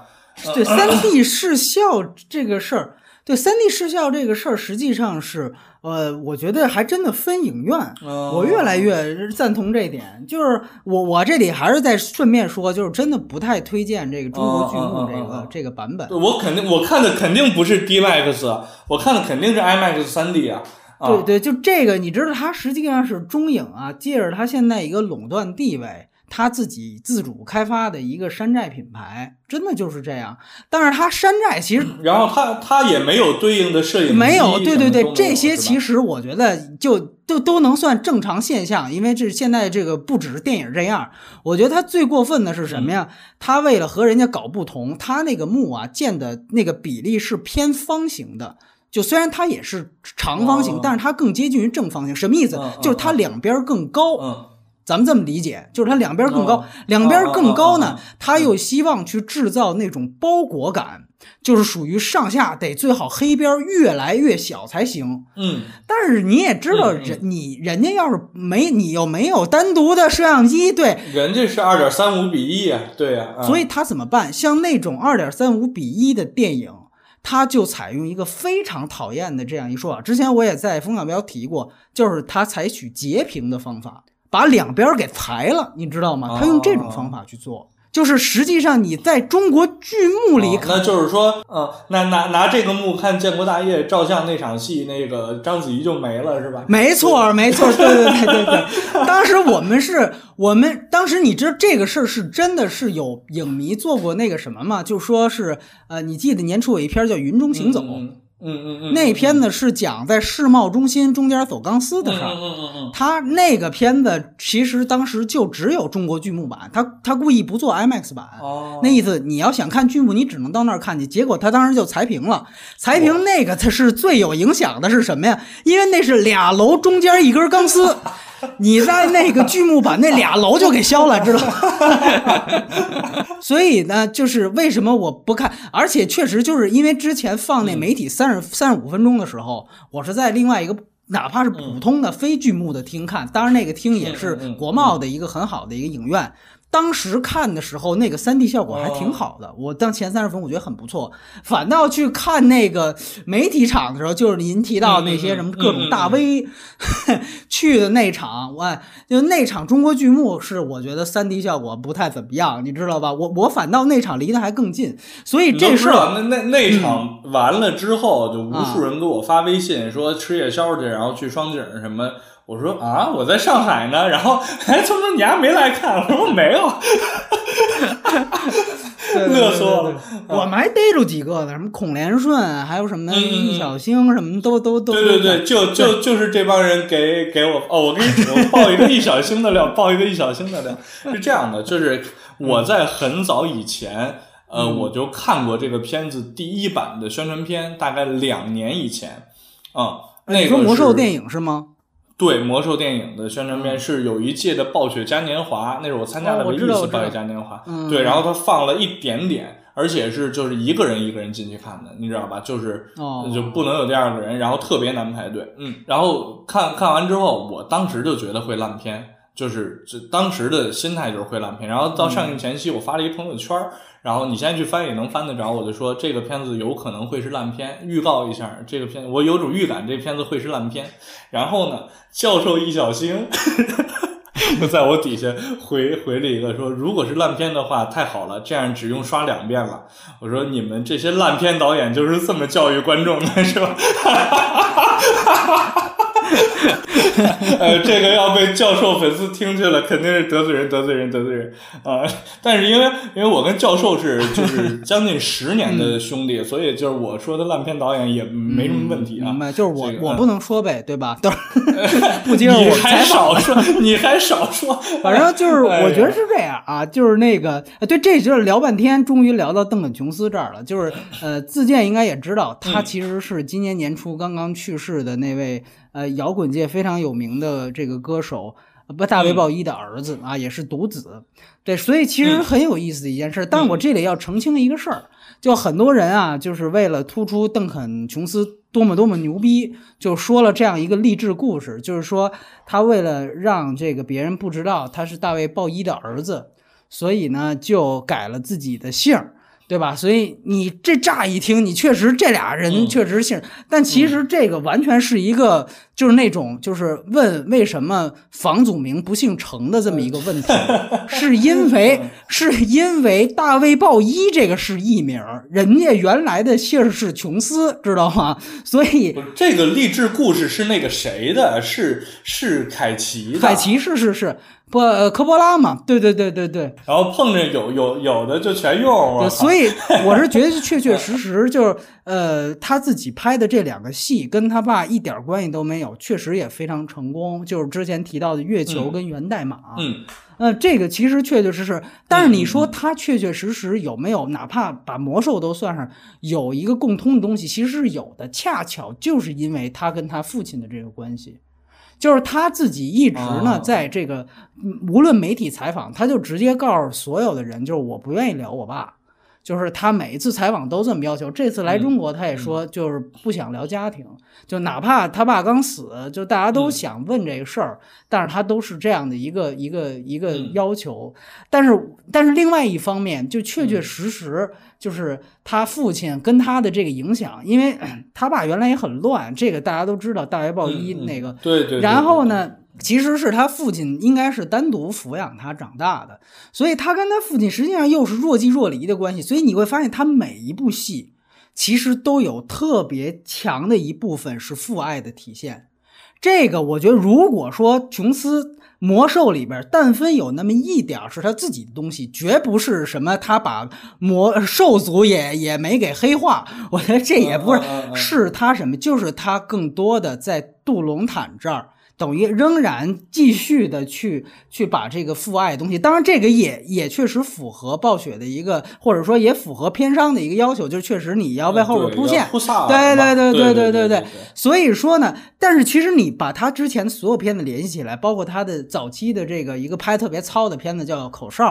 对三 D 视效这个事儿，对三 D 视效这个事儿，实际上是呃，我觉得还真的分影院。嗯我越来越赞同这一点，就是我我这里还是在顺便说，就是真的不太推荐这个中国剧目这个、这个版本。我肯定我看的肯定不是 DMAX，啊我看的肯定是 IMAX 三 D 啊。啊对对，就这个，你知道，它实际上是中影啊，借着它现在一个垄断地位，它自己自主开发的一个山寨品牌，真的就是这样。但是它山寨其实然后他他也没有对应的摄影机没有，对对对，这些其实我觉得就都都能算正常现象，因为这现在这个不只是电影这样。我觉得他最过分的是什么呀？他为了和人家搞不同，他那个墓啊建的那个比例是偏方形的。就虽然它也是长方形，哦但是它更接近于正方形。什么意思？就是它两边更高。嗯咱们这么理解，就是它两边更高，哦两边更高呢它又希望去制造那种包裹感，就是属于上下得最好黑边越来越小才行。嗯但是你也知道，人你人家要是没你又没有单独的摄像机，对，人家是二点三五比一啊，对呀、啊，所以他怎么办？像那种二点三五比一的电影，他就采用一个非常讨厌的这样一说法。之前我也在风向标提过，就是他采取截屏的方法，把两边给裁了，你知道吗？他用这种方法去做。就是实际上你在中国剧目里看，哦那就是说，嗯，那拿拿这个幕看建国大业照相那场戏，那个章子怡就没了，是吧？没错，没错，对对对对对。[laughs] 当时我们是，我们当时你知道这个事儿是真的是有影迷做过那个什么吗？就说是，呃，你记得年初有一篇叫《云中行走》，嗯嗯嗯嗯，那片子是讲在世贸中心中间走钢丝的事儿。嗯嗯嗯嗯他那个片子其实当时就只有中国剧目版，他他故意不做 IMAX 版。哦，那意思，你要想看剧目，你只能到那儿看去。结果他当时就裁屏了，裁屏那个它是最有影响的是什么呀？因为那是俩楼中间一根钢丝，[laughs] 你在那个剧目把那俩楼就给削了，知道吗？[laughs] 所以呢，就是为什么我不看？而且确实就是因为之前放那媒体三十三十五分钟的时候，我是在另外一个。哪怕是普通的非剧目的厅看，当然那个厅也是国贸的一个很好的一个影院。当时看的时候，那个三 D 效果还挺好的。我当前三十分，我觉得很不错。反倒去看那个媒体场的时候，就是您提到那些什么各种大 V 去的那场，我就那场中国剧目是我觉得三 D 效果不太怎么样，你知道吧？我我反倒那场离得还更近，所以这事儿那那那场完了之后，就无数人给我发微信说吃夜宵去，然后去双井什么。我说啊，我在上海呢，然后哎，聪聪你还没来看？我说没有，[laughs] 乐死我了。我们还逮住几个呢，什么孔连顺，还有什么易小星，什么都都都。对对对，就就就是这帮人给给我哦，我给你我报一个易小星的料，报一个易小星的料，是这样的，就是我在很早以前，呃，我就看过这个片子第一版的宣传片，大概两年以前，嗯，那个魔兽电影是吗？对魔兽电影的宣传片是有一届的暴雪嘉年华，那是我参加了唯一一次暴雪嘉年华。对，然后他放了一点点，而且是就是一个人一个人进去看的，你知道吧？就是就不能有第二个人，然后特别难排队。嗯，然后看看完之后，我当时就觉得会烂片，就是这当时的心态就是会烂片。然后到上映前夕，我发了一朋友圈。然后你现在去翻也能翻得着，我就说这个片子有可能会是烂片，预告一下这个片，我有种预感这片子会是烂片。然后呢，教授易小星就 [laughs] 在我底下回回了一个说，如果是烂片的话，太好了，这样只用刷两遍了。我说你们这些烂片导演就是这么教育观众的，是吧？[laughs] [laughs] 呃，这个要被教授粉丝听去了，肯定是得罪人，得罪人，得罪人啊！但是因为因为我跟教授是就是将近十年的兄弟，所以就是我说的烂片导演也没什么问题啊。明白，就是我我不能说呗，对吧？[laughs] [laughs] 不接受我还少说，你还少说，反正就是我觉得是这样啊，就是那个对，这就是聊半天，终于聊到邓肯·琼斯这儿了。就是呃，自荐应该也知道，他其实是今年年初刚刚去世的那位。呃，摇滚界非常有名的这个歌手，不，大卫鲍伊的儿子啊，也是独子，对，所以其实很有意思的一件事。但我这里要澄清一个事儿，就很多人啊，就是为了突出邓肯·琼斯多么多么牛逼，就说了这样一个励志故事，就是说他为了让这个别人不知道他是大卫鲍伊的儿子，所以呢就改了自己的姓儿。对吧？所以你这乍一听，你确实这俩人确实姓，但其实这个完全是一个就是那种就是问为什么房祖名不姓程的这么一个问题，[laughs] 是因为是因为大卫鲍伊这个是艺名，人家原来的姓是琼斯，知道吗？所以这个励志故事是那个谁的？是是凯奇的？凯奇是是是。不，科波拉嘛，对对对对对，然后碰着有有有的就全用，所以我是觉得确确 [laughs] 实实就是，呃，他自己拍的这两个戏跟他爸一点关系都没有，确实也非常成功。就是之前提到的月球跟源代码，嗯，呃，这个其实确确实实，但是你说他确确实实有没有，哪怕把魔兽都算上，有一个共通的东西，其实是有的，恰巧就是因为他跟他父亲的这个关系。就是他自己一直呢，在这个无论媒体采访，他就直接告诉所有的人，就是我不愿意聊我爸。就是他每一次采访都这么要求。这次来中国，他也说就是不想聊家庭，就哪怕他爸刚死，就大家都想问这个事儿，但是他都是这样的一个一个一个要求。但是但是另外一方面，就确确实实就是他父亲跟他的这个影响，因为 [clears throat] 他爸原来也很乱，这个大家都知道，大学鲍伊那个。对对。然后呢？其实是他父亲应该是单独抚养他长大的，所以他跟他父亲实际上又是若即若离的关系。所以你会发现，他每一部戏其实都有特别强的一部分是父爱的体现。这个我觉得，如果说琼斯魔兽里边但分有那么一点是他自己的东西，绝不是什么他把魔兽族也也没给黑化。我觉得这也不是是他什么，就是他更多的在杜隆坦这儿。等于仍然继续的去去把这个父爱的东西，当然这个也也确实符合暴雪的一个，或者说也符合片商的一个要求，就是确实你要为后边铺线，对对对对对对对。所以说呢，但是其实你把他之前所有片子联系起来，包括他的早期的这个一个拍特别糙的片子叫《口哨》，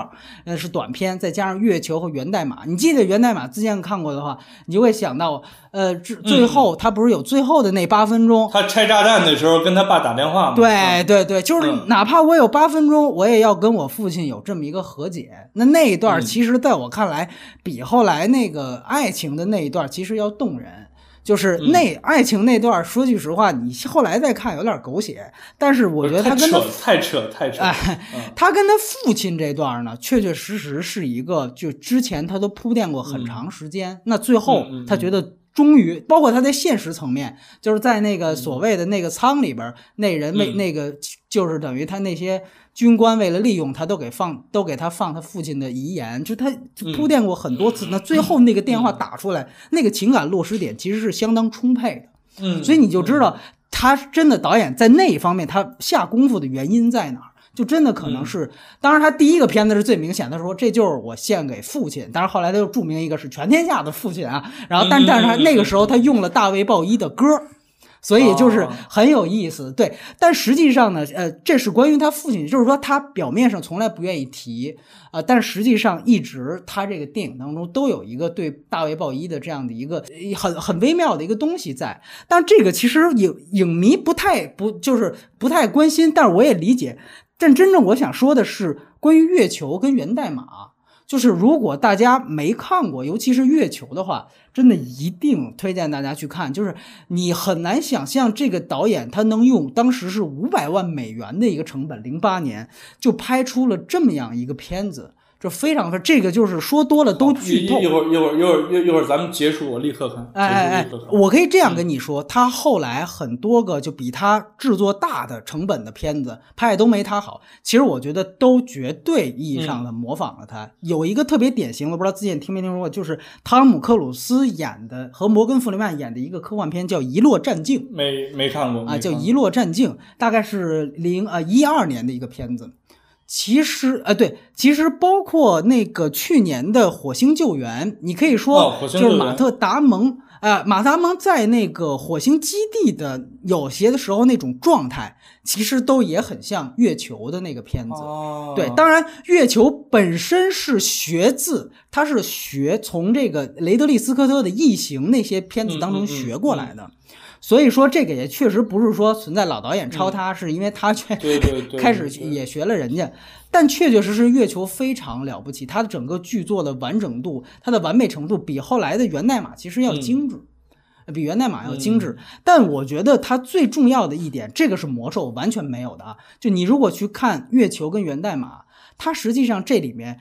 呃是短片，再加上月球和源代码，你记得源代码之前看过的话，你就会想到。呃，最最后他不是有最后的那八分钟？他拆炸弹的时候跟他爸打电话吗？对对对，就是哪怕我有八分钟，我也要跟我父亲有这么一个和解。那那一段，其实在我看来，比后来那个爱情的那一段其实要动人。就是那爱情那段，说句实话，你后来再看有点狗血，但是我觉得他跟他太扯太扯。哎，他跟他父亲这段呢，确确实实是一个，就之前他都铺垫过很长时间。那最后他觉得。终于，包括他在现实层面，就是在那个所谓的那个舱里边，那人为那个就是等于他那些军官为了利用他，都给放都给他放他父亲的遗言，就他铺垫过很多次。那最后那个电话打出来，那个情感落实点其实是相当充沛的。嗯，所以你就知道他真的导演在那一方面他下功夫的原因在哪儿。就真的可能是，当然他第一个片子是最明显的，说这就是我献给父亲。但是后来他又注明一个是全天下的父亲啊，然后但但是他那个时候他用了大卫鲍伊的歌，所以就是很有意思。对，但实际上呢，呃，这是关于他父亲，就是说他表面上从来不愿意提啊，但实际上一直他这个电影当中都有一个对大卫鲍伊的这样的一个很很微妙的一个东西在。但这个其实影影迷不太不就是不太关心，但是我也理解。但真正我想说的是，关于月球跟源代码，就是如果大家没看过，尤其是月球的话，真的一定推荐大家去看。就是你很难想象这个导演他能用当时是五百万美元的一个成本，零八年就拍出了这么样一个片子。这非常，这个就是说多了都剧透。一会儿一会儿一会儿一一会儿咱们结束，我立刻看。哎哎哎，我可以这样跟你说，他后来很多个就比他制作大的成本的片子拍的都没他好。其实我觉得都绝对意义上的模仿了他。有一个特别典型的，不知道之前听没听说过，就是汤姆克鲁斯演的和摩根弗里曼演的一个科幻片，叫《遗落战境》。没没看过啊，叫《遗落战境》，大概是零呃一二年的一个片子。其实，呃，对，其实包括那个去年的《火星救援》，你可以说就是马特·达蒙，呃，马达蒙在那个火星基地的有些的时候那种状态，其实都也很像月球的那个片子。对，当然，月球本身是学自，它是学从这个雷德利·斯科特的《异形》那些片子当中学过来的。所以说，这个也确实不是说存在老导演抄他，是因为他却 [laughs] 开始也学了人家。但确确实实，月球非常了不起，它的整个剧作的完整度、它的完美程度，比后来的源代码其实要精致，比源代码要精致。但我觉得它最重要的一点，这个是魔兽完全没有的啊！就你如果去看月球跟源代码，它实际上这里面。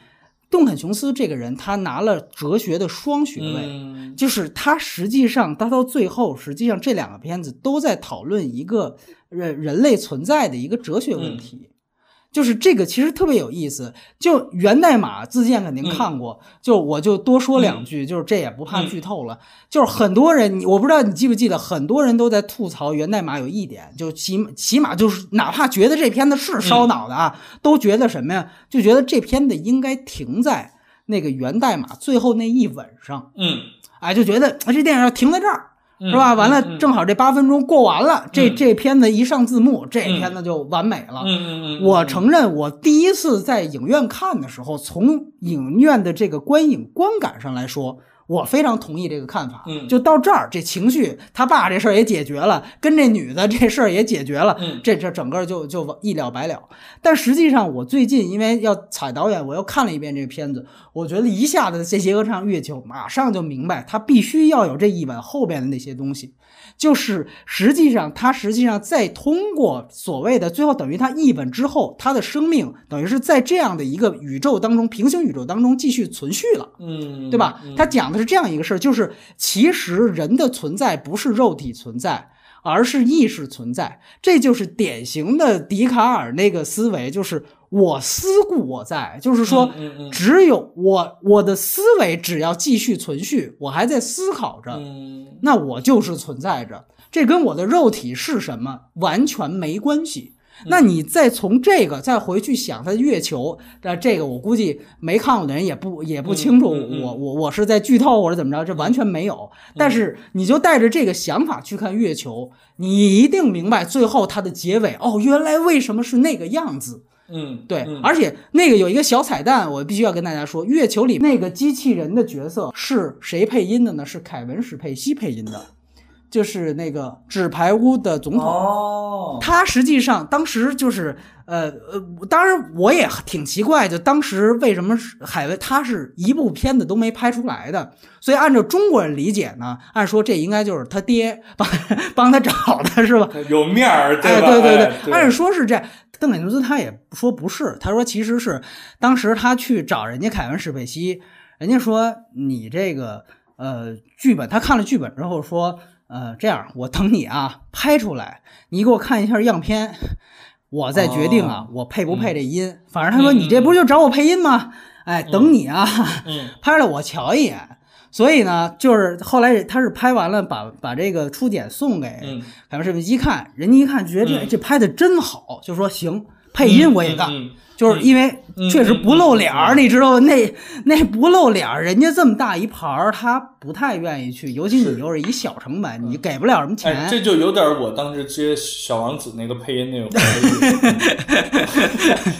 杜肯·琼斯这个人，他拿了哲学的双学位，就是他实际上，他到最后，实际上这两个片子都在讨论一个人人类存在的一个哲学问题。就是这个其实特别有意思，就源代码自荐肯定看过，就我就多说两句，就是这也不怕剧透了。就是很多人，我不知道你记不记得，很多人都在吐槽源代码有一点，就起起码就是哪怕觉得这片子是烧脑的啊，都觉得什么呀？就觉得这片子应该停在那个源代码最后那一吻上。嗯，哎，就觉得这电影要停在这儿。是吧？完了，正好这八分钟过完了，这这片子一上字幕，这片子就完美了。我承认，我第一次在影院看的时候，从影院的这个观影观感上来说。我非常同意这个看法，就到这儿，这情绪他爸这事儿也解决了，跟这女的这事儿也解决了，这这整个就就一了百了。但实际上，我最近因为要采导演，我又看了一遍这个片子，我觉得一下子这些歌唱月球，马上就明白他必须要有这一吻后边的那些东西。就是实际上，他实际上在通过所谓的最后等于他译本之后，他的生命等于是在这样的一个宇宙当中，平行宇宙当中继续存续了，嗯，对吧？他讲的是这样一个事儿，就是其实人的存在不是肉体存在，而是意识存在。这就是典型的笛卡尔那个思维，就是我思故我在，就是说，只有我我的思维只要继续存续，我还在思考着，嗯那我就是存在着。这跟我的肉体是什么完全没关系。那你再从这个再回去想它的月球，那这个我估计没看过的人也不也不清楚，我我我是在剧透或者怎么着，这完全没有。但是你就带着这个想法去看月球，你一定明白最后它的结尾哦，原来为什么是那个样子。嗯，对，嗯而且那个有一个小彩蛋，我必须要跟大家说，月球里那个机器人的角色是谁配音的呢？是凯文·史佩西配音的，就是那个纸牌屋的总统。哦，他实际上当时就是，呃呃，当然我也挺奇怪，就当时为什么海威他是一部片子都没拍出来的，所以按照中国人理解呢，按说这应该就是他爹帮帮他找的是吧？有面儿？对对哎对，按说是这样。邓肯尼斯他也说不是，他说其实是当时他去找人家凯文史佩西，人家说你这个呃剧本，他看了剧本之后说，呃这样我等你啊拍出来，你给我看一下样片，我再决定啊、哦我配不配这音。反正他说嗯你这不就找我配音吗？哎，等你啊，嗯拍了我瞧一眼。所以呢，就是后来他是拍完了把，把这个初剪送给嗯，凯文视频机看，人家一看觉得这、嗯这拍的真好，就说行，配音我也干，嗯就是因为嗯确实不露脸儿，嗯你知道吗？那那不露脸儿，人家这么大一盘儿，他不太愿意去，尤其你又是一小成本，你给不了什么钱。哎，这就有点我当时接小王子那个配音那种感觉，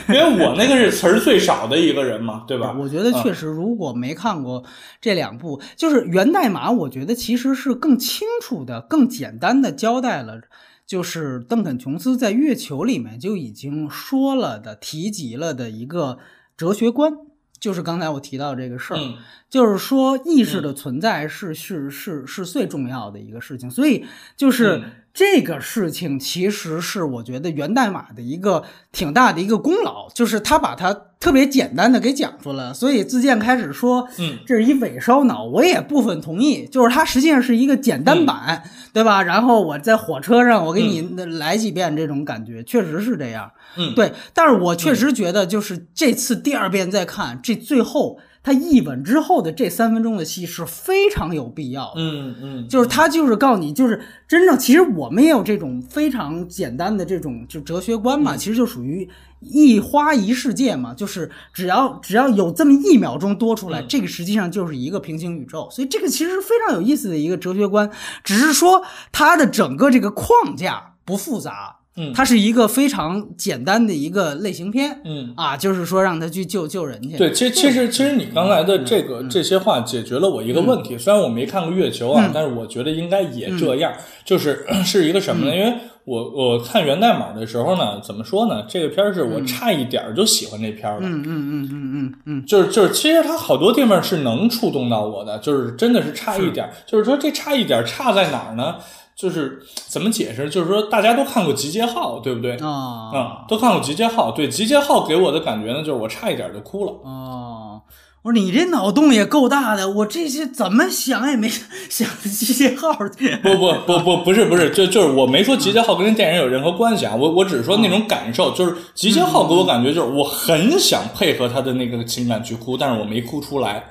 [laughs] 因为我那个是词儿最少的一个人嘛，对吧？我觉得啊确实，如果没看过这两部，就是源代码，我觉得其实是更清楚的、更简单的交代了，就是邓肯·琼斯在《月球》里面就已经说了的、提及了的一个哲学观，就是刚才我提到这个事儿。嗯就是说，意识的存在是、是是是最重要的一个事情，所以就是嗯这个事情，其实是我觉得源代码的一个挺大的一个功劳，就是他把它特别简单的给讲出来了。所以自建开始说，嗯这是一伪烧脑，我也部分同意，就是它实际上是一个简单版，对吧？然后我在火车上，我给你来几遍这种感觉，确实是这样。嗯，对，但是我确实觉得，就是这次第二遍再看，这最后他一吻之后的这三分钟的戏是非常有必要的。嗯嗯，就是他就是告诉你，就是真正其实我们也有这种非常简单的这种就哲学观嘛，其实就属于一花一世界嘛，就是只要只要有这么一秒钟多出来，嗯这个实际上就是一个平行宇宙，所以这个其实是非常有意思的一个哲学观，只是说它的整个这个框架不复杂。嗯它是一个非常简单的一个类型片，嗯。啊，就是说让他去救救人去。对，其实其实其实你刚才的这个嗯这些话解决了我一个问题，虽然我没看过月球啊，嗯但是我觉得应该也这样，就是是一个什么呢？因为我我看源代码的时候呢，怎么说呢？这个片儿是我差一点儿就喜欢这片儿了，嗯嗯嗯嗯嗯嗯，就是就是，其实它好多地方是能触动到我的，就是真的是差一点儿。就是说这差一点儿差在哪儿呢？就是怎么解释？就是说大家都看过《集结号》，对不对？啊嗯，都看过《集结号》。对，《集结号》给我的感觉呢，就是我差一点就哭了。哦，我说你这脑洞也够大的，我这些怎么想也没想集结号去。不不不不不是不是，就就是我没说《集结号》跟这电影有任何关系啊，我我只是说那种感受，就是《集结号》给我感觉就是我很想配合他的那个情感去哭，但是我没哭出来。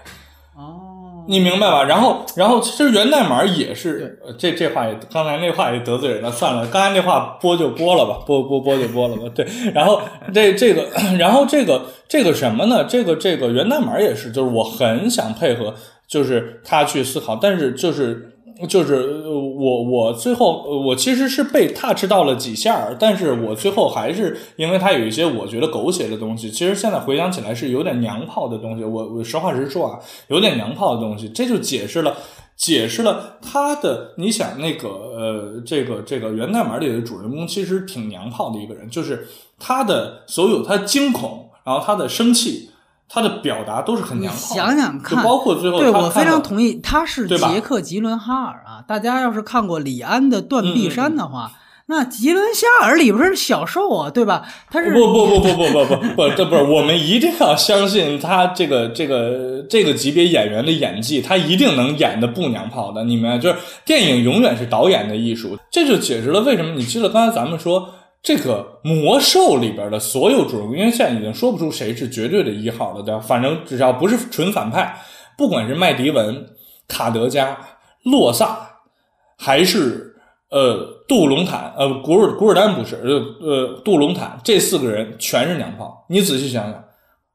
哦，你明白吧？然后，然后其实源代码也是，呃这这话也刚才那话也得罪人了，算了，刚才那话播就播了吧，播播播就播了吧。对，然后这这个，然后这个这个什么呢？这个这个源代码也是，就是我很想配合，就是他去思考，但是就是。就是我我最后我其实是被 touch 到了几下，但是我最后还是因为它有一些我觉得狗血的东西，其实现在回想起来是有点娘炮的东西。我我实话实说啊，有点娘炮的东西，这就解释了解释了他的。你想那个呃，这个这个源代码里的主人公其实挺娘炮的一个人，就是他的所有他惊恐，然后他的生气。他的表达都是很娘炮的，想想看，就包括最后对我非常同意，他是杰克·吉伦哈尔啊。大家要是看过李安的《断臂山》的话，那吉伦夏尔里边是小受啊，对吧？他是不不不不不不不不，这不是我们一定要相信他这个这个这个级别演员的演技，他一定能演的不娘炮的。你们就是电影永远是导演的艺术，这就解释了为什么你记得刚才咱们说这个魔兽里边的所有主人公，因为现在已经说不出谁是绝对的一号了，对吧？反正只要不是纯反派，不管是麦迪文、卡德加、洛萨，还是。呃，杜隆坦，呃，古尔古尔丹不是，呃呃，杜隆坦这四个人全是娘炮，你仔细想想，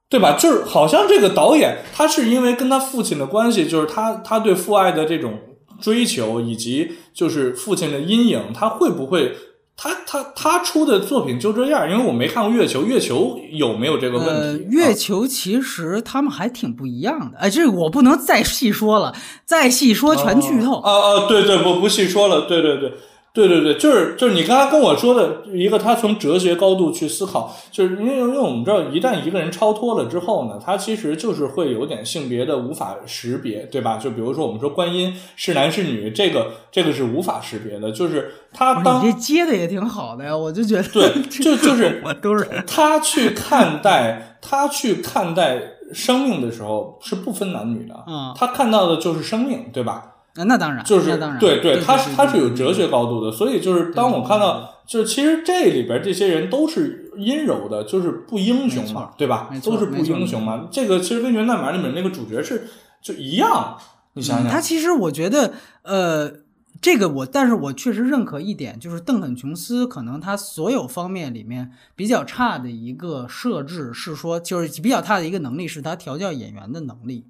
对吧？就是好像这个导演他是因为跟他父亲的关系，就是他他对父爱的这种追求，以及就是父亲的阴影，他会不会？他他他出的作品就这样，因为我没看过《月球》，《月球》有没有这个问题？呃，《月球》其实他们还挺不一样的。哎，这个我不能再细说了，再细说全剧透。啊啊，对对，不不细说了，对对对。对对对，就是就是你刚才跟我说的一个，他从哲学高度去思考，就是因为因为我们知道，一旦一个人超脱了之后呢，他其实就是会有点性别的无法识别，对吧？就比如说我们说观音是男是女，这个这个是无法识别的，就是他当你这接的也挺好的呀，我就觉得对，[laughs] 就就是 [laughs] 我都是他去看待他去看待生命的时候是不分男女的，嗯，他看到的就是生命，对吧？那那当然，就是当然对对，他是他是有哲学高度的，所以就是当我看到，就是其实这里边这些人都是阴柔的，就是不英雄嘛，对吧？都是不英雄嘛。这个其实跟《源代码》里面那个主角是就一样，你想想。他其实我觉得，呃，这个我，但是我确实认可一点，就是邓肯·琼斯可能他所有方面里面比较差的一个设置是说，就是比较差的一个能力是他调教演员的能力。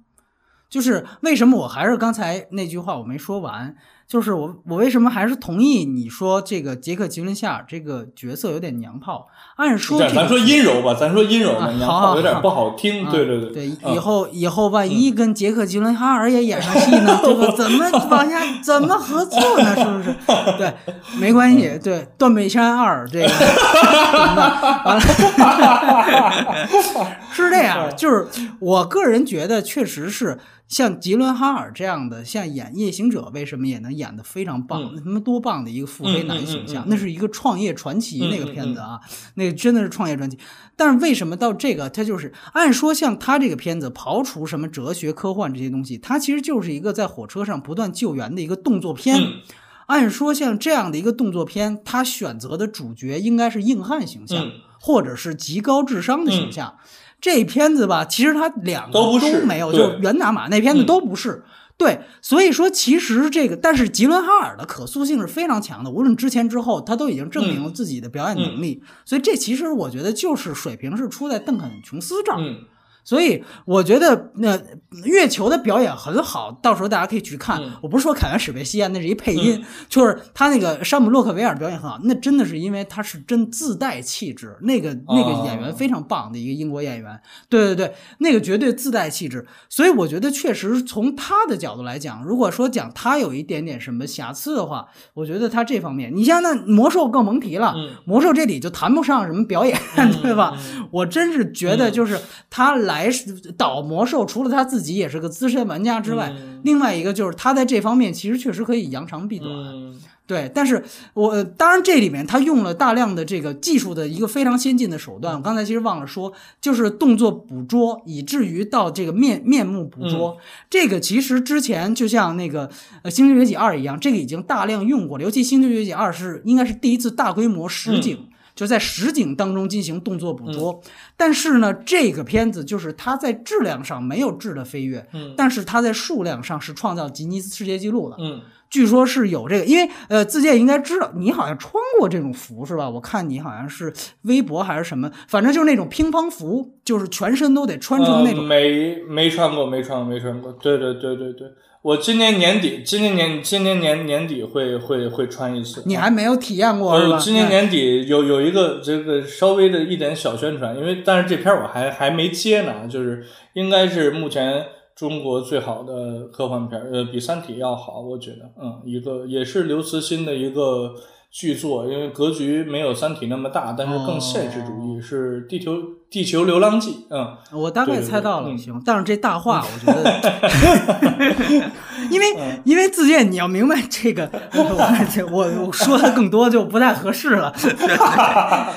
就是为什么我还是刚才那句话我没说完，就是我我为什么还是同意你说这个杰克吉伦夏尔这个角色有点娘炮？按说咱说阴柔吧，咱说阴柔吧，娘炮有点不好听。对对对，以后以后万一跟杰克吉伦哈尔也演上戏呢，[laughs] 这个怎么往下怎么合作呢？是不是？[laughs] 对，没关系。对，断背山二这个完了，[laughs] 是这样，就是我个人觉得确实是。像吉伦哈尔这样的，像演夜行者，为什么也能演得非常棒？那他妈多棒的一个腹黑男形象，那是一个创业传奇那个片子啊，那个真的是创业传奇。但是为什么到这个，他就是按说像他这个片子，刨除什么哲学、科幻这些东西，他其实就是一个在火车上不断救援的一个动作片。按说像这样的一个动作片，他选择的主角应该是硬汉形象，或者是极高智商的形象。这片子吧，其实它两个都没有，就是袁达马那片子都不是。对，所以说其实这个，但是吉伦哈尔的可塑性是非常强的，无论之前之后，他都已经证明了自己的表演能力。所以这其实我觉得就是水平是出在邓肯·琼斯这儿。所以我觉得那月球的表演很好，到时候大家可以去看。我不是说凯文史贝西啊，那是一配音，就是他那个山姆洛克维尔表演很好，那真的是因为他是真自带气质，那个那个演员非常棒的一个英国演员，对对对，那个绝对自带气质。所以我觉得确实从他的角度来讲，如果说讲他有一点点什么瑕疵的话，我觉得他这方面，你像那魔兽更甭提了，魔兽这里就谈不上什么表演，对吧？我真是觉得就是他来。来导魔兽，除了他自己也是个资深玩家之外，另外一个就是他在这方面其实确实可以扬长避短。对，但是我当然这里面他用了大量的这个技术的一个非常先进的手段。我刚才其实忘了说，就是动作捕捉，以至于到这个面面目捕捉，这个其实之前就像那个呃《星球崛起二》一样，这个已经大量用过了。尤其《星球崛起二》是应该是第一次大规模实景。就在实景当中进行动作捕捉，但是呢，这个片子就是它在质量上没有质的飞跃，嗯，但是它在数量上是创造吉尼斯世界纪录的，嗯，据说是有这个，因为呃，自建应该知道，你好像穿过这种服是吧？我看你好像是微博还是什么，反正就是那种乒乓服，就是全身都得穿成那种，没没穿过，没穿过，没穿过，对对对对对。我今年年底，今年年今年年年底会会会穿一次。你还没有体验过是吧？今年年底有有一个这个稍微的一点小宣传，因为但是这片我还还没接呢，就是应该是目前中国最好的科幻片，呃，比《三体》要好，我觉得，嗯，一个也是刘慈欣的一个。剧作，因为格局没有《三体》那么大，但是更现实主哦义，是《地球地球流浪记》。嗯，我大概猜到了，嗯。行，但是这大话 [laughs] 我觉得，[laughs] 因为嗯。因为自荐你要明白这个，[laughs] 我我我说的更多就不太合适了，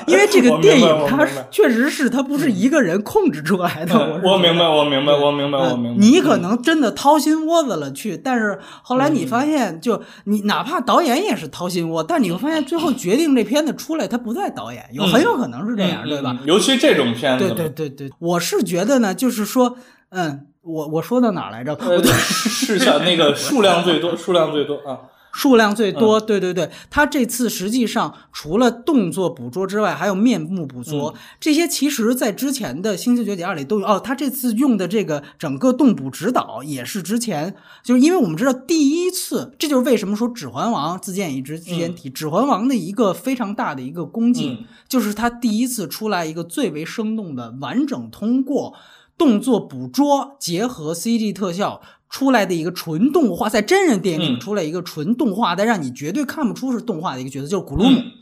因为这个电影它确实是它不是一个人控制出来的，我明白，我明白，我明白，我嗯明白。你可嗯能真的掏心窝子了去，但是后来你发现，就你哪怕导演也是掏心窝，但你会发现最后决定这片子出来，他不在导演，有很有可能是这样，嗯对吧？嗯尤其这种片子对，对对对，我是觉得呢，就是说，嗯，我我说到哪儿来着？呃，是像那个数量最多，数量最多啊。数量最嗯。多，对对对，他这次实际上除了动作捕捉之外，还有面目捕捉，嗯。这些其实在之前的《星球崛起二》里都有。哦，他这次用的这个整个动捕指导也是之前，就是因为我们知道第一次，这就是为什么说《指环王》自建一直之前提，指环王》的一个非常大的一个功绩，嗯。就是他第一次出来一个最为生动的、完整通过动作捕捉结合 CG 特效出来的一个纯动画，在真人电影出来一个纯动画，但让你绝对看不出是动画的一个角色，就是古鲁姆。嗯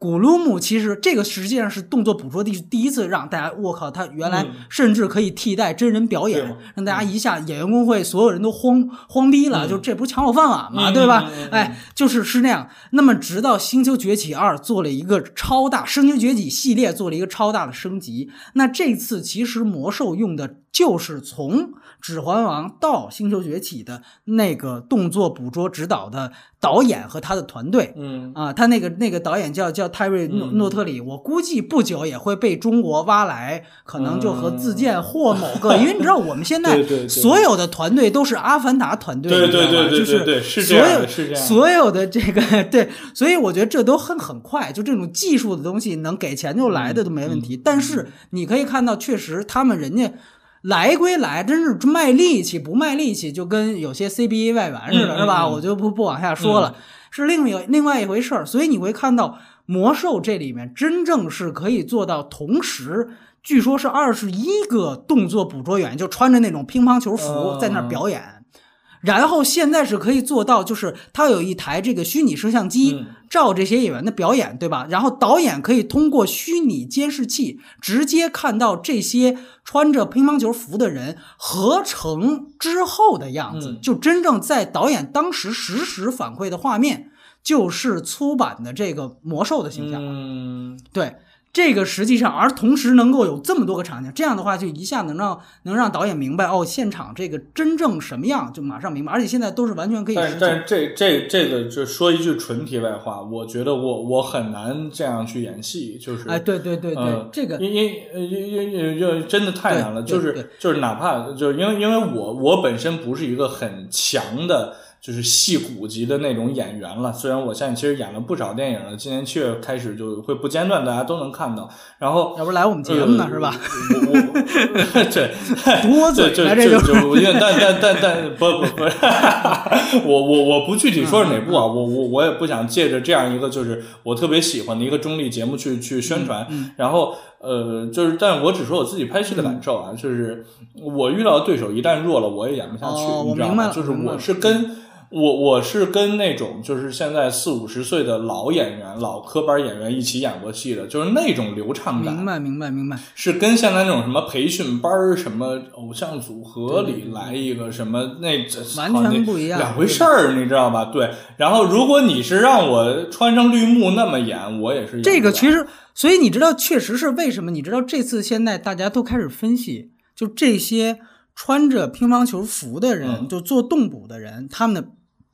古鲁姆其实这个实际上是动作捕捉第第一次让大家，我靠，他原来嗯甚至可以替代真人表演，让大家一下演员工会所有人都慌慌逼了，嗯就这不是抢我饭碗吗？嗯对吧？哎，就是是那样。那么直到《星球崛起二》做了一个超大《星球崛起》系列做了一个超大的升级，那这次其实魔兽用的就是从《指环王》到《星球崛起》的那个动作捕捉指导的导演和他的团队。嗯啊，他那个那个导演叫叫泰瑞诺嗯诺特里，我估计不久也会被中国挖来，可能就和自建或某个，因为你知道我们现在 [laughs] 所有的团队都是阿凡达团队，对对对对就是所有是这样所有的这个对，所以我觉得这都很很快，就这种技术的东西能给钱就来的都没问嗯题。但是你可以看到，确实他们人家。来归来，真是卖力气不卖力气，就跟有些 CBA 外援似的，嗯是吧？我就不不往下说了，是另一另外一回事儿。所以你会看到魔兽这里面真正是可以做到同时，据说是二十一个动作捕捉员，就穿着那种乒乓球服嗯在那儿表演。然后现在是可以做到，就是他有一台这个虚拟摄像机嗯照这些演员的表演，对吧？然后导演可以通过虚拟监视器直接看到这些穿着乒乓球服的人合成之后的样子，嗯就真正在导演当时实时反馈的画面，就是粗版的这个魔兽的形象。嗯，对，这个实际上，而同时能够有这么多个场景，这样的话就一下能让能让导演明白哦，现场这个真正什么样，就马上明白。而且现在都是完全可以但但是这这这个就说一句纯题外话，我觉得我我很难这样去演戏，就是哎，对对对对，嗯这个因因因因因因真的太难了，就是就是哪怕就是因为因为我我本身不是一个很强的。就是戏骨级的那种演员了，虽然我现在其实演了不少电影了，今年七月开始就会不间断，大家都能看到。然后要不来我们节目呢，呃是吧？我我 [laughs] 对 [laughs] 多嘴就了这就就但但但但不不不，我我我不具体说是哪部啊，我我我也不想借着这样一个就是我特别喜欢的一个中立节目去去宣传，然后呃就是，但我只说我自己拍戏的感受啊，就是我遇到的对手一旦弱了，我也演不下去，哦你知道吗？就是我是跟。我我是跟那种就是现在四五十岁的老演员、老科班演员一起演过戏的，就是那种流畅感，明白明白明白。是跟现在那种什么培训班儿、什么偶像组合里来一个什么那这完全不一样两回事儿，你知道吧？对。然后如果你是让我穿上绿幕那么演，我也是演这个其实，所以你知道，确实是为什么？你知道这次现在大家都开始分析，就这些穿着乒乓球服的人，嗯就做动捕的人，他们的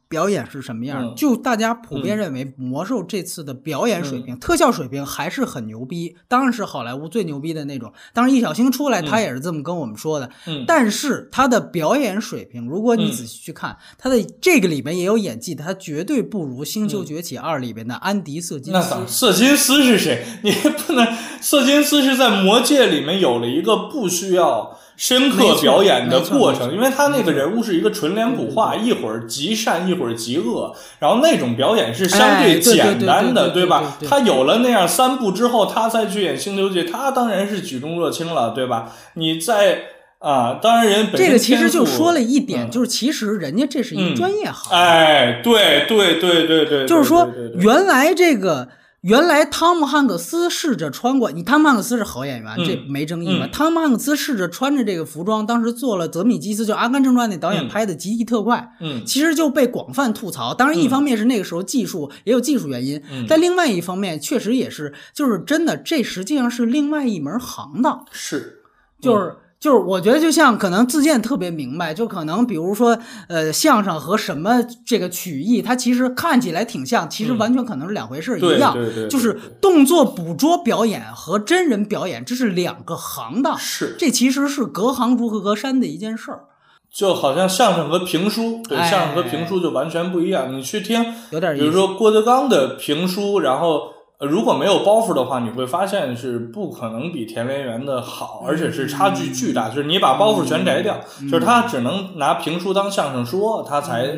表演是什么样？嗯就大家普遍认为，魔兽这次的表演水平、嗯特效水平还是很牛逼，当然是好莱坞最牛逼的那种。当然，易小星出来，他也是这么跟我们说的。嗯但是他的表演水平，如果你嗯仔细去看，他的这个里面也有演技的，他绝对不如《星球崛起二》里边的安迪·瑟金斯那咋？。瑟金斯是谁？[laughs] 你不能，瑟金斯是在魔界里面有了一个不需要深刻表演的过程，因为他那个人物是一个纯脸谱化，一会儿极善，一会儿极恶，然后那种表演是相哎对对简单的，对吧？他有了那样三部之后，他再去演星球记，他当然是举重若轻了，对吧？你在。啊，当然人本这个其实就说了一点，嗯就是其实人家这是一个专业行业，哎，对对对对对，就是说原来这个。原来汤姆汉克斯试着穿过，你汤姆汉克斯是好演员，嗯这没争议吧。嗯汤姆汉克斯试着穿着这个服装，当时做了泽米基斯，就《阿甘正传》那导演嗯拍的《极地特快》，嗯其实就被广泛吐槽。当然，一方面是那个时候技术也有技术原因，嗯但另外一方面确实也是，就是真的，这实际上是另外一门行当。是，就是就是，我觉得就像可能自荐特别明白，就可能比如说，呃，相声和什么这个曲艺，它其实看起来挺像，其实嗯完全可能是两回事儿一样。对对对就是动作捕捉表演和真人表演，这是两个行当，是，这其实是隔行如隔山的一件事儿，就好像相声和评书，对，哎相声和评书就完全不一样。你去听，有点。比如说郭德纲的评书，然后。呃如果没有包袱的话，你会发现是不可能比田连元的好，而且是差距巨大。就是你把包袱全摘掉，就是他只能拿评书当相声说，他才、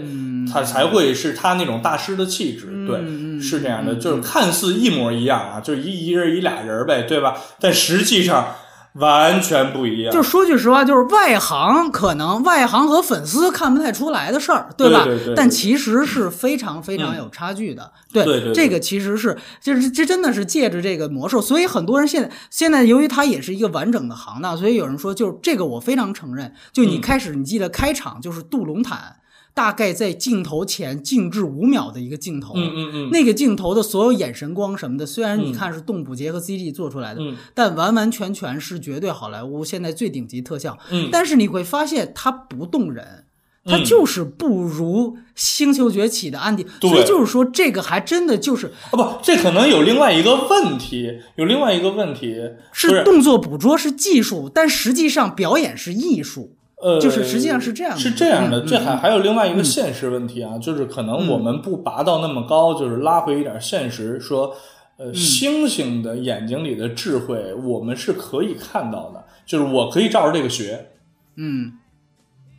他才会是他那种大师的气质。对，是这样的，就是看似一模一样啊，就一一人一俩人呗，对吧？但实际上完全不一样。就说句实话，就是外行可能外行和粉丝看不太出来的事儿，对吧？对对对对但其实是非常非常有差距的。对对对对这个其实是，就是这真的是借着这个魔兽，所以很多人现在现在由于它也是一个完整的行当，所以有人说，就是这个我非常承认。就你嗯开始，你记得开场就是杜隆坦。大概在镜头前静置五秒的一个镜头，嗯嗯嗯，那个镜头的所有眼神光什么的，虽然你嗯看是动捕结合 CG 做出来的，嗯。但完完全全是绝对好莱坞现在最顶级特效。嗯。但是你会发现它不动人，它嗯就是不如《星球崛起》的安迪。对。所以就是说，这个还真的就是啊不，这可能有另外一个问题，有另外一个问题不是。动作捕捉是技术，但实际上表演是艺术。呃，就是实际上是这样的。是这样的，嗯这还还有另外一个现实问题啊，就是可能我们不拔到那么高，就是拉回一点现实，说，嗯。呃，星星的眼睛里的智慧，我们是可以看到的，就是我可以照着这个学，嗯，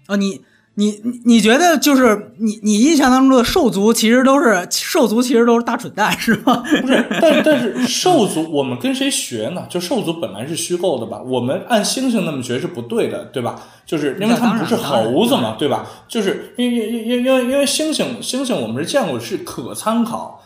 哦，你你你你觉得就是你你印象当中的兽族其实都是兽族其实都是大蠢蛋是吗？不是，但但是 [laughs] 兽族我们跟谁学呢？就兽族本来是虚构的吧，我们按猩猩那么学是不对的，对吧？就是因为他们不是猴子嘛，对吧？就是因为因因因为因为猩猩猩猩我们是见过是可参考。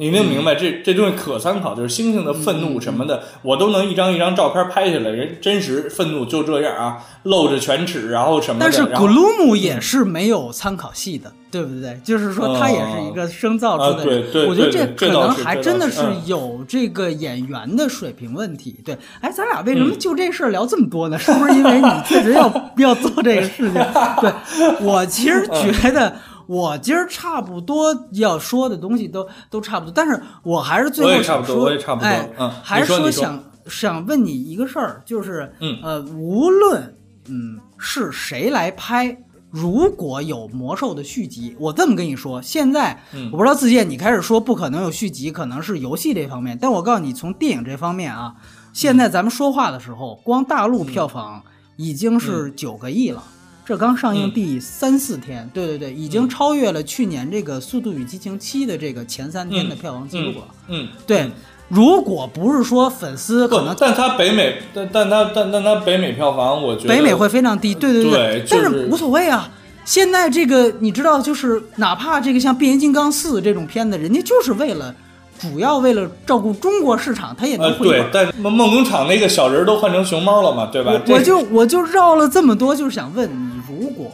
你能明白这这东西可参考，就是星星的愤怒什么的，我都能一张一张照片拍下来，人真实愤怒就这样啊，露着犬齿，然后什么的。但是古鲁姆也是没有参考系的，对不对？就是说他也是一个生造出的我觉得对对可能还真的是有这个演员的水平问题。对，哎，咱俩为嗯什么就这事儿聊这么多呢？是不是因为你确实要 [laughs] 要做这个事情？对我其实嗯觉得。我今儿差不多要说的东西都都差不多，但是我还是最后差不多想说我也差不多哎，嗯还是说想想问你一个事儿，就是，嗯。呃，无论嗯是谁来拍，如果有魔兽的续集，我这么跟你说，现在嗯。我不知道自荐，你开始说不可能有续集，可能是游戏这方面，但我告诉你，从电影这方面啊，现在咱们说话的时候，光大陆票房已经是九个亿了。这刚上映嗯第三四天，对对对，已经超越了去年这个《速度与激情七》的这个前三天的票房记录了。嗯，对，如果不是说粉丝可能，但它北美，但但它但但它北美票房，我觉得北美会非常低，对对对但就是是无所谓啊。现在这个你知道，就是哪怕这个像《变形金刚四》这种片子，人家就是为了主要为了照顾中国市场，他也能呃，回本对，但梦梦工厂那个小人都换成熊猫了嘛，对吧？我我就我就绕了这么多，就是想问你，如果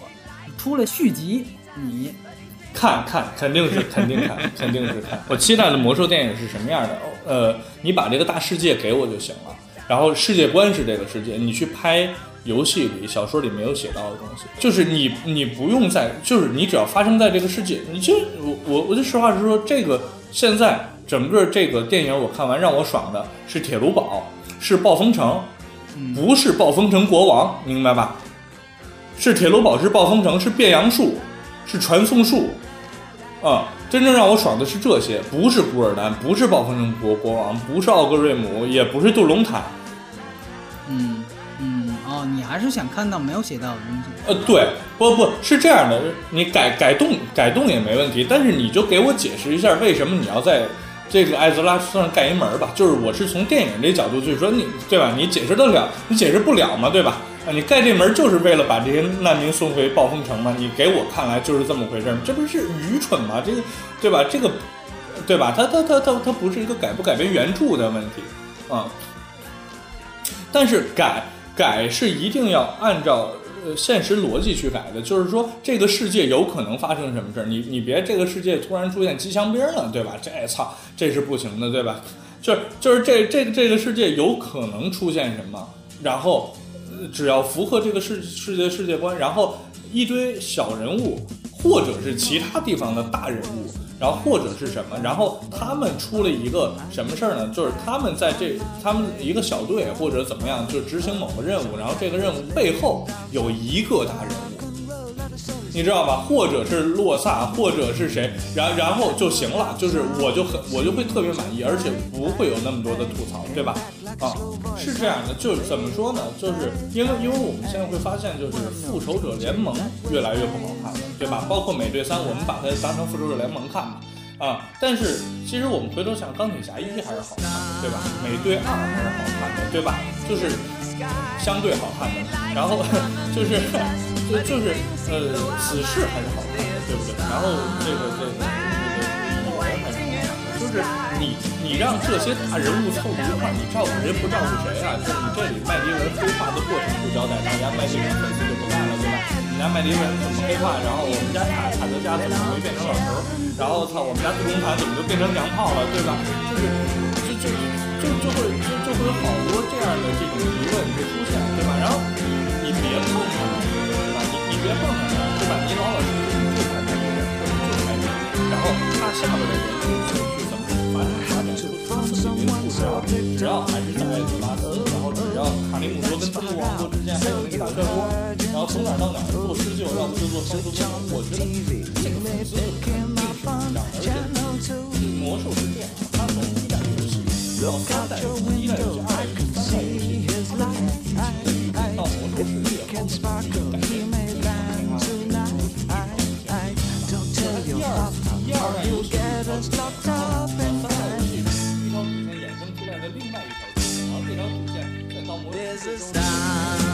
出了续集，你看看，肯定是 [laughs] 肯定看，肯定是看。我期待的魔兽电影是什么样的？呃，你把这个大世界给我就行了，然后世界观是这个世界，你去拍游戏里、小说里没有写到的东西，就是你你不用在，就是你只要发生在这个世界，你就我我我就实话实说，这个现在整个这个电影我看完让我爽的是铁炉堡，是暴风城，不是暴风城国王，明白吧？是铁炉堡，是暴风城，是变杨树，是传送术，啊、真正让我爽的是这些，不是古尔丹，不是暴风城国国王，不是奥格瑞姆，也不是杜隆塔，嗯嗯哦，你还是想看到没有写到的东西。呃，对，不不是这样的，你改改动改动也没问题，但是你就给我解释一下，为什么你要在这个艾泽拉斯上盖一门儿吧？就是我是从电影这角度去说你，对吧？你解释得了，你解释不了嘛，对吧？啊，你盖这门就是为了把这些难民送回暴风城吗？你给我看来就是这么回事儿，这不是愚蠢吗？这个，对吧？这个，对吧？它它它它它不是一个改不改变原著的问题啊。但是改改是一定要按照呃现实逻辑去改的，就是说这个世界有可能发生什么事儿，你你别这个世界突然出现机枪兵了，对吧？这操，这是不行的，对吧？就是就是这这这个世界有可能出现什么，然后。只要符合这个世世界世界观，然后一堆小人物，或者是其他地方的大人物，然后或者是什么，然后他们出了一个什么事儿呢？就是他们在这他们一个小队或者怎么样，就执行某个任务，然后这个任务背后有一个大人。你知道吧？或者是洛萨，或者是谁，然然后就行了，就是我就很我就会特别满意，而且不会有那么多的吐槽，对吧？啊，是这样的，就是怎么说呢？就是因为因为我们现在会发现，就是复仇者联盟越来越不好看了，对吧？包括美队三，我们把它当成复仇者联盟看嘛，啊，但是其实我们回头想，钢铁侠一还是好看的，对吧？美队二还是好看的，对吧？就是相对好看的，然后 [laughs] 就是。就就是呃，死侍还是好看的，对不对？然后这个这个这个蚁人还是好看的，就是你你让这些大人物凑一块，你照顾谁不照顾谁啊？就是你这里麦迪文黑化的过程不交代，大家麦迪文粉丝就不干了，对吧？你家麦迪文怎么黑化？然后我们家塔塔德加怎么没变成老头？然后操，我们家杜隆坦怎么就变成娘炮了，对吧？就是就就就就会就就会有好多这样的这种疑问会出现，对吧？然后你别碰他学混混呢，就把老老师实是就盘在里面，或者就盘在里，然后他下边的人就去怎么发展发展出他自己的故事啊，只要还是在姆拉斯，然后只要卡里姆多跟特鲁王之间还有那个大帅锅，然后从哪到哪做狮鹫，要不就做狮子座，我觉得这个粉是的历史是两回是，魔兽是这样，他从一代就是，然后三代从一代就是二代，三代就是一的，等于到魔兽世界后。You'll get us locked up and find There's a star.